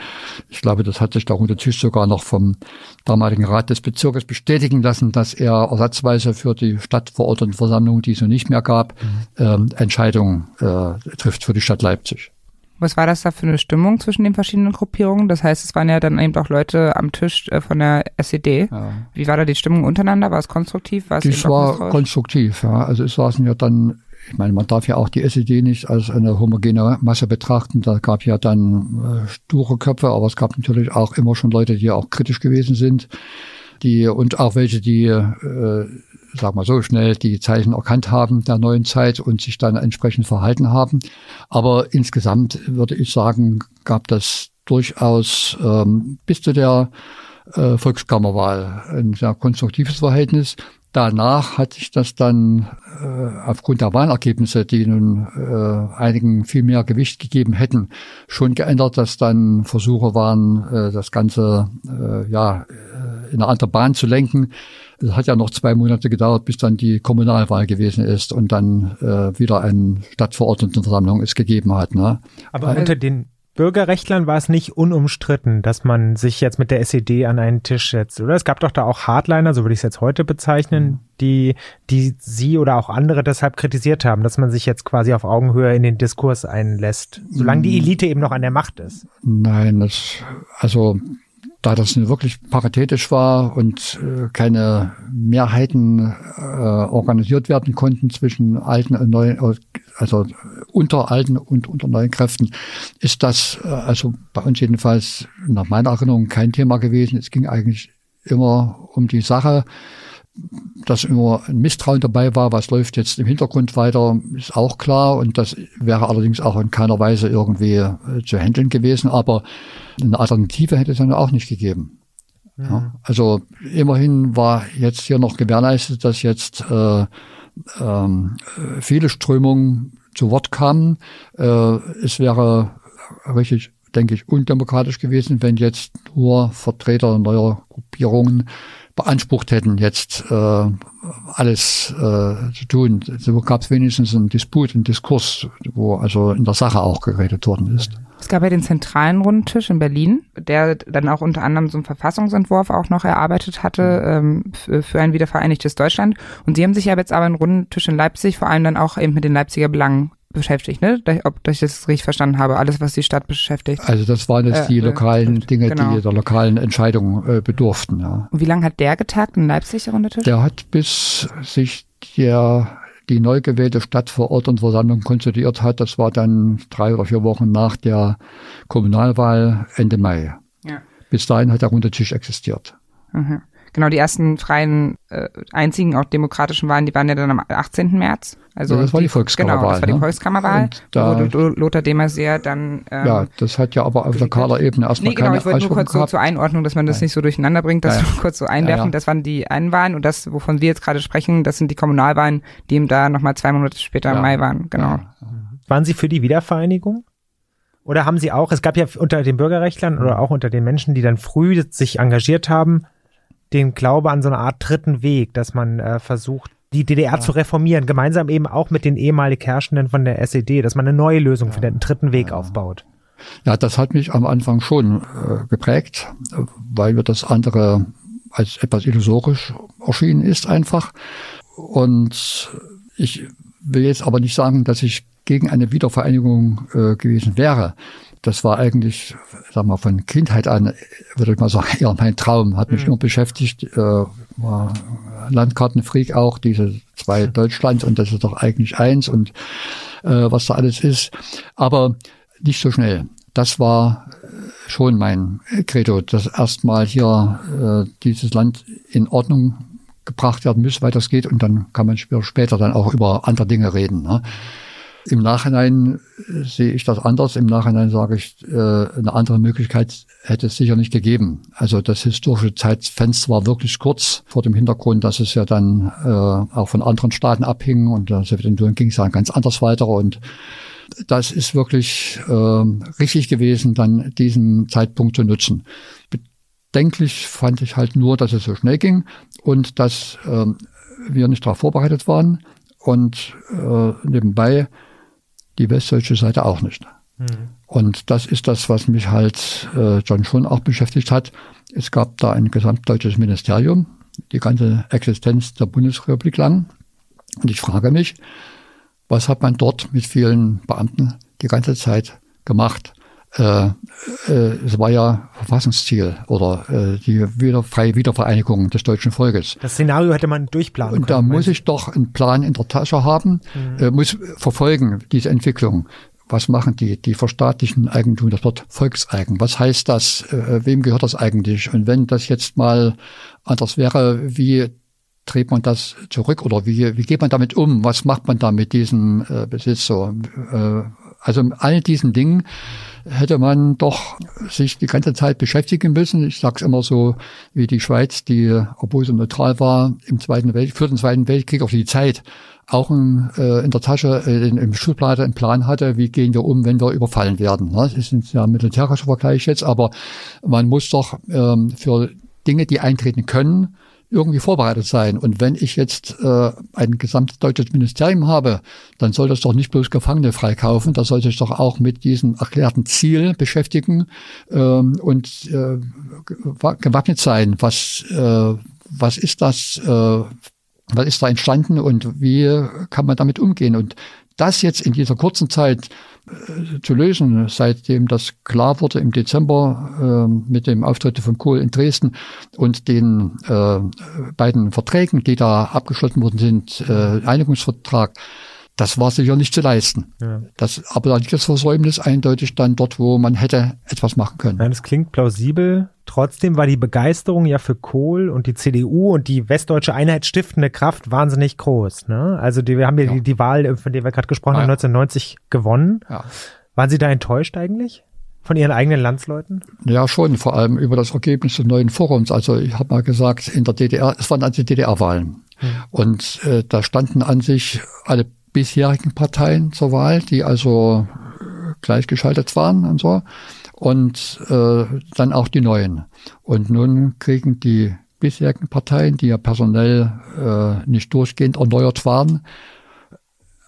Ich glaube, das hat sich der runde Tisch sogar noch vom damaligen Rat des Bezirkes bestätigen lassen, dass er ersatzweise für die Stadtverordnetenversammlung, die es noch nicht mehr gab, mhm. äh, Entscheidungen äh, trifft für die Stadt Leipzig. Was war das da für eine Stimmung zwischen den verschiedenen Gruppierungen? Das heißt, es waren ja dann eben auch Leute am Tisch äh, von der SED. Ja. Wie war da die Stimmung untereinander? War es konstruktiv? War es das war konstruktiv, ja. Also es saßen ja dann ich meine, man darf ja auch die SED nicht als eine homogene Masse betrachten. Da gab ja dann äh, sture Köpfe, aber es gab natürlich auch immer schon Leute, die auch kritisch gewesen sind, die und auch welche, die äh, sag mal so schnell die Zeichen erkannt haben der neuen Zeit und sich dann entsprechend verhalten haben. Aber insgesamt würde ich sagen, gab das durchaus ähm, bis zu der äh, Volkskammerwahl. Ein sehr konstruktives Verhältnis. Danach hat sich das dann äh, aufgrund der Wahlergebnisse, die nun äh, einigen viel mehr Gewicht gegeben hätten, schon geändert, dass dann Versuche waren, äh, das Ganze äh, ja äh, in eine andere Bahn zu lenken. Es hat ja noch zwei Monate gedauert, bis dann die Kommunalwahl gewesen ist und dann äh, wieder eine Stadtverordnetenversammlung es gegeben hat. Ne? Aber unter den Bürgerrechtlern war es nicht unumstritten, dass man sich jetzt mit der SED an einen Tisch setzt, oder? Es gab doch da auch Hardliner, so würde ich es jetzt heute bezeichnen, die, die Sie oder auch andere deshalb kritisiert haben, dass man sich jetzt quasi auf Augenhöhe in den Diskurs einlässt, solange die Elite eben noch an der Macht ist. Nein, das, also da das wirklich paritätisch war und äh, keine Mehrheiten äh, organisiert werden konnten zwischen alten und neuen, also unter alten und unter neuen Kräften, ist das äh, also bei uns jedenfalls nach meiner Erinnerung kein Thema gewesen. Es ging eigentlich immer um die Sache dass immer ein Misstrauen dabei war, was läuft jetzt im Hintergrund weiter, ist auch klar. Und das wäre allerdings auch in keiner Weise irgendwie äh, zu handeln gewesen. Aber eine Alternative hätte es dann auch nicht gegeben. Ja. Ja, also immerhin war jetzt hier noch gewährleistet, dass jetzt äh, ähm, viele Strömungen zu Wort kamen. Äh, es wäre richtig, denke ich, undemokratisch gewesen, wenn jetzt nur Vertreter neuer Gruppierungen beansprucht hätten, jetzt äh, alles äh, zu tun. So gab es wenigstens einen Disput, einen Diskurs, wo also in der Sache auch geredet worden ist. Es gab ja den zentralen Rundtisch in Berlin, der dann auch unter anderem so einen Verfassungsentwurf auch noch erarbeitet hatte ähm, für, ein wiedervereinigtes Deutschland. Und Sie haben sich ja jetzt aber einen Rundtisch in Leipzig vor allem dann auch eben mit den Leipziger Belangen beschäftigt, ne? Ob ich das richtig verstanden habe, alles, was die Stadt beschäftigt. Also das waren jetzt äh, die lokalen äh, Dinge, genau. die der lokalen Entscheidung äh, bedurften. Ja. Und wie lange hat der getagt in Leipzig, der Runde Tisch? Der hat bis sich der die neu gewählte Stadtverordnetenversammlung konstituiert hat. Das war dann drei oder vier Wochen nach der Kommunalwahl Ende Mai. Ja. Bis dahin hat der Runde Tisch existiert. Mhm. Genau, die ersten freien, äh, einzigen auch demokratischen Wahlen, die waren ja dann am 18. März. Also ja, das war die, Volkskammerwahl. Genau, das war die ne? Volkskammerwahl, da, wo Lothar de Maizière dann... Ähm, ja, das hat ja aber auf lokaler Ebene erstmal nee, genau, ich wollte nur kurz so zur Einordnung, dass man das Nein. nicht so durcheinander bringt, das ja, ja. kurz so einwerfen. Ja, das waren die einen Wahlen und das, wovon wir jetzt gerade sprechen, das sind die Kommunalwahlen, die eben da nochmal zwei Monate später im Mai waren. Genau. Waren Sie für die Wiedervereinigung? Oder haben Sie auch, es gab ja unter den Bürgerrechtlern oder auch unter den Menschen, die dann früh sich engagiert haben, den Glaube an so eine Art dritten Weg, dass man äh, versucht, die DDR ja. zu reformieren, gemeinsam eben auch mit den ehemalig Herrschenden von der SED, dass man eine neue Lösung ja. für den dritten Weg ja. aufbaut. Ja, das hat mich am Anfang schon äh, geprägt, weil mir das andere als etwas illusorisch erschienen ist einfach. Und ich will jetzt aber nicht sagen, dass ich gegen eine Wiedervereinigung äh, gewesen wäre das war eigentlich, sag mal, von Kindheit an, würde ich mal sagen, eher mein Traum, hat mich mhm. immer beschäftigt, äh, war Landkartenfreak auch, diese zwei Deutschlands und das ist doch eigentlich eins und äh, was da alles ist. Aber nicht so schnell. Das war schon mein Credo, dass erstmal hier äh, dieses Land in Ordnung gebracht werden muss, weil das geht und dann kann man später dann auch über andere Dinge reden. Ne? Im Nachhinein äh, sehe ich das anders. Im Nachhinein sage ich, äh, eine andere Möglichkeit hätte es sicher nicht gegeben. Also das historische Zeitfenster war wirklich kurz vor dem Hintergrund, dass es ja dann äh, auch von anderen Staaten abhing und der Sowjetunion ging es ja ganz anders weiter und das ist wirklich äh, richtig gewesen, dann diesen Zeitpunkt zu nutzen. Bedenklich fand ich halt nur, dass es so schnell ging und dass äh, wir nicht darauf vorbereitet waren und äh, nebenbei die westdeutsche Seite auch nicht. Mhm. Und das ist das, was mich halt äh, dann schon auch beschäftigt hat. Es gab da ein gesamtdeutsches Ministerium, die ganze Existenz der Bundesrepublik lang. Und ich frage mich, was hat man dort mit vielen Beamten die ganze Zeit gemacht? Äh, äh, es war ja Verfassungsziel oder äh, die wieder, freie Wiedervereinigung des deutschen Volkes. Das Szenario hätte man durchplanen Und da muss ich doch einen Plan in der Tasche haben, mhm. äh, muss verfolgen, diese Entwicklung. Was machen die? Die verstaatlichen Eigentum, das Wort Volkseigen. Was heißt das? Äh, wem gehört das eigentlich? Und wenn das jetzt mal anders wäre, wie dreht man das zurück oder wie, wie geht man damit um? Was macht man da mit diesem äh, Besitz so? Äh, also all diesen Dingen hätte man doch sich die ganze Zeit beschäftigen müssen. Ich sage es immer so, wie die Schweiz, die, obwohl sie neutral war, im Zweiten Welt, für den Zweiten Weltkrieg auf die Zeit auch in, äh, in der Tasche, äh, in, im Schublade einen Plan hatte, wie gehen wir um, wenn wir überfallen werden. Ne? Das ist ein ja militärischer Vergleich jetzt, aber man muss doch ähm, für Dinge, die eintreten können, irgendwie vorbereitet sein. Und wenn ich jetzt äh, ein gesamtes deutsches Ministerium habe, dann soll das doch nicht bloß Gefangene freikaufen, das soll sich doch auch mit diesem erklärten Ziel beschäftigen ähm, und äh, gewappnet sein. Was, äh, was ist das? Äh, was ist da entstanden und wie kann man damit umgehen? Und das jetzt in dieser kurzen Zeit äh, zu lösen, seitdem das klar wurde im Dezember äh, mit dem Auftritt von Kohl in Dresden und den äh, beiden Verträgen, die da abgeschlossen worden sind, äh, Einigungsvertrag, das war sicher nicht zu leisten. Ja. Das, aber da liegt das Versäumnis eindeutig dann dort, wo man hätte etwas machen können. Nein, das klingt plausibel. Trotzdem war die Begeisterung ja für Kohl und die CDU und die westdeutsche Einheit stiftende Kraft wahnsinnig groß. Ne? Also die, wir haben ja, ja. Die, die, Wahl, von der wir gerade gesprochen haben, ja. 1990 gewonnen. Waren Sie da enttäuscht eigentlich? Von Ihren eigenen Landsleuten? Ja, schon, vor allem über das Ergebnis des neuen Forums. Also ich habe mal gesagt, in der DDR, es waren also DDR-Wahlen. Hm. Und äh, da standen an sich alle bisherigen Parteien zur Wahl, die also äh, gleichgeschaltet waren und so. Und äh, dann auch die neuen. Und nun kriegen die bisherigen Parteien, die ja personell äh, nicht durchgehend erneuert waren,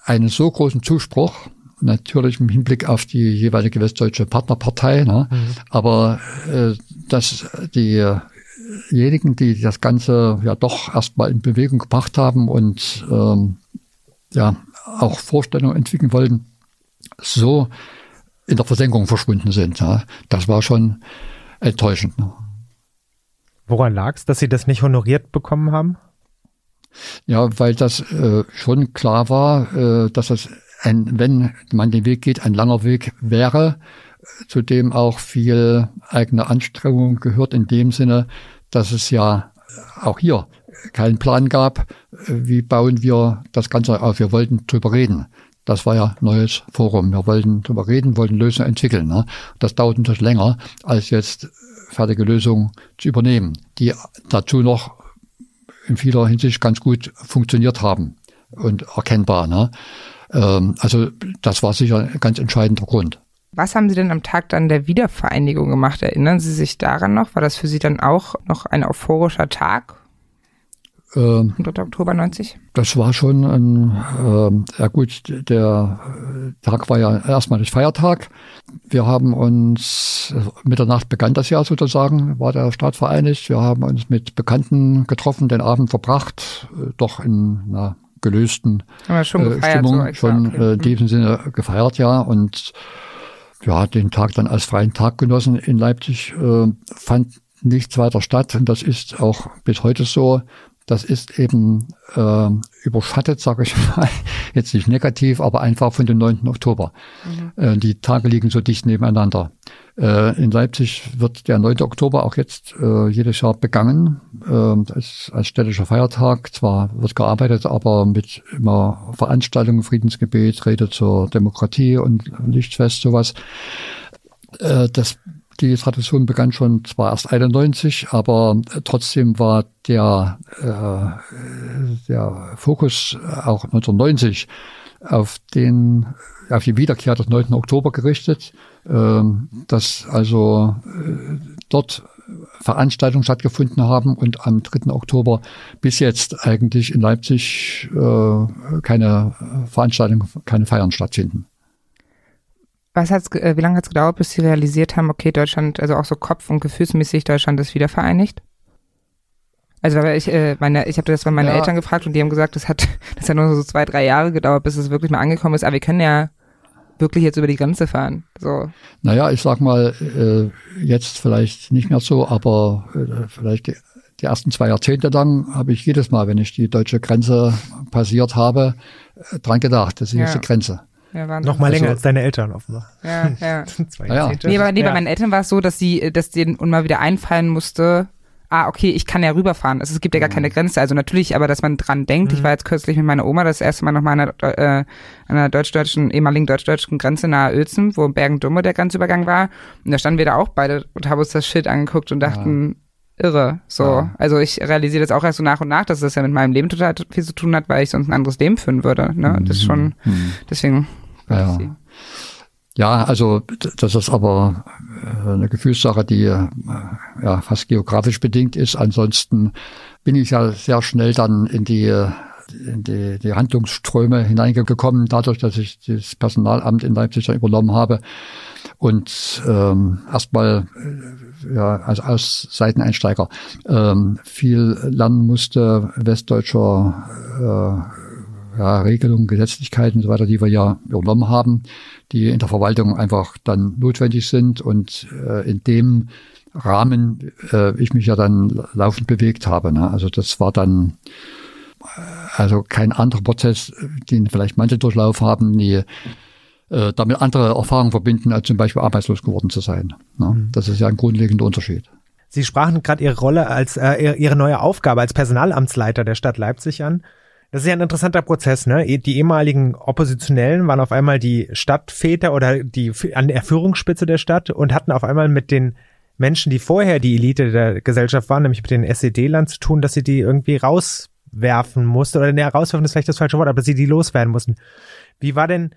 einen so großen Zuspruch, natürlich im Hinblick auf die jeweilige westdeutsche Partnerpartei, ne? Mhm. aber äh, dass diejenigen, die das Ganze ja doch erstmal in Bewegung gebracht haben und ähm, ja auch Vorstellungen entwickeln wollten, so in der Versenkung verschwunden sind. Ja. Das war schon enttäuschend. Ne. Woran lag es, dass Sie das nicht honoriert bekommen haben? Ja, weil das äh, schon klar war, äh, dass das ein, wenn man den Weg geht, ein langer Weg wäre, zu dem auch viel eigene Anstrengung gehört, in dem Sinne, dass es ja auch hier keinen Plan gab, wie bauen wir das Ganze auf. Wir wollten drüber reden. Das war ja neues Forum. Wir wollten drüber reden, wollten Lösungen entwickeln. Ne? Das dauert natürlich länger, als jetzt fertige Lösungen zu übernehmen, die dazu noch in vieler Hinsicht ganz gut funktioniert haben und erkennbar. Ne? Ähm, also das war sicher ein ganz entscheidender Grund. Was haben Sie denn am Tag dann der Wiedervereinigung gemacht? Erinnern Sie sich daran noch? War das für Sie dann auch noch ein euphorischer Tag? Ähm, 3. Oktober 90? Das war schon ein, äh, ja gut, der Tag war ja erstmal nicht Feiertag. Wir haben uns, Mitternacht begann das Jahr sozusagen, war der Staat vereinigt. Wir haben uns mit Bekannten getroffen, den Abend verbracht, äh, doch in einer gelösten schon äh, Stimmung, so schon okay. äh, in diesem Sinne gefeiert, ja. Und ja, den Tag dann als freien Tag genossen in Leipzig, äh, fand nichts weiter statt. Und das ist auch bis heute so das ist eben äh, überschattet, sage ich mal, jetzt nicht negativ, aber einfach von dem 9. Oktober. Mhm. Äh, die Tage liegen so dicht nebeneinander. Äh, in Leipzig wird der 9. Oktober auch jetzt äh, jedes Jahr begangen. Äh, als, als städtischer Feiertag. Zwar wird gearbeitet, aber mit immer Veranstaltungen, Friedensgebet, Rede zur Demokratie und Lichtfest, sowas. Äh, das die Tradition begann schon zwar erst 91, aber trotzdem war der, äh, der Fokus auch 1990 auf den auf die Wiederkehr des 9. Oktober gerichtet, äh, dass also äh, dort Veranstaltungen stattgefunden haben und am 3. Oktober bis jetzt eigentlich in Leipzig äh, keine Veranstaltungen, keine Feiern stattfinden. Was hat's, äh, wie lange hat es gedauert, bis sie realisiert haben, okay, Deutschland, also auch so kopf- und gefühlsmäßig, Deutschland ist wieder vereinigt? Also weil ich, äh, meine, ich habe das bei meinen ja. Eltern gefragt und die haben gesagt, das hat, das hat nur so zwei, drei Jahre gedauert, bis es wirklich mal angekommen ist. Aber wir können ja wirklich jetzt über die Grenze fahren. So. Naja, ich sag mal, äh, jetzt vielleicht nicht mehr so, aber äh, vielleicht die, die ersten zwei Jahrzehnte lang habe ich jedes Mal, wenn ich die deutsche Grenze passiert habe, äh, dran gedacht, das ist ja. die Grenze. Ja, Noch mal länger also, als deine Eltern offenbar. Ja, ja. Zwei ja. Nee, aber nee, ja. bei meinen Eltern war es so, dass sie, dass denen immer wieder einfallen musste, ah, okay, ich kann ja rüberfahren. Also es gibt ja gar keine Grenze. Also natürlich, aber dass man dran denkt. Ich war jetzt kürzlich mit meiner Oma das erste Mal nochmal an einer, äh, an einer deutsch-deutschen, ehemaligen deutsch-deutschen Grenze nahe Uelzen, wo Bergen-Dumme der Grenzübergang war. Und da standen wir da auch beide und haben uns das Schild angeguckt und dachten, irre. So. Ja. Also ich realisiere das auch erst so nach und nach, dass das ja mit meinem Leben total viel zu tun hat, weil ich sonst ein anderes Leben führen würde. Ne? Das ist schon, Hm. deswegen. Ja. Ja, also das ist aber äh, eine Gefühlssache, die äh, ja fast geografisch bedingt ist. Ansonsten bin ich ja sehr schnell dann in die in die, die Handlungsströme hineingekommen, dadurch, dass ich das Personalamt in Leipzig dann übernommen habe und ähm, erstmal äh, ja, also als Seiteneinsteiger ähm, viel lernen musste, westdeutscher äh, ja, Regelungen, Gesetzlichkeiten und so weiter, die wir ja übernommen haben, die in der Verwaltung einfach dann notwendig sind und äh, in dem Rahmen äh, ich mich ja dann laufend bewegt habe. Ne? Also das war dann äh, also kein anderer Prozess, den vielleicht manche Durchlauf haben, die äh, damit andere Erfahrungen verbinden, als zum Beispiel arbeitslos geworden zu sein. Ne? Das ist ja ein grundlegender Unterschied. Sie sprachen gerade Ihre Rolle als äh, Ihre neue Aufgabe als Personalamtsleiter der Stadt Leipzig an. Das ist ja ein interessanter Prozess, ne? Die ehemaligen Oppositionellen waren auf einmal die Stadtväter oder die an der Führungsspitze der Stadt und hatten auf einmal mit den Menschen, die vorher die Elite der Gesellschaft waren, nämlich mit den SED-Lern zu tun, dass sie die irgendwie rauswerfen mussten. Oder ne, rauswerfen ist vielleicht das falsche Wort, aber sie die loswerden mussten. Wie war denn,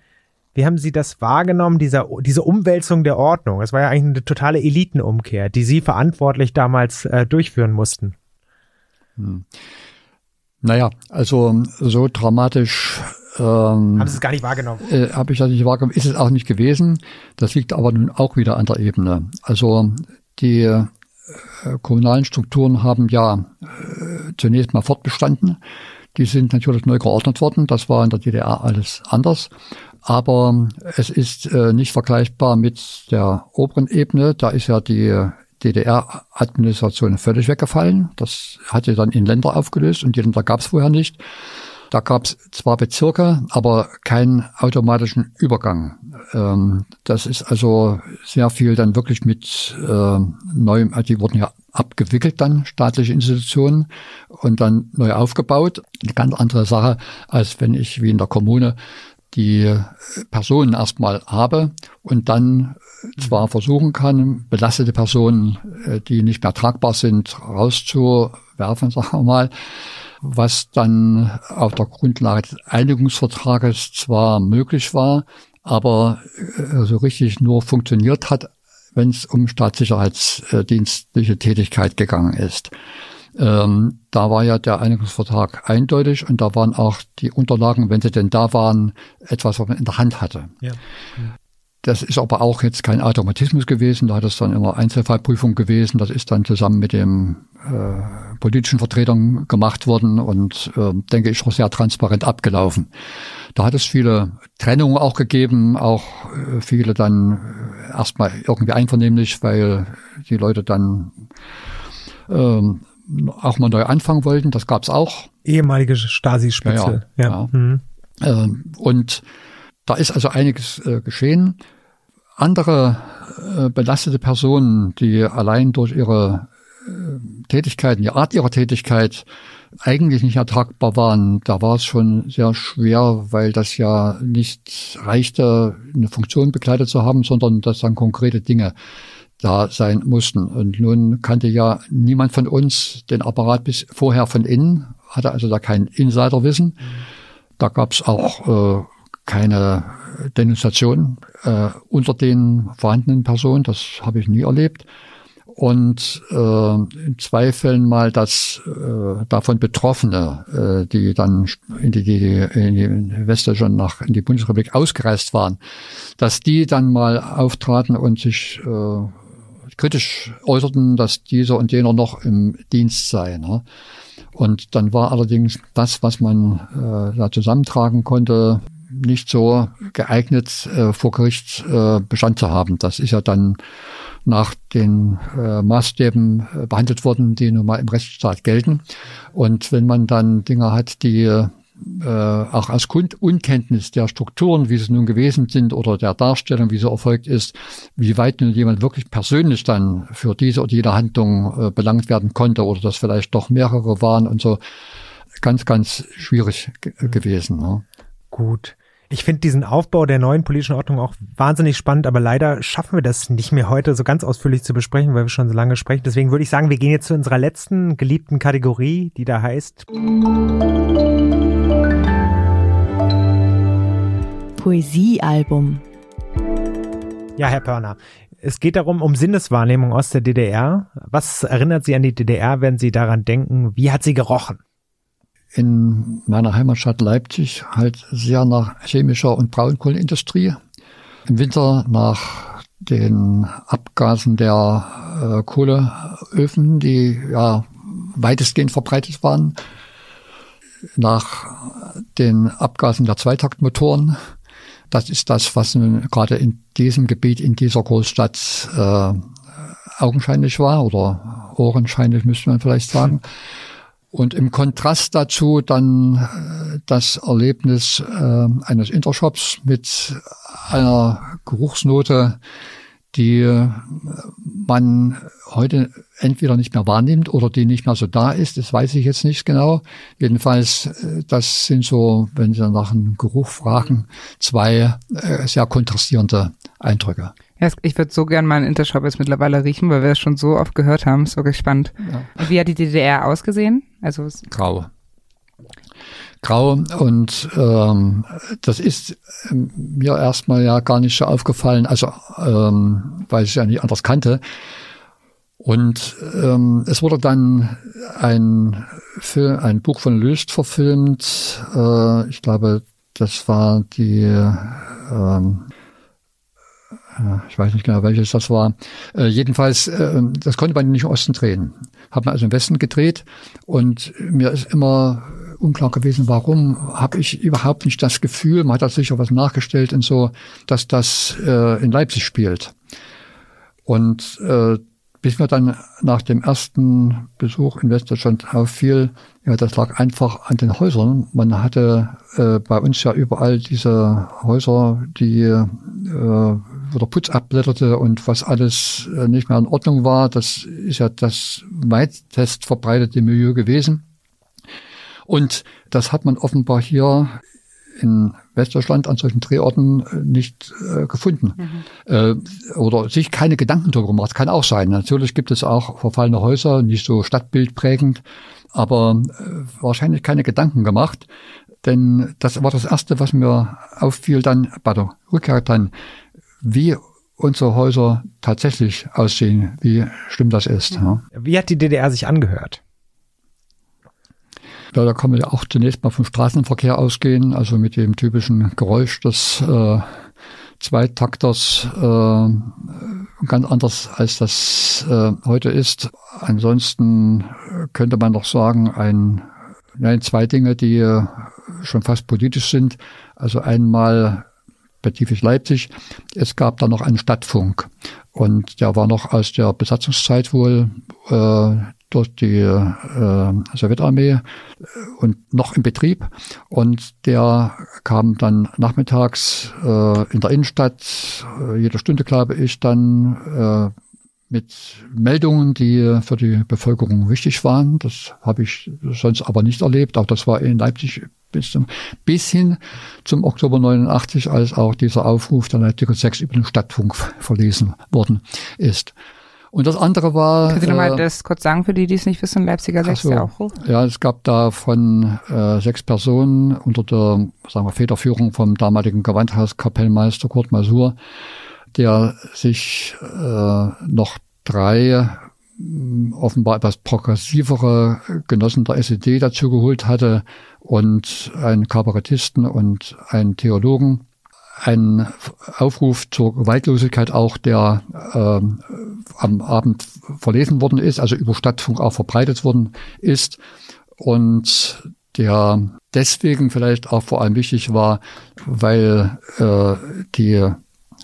wie haben Sie das wahrgenommen, dieser, diese Umwälzung der Ordnung? Das war ja eigentlich eine totale Elitenumkehr, die Sie verantwortlich damals äh, durchführen mussten. Naja, also so dramatisch ähm, Haben Sie es gar nicht wahrgenommen? äh, habe ich das nicht wahrgenommen, ist es auch nicht gewesen. Das liegt aber nun auch wieder an der Ebene. Also die äh, kommunalen Strukturen haben ja äh, zunächst mal fortbestanden. Die sind natürlich neu geordnet worden. Das war in der DDR alles anders. Aber es ist äh, nicht vergleichbar mit der oberen Ebene. Da ist ja die DDR-Administration völlig weggefallen. Das hatte dann in Länder aufgelöst und die Länder gab es vorher nicht. Da gab es zwar Bezirke, aber keinen automatischen Übergang. Ähm, das ist also sehr viel dann wirklich mit äh, neuem, also die wurden ja abgewickelt dann, staatliche Institutionen, und dann neu aufgebaut. Eine ganz andere Sache, als wenn ich wie in der Kommune die Personen erstmal habe und dann zwar versuchen kann, belastete Personen, äh, die nicht mehr tragbar sind, rauszuwerfen, sagen wir mal, was dann auf der Grundlage des Einigungsvertrages zwar möglich war, aber äh, so richtig nur funktioniert hat, wenn es um staatssicherheitsdienstliche Tätigkeit gegangen ist. Ähm, da war ja der Einigungsvertrag eindeutig und da waren auch die Unterlagen, wenn sie denn da waren, etwas, was man in der Hand hatte. Ja. Das ist aber auch jetzt kein Automatismus gewesen. Da hat es dann immer Einzelfallprüfung gewesen. Das ist dann zusammen mit dem äh, politischen Vertretern gemacht worden und äh, denke ich auch sehr transparent abgelaufen. Da hat es viele Trennungen auch gegeben, auch äh, viele dann äh, erstmal irgendwie einvernehmlich, weil die Leute dann ähm, auch mal neu anfangen wollten. Das gab es auch. Ehemalige Stasi-Spitze. Ja, ja, ja. Mhm. Ähm, und da ist also einiges äh, geschehen. Andere äh, belastete Personen, die allein durch ihre äh, Tätigkeiten, die Art ihrer Tätigkeit eigentlich nicht ertragbar waren, da war es schon sehr schwer, weil das ja nicht reichte, eine Funktion begleitet zu haben, sondern dass dann konkrete Dinge da sein mussten. Und nun kannte ja niemand von uns den Apparat bis vorher von innen, hatte also da kein Insiderwissen. Da gab es auch äh, keine Denunziation äh, unter den vorhandenen Personen, das habe ich nie erlebt. Und äh, in zwei Fällen mal, dass äh, davon Betroffene, äh, die dann in die, die in die Westdeutschland nach in die Bundesrepublik ausgereist waren, dass die dann mal auftraten und sich äh, kritisch äußerten, dass dieser und jener noch im Dienst sei. Ne? Und dann war allerdings das, was man äh, da zusammentragen konnte, nicht so geeignet, äh, vor Gericht äh, Bestand zu haben. Das ist ja dann nach den äh, Maßstäben äh, behandelt worden, die nun mal im Rechtsstaat gelten. Und wenn man dann Dinge hat, die äh, auch aus Grund Unkenntnis der Strukturen, wie sie nun gewesen sind oder der Darstellung, wie sie erfolgt ist, wie weit nun jemand wirklich persönlich dann für diese oder jede Handlung äh, belangt werden konnte oder dass vielleicht doch mehrere waren und so ganz, ganz schwierig gewesen. Ne? Gut. Ich finde diesen Aufbau der neuen politischen Ordnung auch wahnsinnig spannend, aber leider schaffen wir das nicht mehr heute so ganz ausführlich zu besprechen, weil wir schon so lange sprechen. Deswegen würde ich sagen, wir gehen jetzt zu unserer letzten geliebten Kategorie, die da heißt Poesiealbum. Ja, Herr Pörner. Es geht darum, um Sinneswahrnehmung aus der DDR. Was erinnert Sie an die DDR, wenn Sie daran denken? Wie hat sie gerochen? in meiner Heimatstadt Leipzig halt sehr nach chemischer und Braunkohlenindustrie. Im Winter nach den Abgasen der äh, Kohleöfen, die ja weitestgehend verbreitet waren, nach den Abgasen der Zweitaktmotoren. Das ist das, was gerade in diesem Gebiet, in dieser Großstadt äh, augenscheinlich war oder ohrenscheinlich müsste man vielleicht sagen. Und im Kontrast dazu dann äh, das Erlebnis äh, eines Intershops mit einer Geruchsnote, die äh, man heute entweder nicht mehr wahrnimmt oder die nicht mehr so da ist. Das weiß ich jetzt nicht genau. Jedenfalls, äh, das sind so, wenn Sie nach einem Geruch fragen, zwei äh, sehr kontrastierende Eindrücke. Ja, ich würde so gern mal einen Intershop jetzt mittlerweile riechen, weil wir das schon so oft gehört haben. Ist wirklich spannend. Ja. Und wie hat die DDR ausgesehen? Also grau. Grau und ähm, das ist ähm, mir erstmal ja gar nicht so aufgefallen, also ähm, weil ich es ja nicht anders kannte. Und ähm, es wurde dann ein Film, ein Buch von Löst verfilmt. Äh, ich glaube, das war die ähm, ich weiß nicht genau, welches das war. Äh, jedenfalls, äh, das konnte man nicht im Osten drehen. Hat man also im Westen gedreht und mir ist immer unklar gewesen, warum habe ich überhaupt nicht das Gefühl, man hat da sicher was nachgestellt und so, dass das äh, in Leipzig spielt. Und äh, bis mir dann nach dem ersten Besuch in Westdeutschland auffiel, ja, das lag einfach an den Häusern. Man hatte äh, bei uns ja überall diese Häuser, die äh, der Putz abblätterte und was alles äh, nicht mehr in Ordnung war. Das ist ja das weitest verbreitete Milieu gewesen. Und das hat man offenbar hier in Westdeutschland an solchen Drehorten äh, nicht äh, gefunden. Mhm. Äh, oder sich keine Gedanken darüber gemacht. Kann auch sein. Natürlich gibt es auch verfallene Häuser, nicht so stadtbildprägend, aber äh, wahrscheinlich keine Gedanken gemacht. Denn das war das Erste, was mir auffiel dann bei der Rückkehr dann, wie unsere Häuser tatsächlich aussehen, wie schlimm das ist. Ja. Wie hat die DDR sich angehört? Ja, da kann man ja auch zunächst mal vom Straßenverkehr ausgehen, also mit dem typischen Geräusch des äh, Zweitakters, äh, ganz anders als das äh, heute ist. Ansonsten könnte man noch sagen, ein, nein, zwei Dinge, die äh, schon fast politisch sind. Also einmal spezifisch Leipzig. Es gab da noch einen Stadtfunk und der war noch aus der Besatzungszeit wohl äh, durch die äh, Sowjetarmee äh, und noch im Betrieb. Und der kam dann nachmittags äh, in der Innenstadt, äh, jede Stunde glaube ich, dann äh, mit Meldungen, die für die Bevölkerung wichtig waren. Das habe ich sonst aber nicht erlebt. Auch das war in Leipzig bis, zum, bis hin zum Oktober 89, als auch dieser Aufruf der Leipziger 6 über den Stadtfunk verlesen worden ist. Und das andere war. Können Sie nochmal äh, das kurz sagen für die, die es nicht wissen, Leipziger 6 so, Aufruf? Ja, es gab da von äh, sechs Personen unter der sagen wir, Federführung vom damaligen Gewandhauskapellmeister Kurt Masur der sich äh, noch drei mm, offenbar etwas progressivere Genossen der SED dazu geholt hatte und einen Kabarettisten und einen Theologen. Ein Aufruf zur Gewaltlosigkeit auch, der äh, am Abend verlesen worden ist, also über Stadtfunk auch verbreitet worden ist. Und der deswegen vielleicht auch vor allem wichtig war, weil äh, die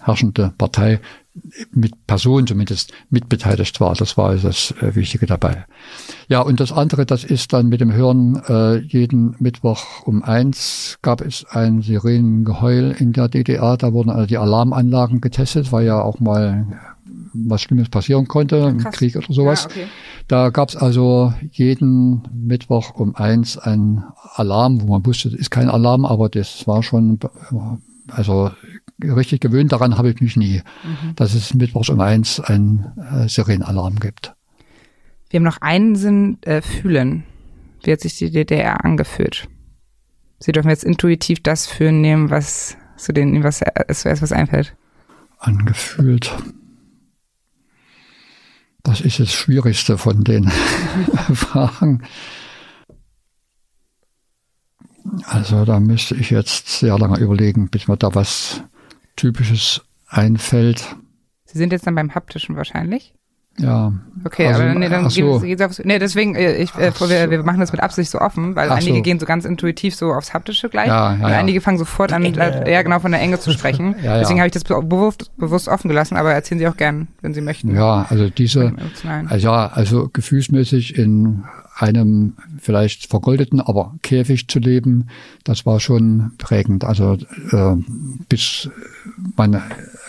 herrschende Partei mit Person zumindest mitbeteiligt war. Das war das äh, Wichtige dabei. Ja, und das andere, das ist dann mit dem Hören, äh, jeden Mittwoch um eins gab es ein Sirenengeheul in der DDR. Da wurden also die Alarmanlagen getestet, weil ja auch mal was Schlimmes passieren konnte, im Krieg oder sowas. Ja, okay. Da gab es also jeden Mittwoch um eins einen Alarm, wo man wusste, das ist kein Alarm, aber das war schon, also richtig gewöhnt daran habe ich mich nie, dass es mittwochs um eins einen äh, Sirenenalarm gibt. Wir haben noch einen Sinn, äh, fühlen. Wie hat sich die DDR angefühlt? Sie dürfen jetzt intuitiv das fühlen nehmen, was zu denen was es erst was einfällt. Angefühlt. Das ist das Schwierigste von den Fragen. Also da müsste ich jetzt sehr lange überlegen, bis mir da was Typisches einfällt. Sie sind jetzt dann beim haptischen wahrscheinlich. Ja. Okay, Also, aber nee, dann so. geht's, geht's aufs, nee, deswegen, äh, ich, äh, wir, wir machen das mit Absicht so offen, weil Ach einige so. gehen so ganz intuitiv so aufs Haptische gleich Ja, ja, und ja. einige fangen sofort an, äh, ja genau, von der Enge zu sprechen. Ja, ja. Deswegen habe ich das be- bewusst, bewusst offen gelassen, aber erzählen Sie auch gern, wenn Sie möchten. Ja, also diese, also ja, also gefühlsmäßig in einem vielleicht vergoldeten, aber Käfig zu leben, das war schon prägend. Also äh, bis man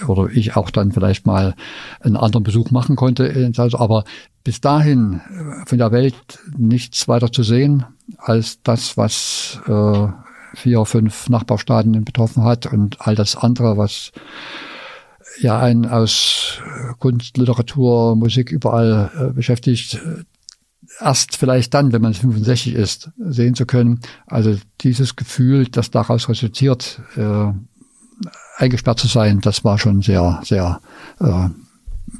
oder ich auch dann vielleicht mal einen anderen Besuch machen konnte. Also, aber bis dahin äh, von der Welt nichts weiter zu sehen als das, was äh, vier, fünf Nachbarstaaten betroffen hat und all das andere, was ja einen aus äh, Kunst, Literatur, Musik überall äh, beschäftigt, äh, erst vielleicht dann, wenn man 65 ist, sehen zu können. Also dieses Gefühl, das daraus resultiert, äh, eingesperrt zu sein, das war schon sehr, sehr äh,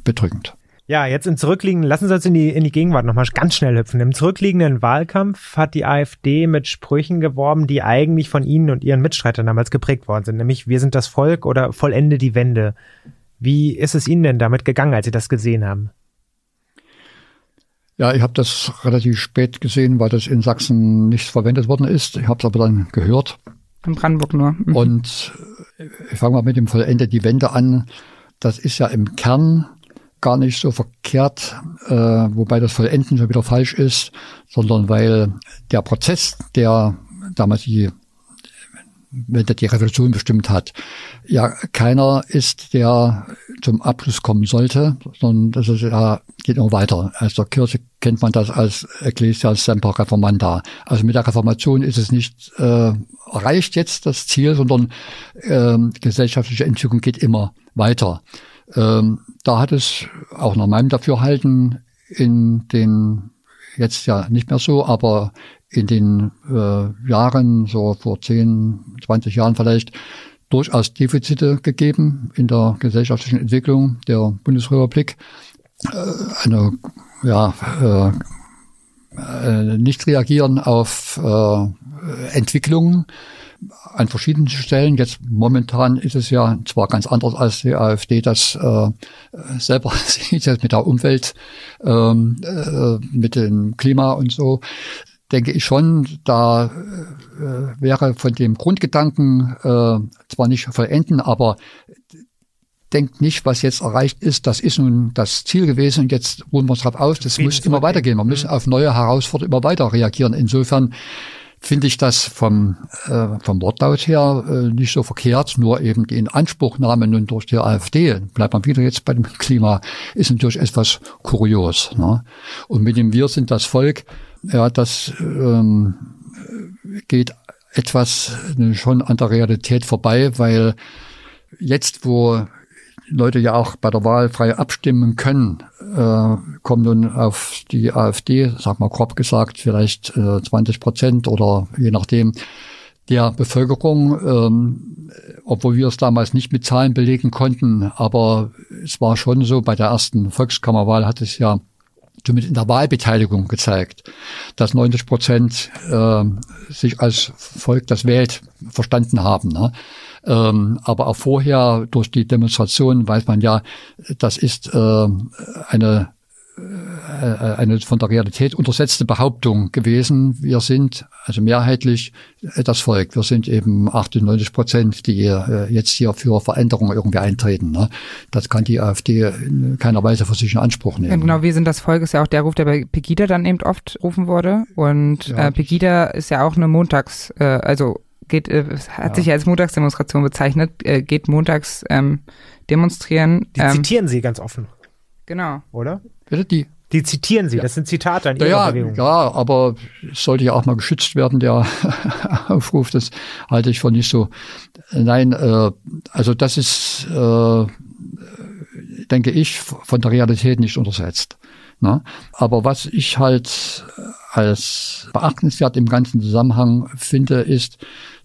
bedrückend. Ja, jetzt im zurückliegenden, lassen Sie uns in die, in die Gegenwart nochmal ganz schnell hüpfen. Im zurückliegenden Wahlkampf hat die AfD mit Sprüchen geworben, die eigentlich von Ihnen und Ihren Mitstreitern damals geprägt worden sind, nämlich wir sind das Volk oder vollende die Wende. Wie ist es Ihnen denn damit gegangen, als Sie das gesehen haben? Ja, ich habe das relativ spät gesehen, weil das in Sachsen nicht verwendet worden ist. Ich habe es aber dann gehört. In Brandenburg nur. Mhm. Und äh, ich fange mal mit dem Vollende die Wende an. Das ist ja im Kern gar nicht so verkehrt, äh, wobei das Vollenden schon wieder falsch ist, sondern weil der Prozess, der damals die Wende die Revolution bestimmt hat, ja keiner ist, der zum Abschluss kommen sollte, sondern das ist ja, geht noch weiter. Aus der Kirche kennt man das als Ecclesia Semper Reformanda. Also mit der Reformation ist es nicht äh, erreicht jetzt das Ziel, sondern ähm, gesellschaftliche Entwicklung geht immer weiter. Ähm, da hat es auch nach meinem Dafürhalten in den, jetzt ja nicht mehr so, aber in den äh, Jahren, so vor 10, 20 Jahren vielleicht, durchaus Defizite gegeben in der gesellschaftlichen Entwicklung der Bundesrepublik. Äh, eine, ja, äh, äh, nicht reagieren auf äh, Entwicklungen an verschiedenen Stellen. Jetzt momentan ist es ja zwar ganz anders als die AfD das äh, selber sieht, jetzt mit der Umwelt, ähm, äh, mit dem Klima und so, denke ich schon, da äh, wäre von dem Grundgedanken äh, zwar nicht vollenden, aber denkt nicht, was jetzt erreicht ist, das ist nun das Ziel gewesen und jetzt ruhen wir uns drauf aus, das muss immer weitergehen. Wir müssen auf neue Herausforderungen immer weiter reagieren. Insofern finde ich das vom, äh, vom Wortlaut her äh, nicht so verkehrt, nur eben die Inanspruchnahme nun durch die AfD, bleibt man wieder jetzt bei dem Klima, ist natürlich etwas kurios. Ne? Und mit dem Wir sind das Volk, ja, das ähm, geht etwas äh, schon an der Realität vorbei, weil jetzt, wo Leute ja auch bei der Wahl frei abstimmen können, äh, kommen nun auf die AfD, sag mal grob gesagt, vielleicht äh, 20 Prozent oder je nachdem der Bevölkerung, ähm, obwohl wir es damals nicht mit Zahlen belegen konnten, aber es war schon so, bei der ersten Volkskammerwahl hat es ja zumindest in der Wahlbeteiligung gezeigt, dass 90 Prozent äh, sich als Volk, das wählt, verstanden haben. Ne? Ähm, aber auch vorher durch die Demonstration weiß man ja, das ist äh, eine, eine von der Realität untersetzte Behauptung gewesen. Wir sind also mehrheitlich äh, das Volk. Wir sind eben 98 Prozent, die äh, jetzt hier für Veränderungen irgendwie eintreten. Ne? Das kann die AfD in keiner Weise für sich in Anspruch nehmen. Genau, wir sind das Volk ist ja auch der Ruf, der bei Pegida dann eben oft rufen wurde. Und Ja. äh, Pegida ist ja auch eine Montags, äh, also geht, äh, hat Ja. sich ja als Montagsdemonstration bezeichnet, äh, geht montags ähm, demonstrieren. Die ähm, zitieren sie ganz offen, genau. oder? Bitte die Die zitieren sie, das sind Zitate an Ja, ihrer ja, Bewegung. ja, aber es sollte ja auch mal geschützt werden, der Aufruf. Das halte ich für nicht so. Nein, äh, also das ist, äh, denke ich, von der Realität nicht untersetzt. Ne? Aber was ich halt als beachtenswert im ganzen Zusammenhang finde, ist,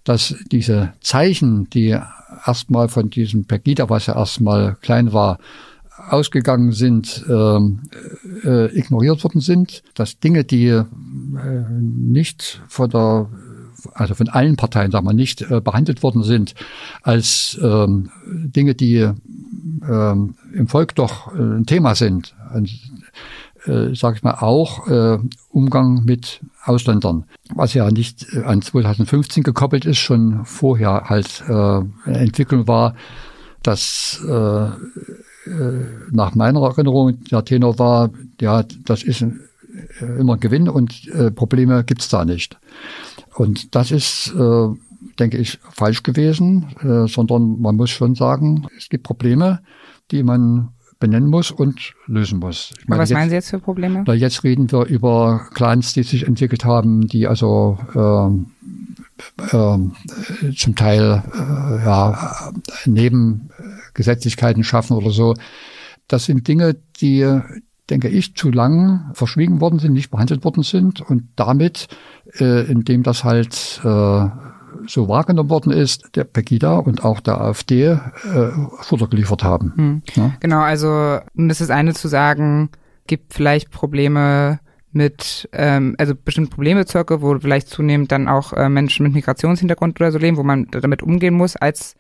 dass diese Zeichen, die erstmal von diesem Pegida, was ja erstmal klein war, ausgegangen sind, ähm, äh, ignoriert worden sind, dass Dinge, die äh, nicht von der, also von allen Parteien, sagen wir, nicht äh, behandelt worden sind, als ähm, Dinge, die ähm, im Volk doch äh, ein Thema sind. Äh, sage ich mal, auch äh, Umgang mit Ausländern, was ja nicht an 2015 gekoppelt ist, schon vorher halt äh, eine Entwicklung war, dass äh, nach meiner Erinnerung der Tenor war, ja, das ist äh, immer ein Gewinn und äh, Probleme gibt's da nicht. Und das ist, äh, denke ich, falsch gewesen, äh, sondern man muss schon sagen, es gibt Probleme, die man benennen muss und lösen muss. Ich Was jetzt- meinen Sie jetzt für Probleme? na, jetzt reden wir über Clans, die sich entwickelt haben, die also ähm, äh, zum Teil äh, ja, Nebengesetzlichkeiten schaffen oder so. Das sind Dinge, die, denke ich, zu lang verschwiegen worden sind, nicht behandelt worden sind und damit, äh, indem das halt äh, so wahrgenommen worden ist, der Pegida und auch der AfD äh, Futter geliefert haben. Hm. Ja. Genau, also und es ist eine zu sagen, gibt vielleicht Probleme mit, ähm, also bestimmte Problembezirke, wo vielleicht zunehmend dann auch äh, Menschen mit Migrationshintergrund oder so leben, wo man damit umgehen muss, als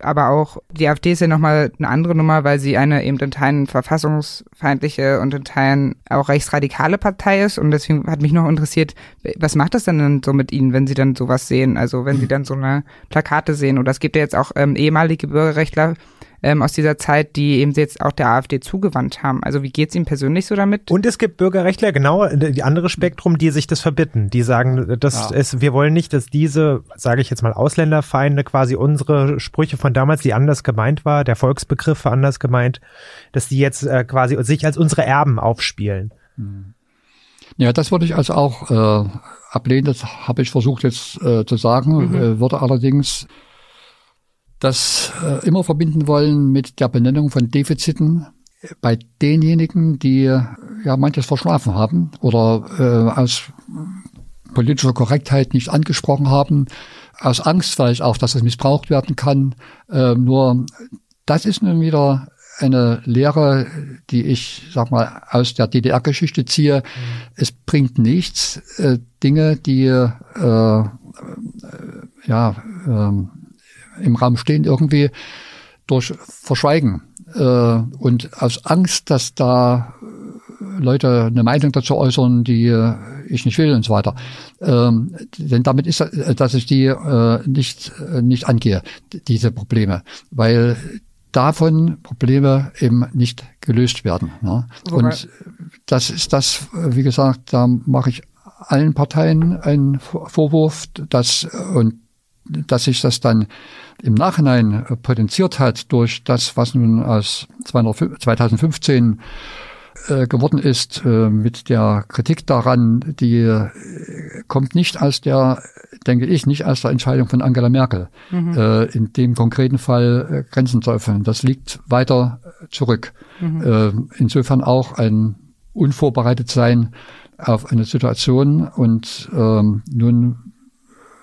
aber auch die AfD ist ja nochmal eine andere Nummer, weil sie eine eben in Teilen verfassungsfeindliche und in Teilen auch rechtsradikale Partei ist. Und deswegen hat mich noch interessiert, was macht das denn dann so mit Ihnen, wenn Sie dann sowas sehen? Also wenn Sie dann so eine Plakate sehen. Oder es gibt ja jetzt auch ähm, ehemalige Bürgerrechtler ähm, aus dieser Zeit, die eben jetzt auch der AfD zugewandt haben. Also wie geht's Ihnen persönlich so damit? Und es gibt Bürgerrechtler, genau, die andere Spektrum, die sich das verbitten. Die sagen, dass Ja. es, wir wollen nicht, dass diese, sage ich jetzt mal, Ausländerfeinde quasi unsere Sprüche von damals, die anders gemeint war, der Volksbegriff war anders gemeint, dass die jetzt äh, quasi sich als unsere Erben aufspielen. Ja, das würde ich also auch äh, ablehnen. Das habe ich versucht jetzt äh, zu sagen. Äh, würde allerdings das äh, immer verbinden wollen mit der Benennung von Defiziten bei denjenigen, die ja manches verschlafen haben oder äh, aus politischer Korrektheit nicht angesprochen haben, aus Angst vielleicht auch, dass es missbraucht werden kann. Äh, nur das ist nun wieder eine Lehre, die ich, sag mal, aus der DDR-Geschichte ziehe. Es bringt nichts, äh, Dinge, die äh, äh, ja ähm, im Raum stehen, irgendwie durch Verschweigen äh, und aus Angst, dass da Leute eine Meinung dazu äußern, die äh, ich nicht will und so weiter. Ähm, denn damit ist, äh, dass ich die äh, nicht, äh, nicht angehe, diese Probleme, weil davon Probleme eben nicht gelöst werden. Ne? Und das ist das, äh, wie gesagt, da mache ich allen Parteien einen Vor- Vorwurf, dass und dass sich das dann im Nachhinein äh, potenziert hat durch das, was nun aus 205 2015 äh, geworden ist äh, mit der Kritik daran, die kommt nicht aus der, denke ich, nicht aus der Entscheidung von Angela Merkel, äh, in dem konkreten Fall Grenzen zu öffnen. Das liegt weiter zurück. Äh, insofern auch ein unvorbereitet sein auf eine Situation und ähm, nun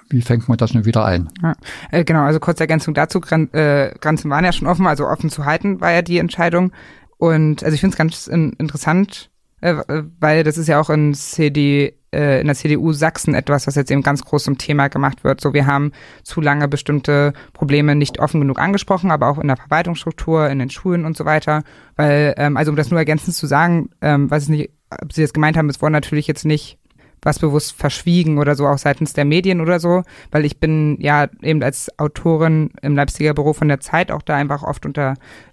wie fängt man das nun wieder ein? Ja. Äh, genau, also kurze Ergänzung dazu. Gren äh, Grenzen waren ja schon offen, also offen zu halten war ja die Entscheidung. Und also ich finde es ganz in interessant, äh, äh, weil das ist ja auch in CD äh, in der CDU Sachsen etwas, was jetzt eben ganz groß zum Thema gemacht wird. So, wir haben zu lange bestimmte Probleme nicht offen genug angesprochen, aber auch in der Verwaltungsstruktur, in den Schulen und so weiter. Weil, ähm, also um das nur ergänzend zu sagen, ähm, weiß ich nicht, ob Sie das gemeint haben, es wurde natürlich jetzt nicht was bewusst verschwiegen oder so, auch seitens der Medien oder so, weil ich bin ja eben als Autorin im Leipziger Büro von der Zeit auch da einfach oft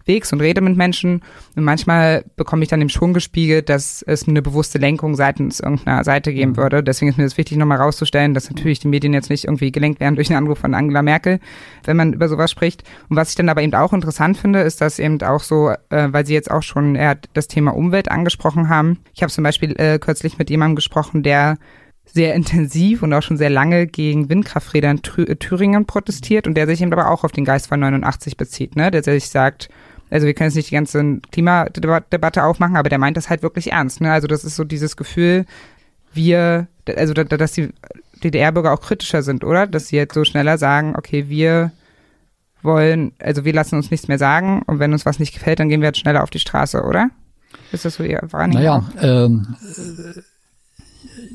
unterwegs und rede mit Menschen und manchmal bekomme ich dann eben schon gespiegelt, dass es eine bewusste Lenkung seitens irgendeiner Seite geben mhm. würde. Deswegen ist mir das wichtig, nochmal rauszustellen, dass natürlich die Medien jetzt nicht irgendwie gelenkt werden durch einen Anruf von Angela Merkel, wenn man über sowas spricht. Und was ich dann aber eben auch interessant finde, ist, dass eben auch so, äh, weil Sie jetzt auch schon eher das Thema Umwelt angesprochen haben. Ich habe zum Beispiel äh, kürzlich mit jemandem gesprochen, der sehr intensiv und auch schon sehr lange gegen Windkrafträder in äh, Thüringen protestiert und der sich eben aber auch auf den Geist von 89 bezieht, ne? Der sich sagt, also wir können jetzt nicht die ganze Klimadebatte aufmachen, aber der meint das halt wirklich ernst, ne? Also das ist so dieses Gefühl, wir, also dass die DDR-Bürger auch kritischer sind, oder? Dass sie jetzt so schneller sagen, okay, wir wollen, also wir lassen uns nichts mehr sagen und wenn uns was nicht gefällt, dann gehen wir jetzt schneller auf die Straße, oder? Ist das so Ihr Wahrnehmung? Naja, ähm,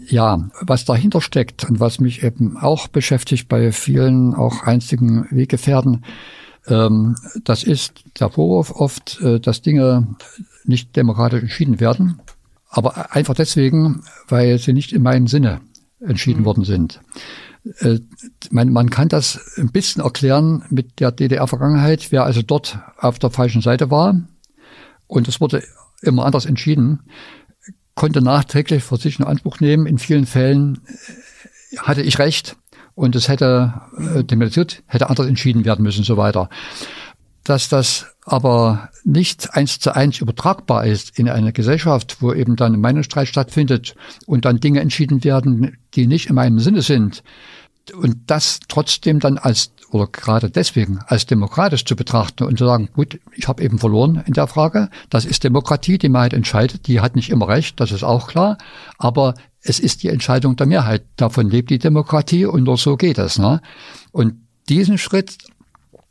ja, was dahinter steckt und was mich eben auch beschäftigt bei vielen auch einstigen Weggefährten, das ist der Vorwurf oft, äh, dass Dinge nicht demokratisch entschieden werden, aber einfach deswegen, weil sie nicht in meinem Sinne entschieden mhm. worden sind. Äh, man, man kann das ein bisschen erklären mit der DDR-Vergangenheit, wer also dort auf der falschen Seite war und es wurde immer anders entschieden konnte nachträglich für sich in Anspruch nehmen. In vielen Fällen äh, hatte ich recht und es hätte äh, demokratisiert, hätte anders entschieden werden müssen, so weiter. Dass das aber nicht eins zu eins übertragbar ist in eine Gesellschaft, wo eben dann ein Meinungsstreit stattfindet und dann Dinge entschieden werden, die nicht in meinem Sinne sind, und das trotzdem dann als oder gerade deswegen als demokratisch zu betrachten und zu sagen, gut, ich habe eben verloren in der Frage, das ist Demokratie, die Mehrheit entscheidet, die hat nicht immer recht, das ist auch klar, aber es ist die Entscheidung der Mehrheit, davon lebt die Demokratie und nur so geht es. Ne? Und diesen Schritt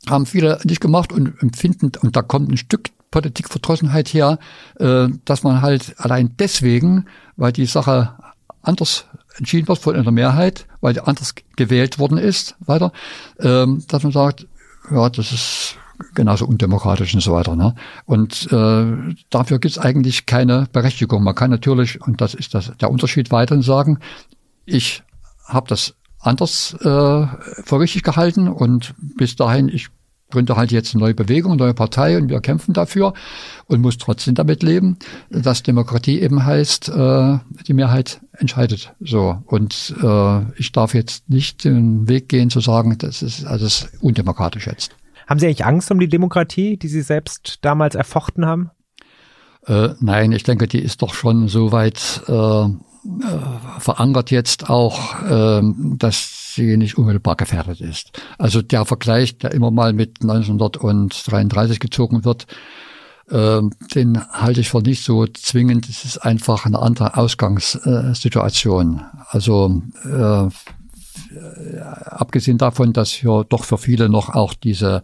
haben viele nicht gemacht und empfinden, und da kommt ein Stück Politikverdrossenheit her, äh, dass man halt allein deswegen, weil die Sache anders entschieden wird von einer Mehrheit, weil der anders gewählt worden ist, weiter, ähm, dass man sagt, ja, das ist genauso undemokratisch und so weiter. Ne? Und äh, dafür gibt es eigentlich keine Berechtigung. Man kann natürlich, und das ist das, der Unterschied weiterhin sagen, ich habe das anders äh, für richtig gehalten und bis dahin, ich gründe halt jetzt eine neue Bewegung, eine neue Partei und wir kämpfen dafür und muss trotzdem damit leben, dass Demokratie eben heißt, äh, die Mehrheit entscheidet. So und äh, ich darf jetzt nicht den Weg gehen zu sagen, das ist alles undemokratisch jetzt. Haben Sie eigentlich Angst um die Demokratie, die Sie selbst damals erfochten haben? Äh, nein, ich denke, die ist doch schon so weit äh, äh, verankert jetzt auch, ähm, dass sie nicht unmittelbar gefährdet ist. Also der Vergleich, der immer mal mit 1933 gezogen wird, ähm, den halte ich für nicht so zwingend. Es ist einfach eine andere Ausgangssituation. Also äh, abgesehen davon, dass hier doch für viele noch auch diese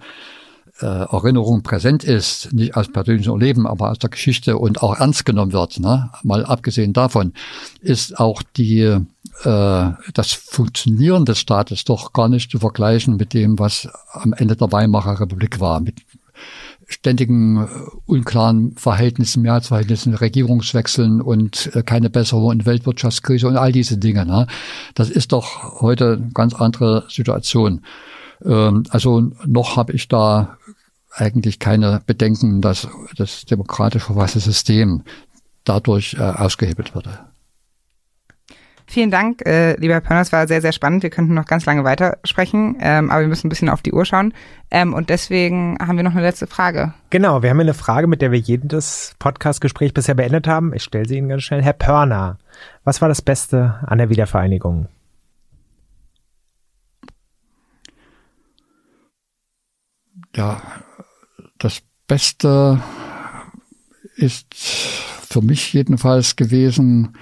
äh, Erinnerung präsent ist, nicht aus persönlichem Erleben, aber aus der Geschichte und auch ernst genommen wird, ne? mal abgesehen davon, ist auch die äh, das Funktionieren des Staates doch gar nicht zu vergleichen mit dem, was am Ende der Weimarer Republik war, mit ständigen äh, unklaren Verhältnissen, Mehrheitsverhältnissen, Regierungswechseln und äh, keine Besserung in Weltwirtschaftskrise und all diese Dinge. Ne? Das ist doch heute eine ganz andere Situation. Ähm, also noch habe ich da eigentlich keine Bedenken, dass das demokratisch verfasste System dadurch äh, ausgehebelt würde. Vielen Dank, äh, lieber Herr Pörner. Es war sehr, sehr spannend. Wir könnten noch ganz lange weitersprechen, ähm, aber wir müssen ein bisschen auf die Uhr schauen. Ähm, und deswegen haben wir noch eine letzte Frage. Genau, wir haben eine Frage, mit der wir jedes Podcast-Gespräch bisher beendet haben. Ich stelle sie Ihnen ganz schnell. Herr Pörner, was war das Beste an der Wiedervereinigung? Ja, das Beste ist für mich jedenfalls gewesen,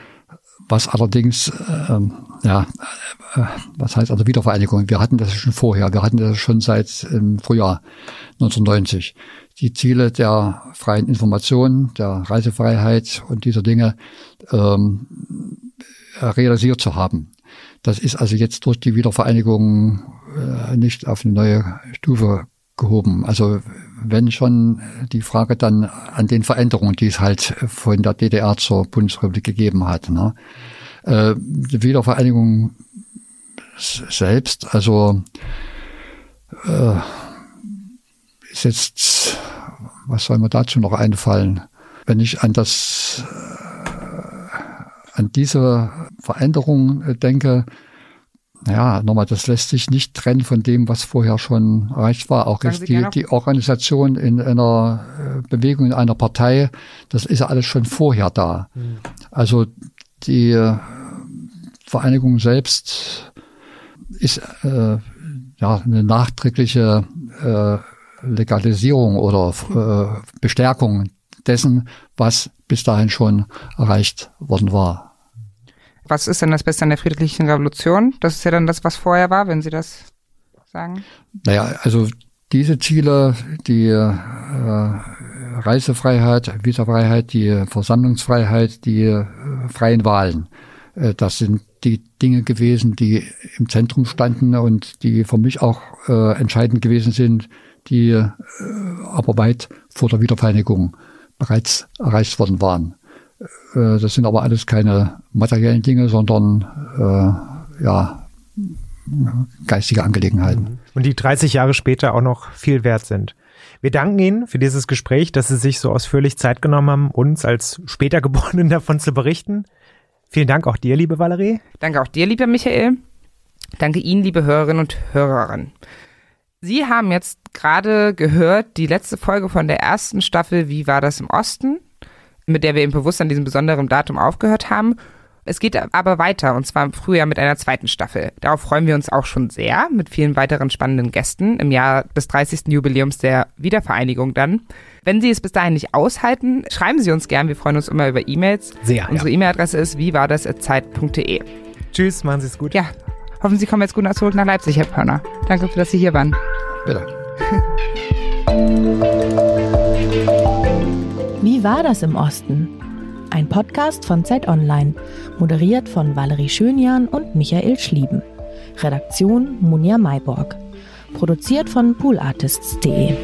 was allerdings, äh, ja, äh, was heißt also Wiedervereinigung? Wir hatten das schon vorher, wir hatten das schon seit im Frühjahr 1990. Die Ziele der freien Information, der Reisefreiheit und dieser Dinge ähm, realisiert zu haben. Das ist also jetzt durch die Wiedervereinigung äh, nicht auf eine neue Stufe gehoben. Also wenn schon die Frage dann an den Veränderungen, die es halt von der DDR zur Bundesrepublik gegeben hat. Ne? Äh, die Wiedervereinigung selbst, also äh, ist jetzt, was soll mir dazu noch einfallen? Wenn ich an das, äh, an diese Veränderung äh, denke, ja, nochmal, das lässt sich nicht trennen von dem, was vorher schon erreicht war. Auch jetzt die, die Organisation in einer äh, Bewegung, in einer Partei, das ist alles schon vorher da. Mhm. Also die äh, Vereinigung selbst ist äh, ja eine nachträgliche äh, Legalisierung oder äh, Bestärkung dessen, was bis dahin schon erreicht worden war was ist denn das Beste an der friedlichen Revolution? Das ist ja dann das, was vorher war, wenn Sie das sagen. Naja, also diese Ziele, die äh, Reisefreiheit, Visafreiheit, die Versammlungsfreiheit, die äh, freien Wahlen, äh, das sind die Dinge gewesen, die im Zentrum standen und die für mich auch äh, entscheidend gewesen sind, die äh, aber weit vor der Wiedervereinigung bereits erreicht worden waren. Äh, das sind aber alles keine materiellen Dinge, sondern äh, ja, geistige Angelegenheiten. Mhm. Und die 30 Jahre später auch noch viel wert sind. Wir danken Ihnen für dieses Gespräch, dass Sie sich so ausführlich Zeit genommen haben, uns als später Geborenen davon zu berichten. Vielen Dank auch dir, liebe Valerie. Danke auch dir, lieber Michael. Danke Ihnen, liebe Hörerinnen und Hörer. Sie haben jetzt gerade gehört die letzte Folge von der ersten Staffel Wie war das im Osten? Mit der wir eben bewusst an diesem besonderen Datum aufgehört haben. Es geht aber weiter und zwar im Frühjahr mit einer zweiten Staffel. Darauf freuen wir uns auch schon sehr mit vielen weiteren spannenden Gästen im Jahr des 30. Jubiläums der Wiedervereinigung dann. Wenn Sie es bis dahin nicht aushalten, schreiben Sie uns gern. Wir freuen uns immer über E-Mails. Sehr. Unsere ja. E-Mail-Adresse ist wie war das zeit.de. Tschüss, machen Sie es gut. Ja, hoffen Sie kommen jetzt gut zurück nach Leipzig, Herr Pörner. Danke, dass Sie hier waren. Bitte. Wie war das im Osten? Ein Podcast von Zeit Online, moderiert von Valerie Schönjan und Michael Schlieben. Redaktion Munja Mayborg. Produziert von poolartists.de.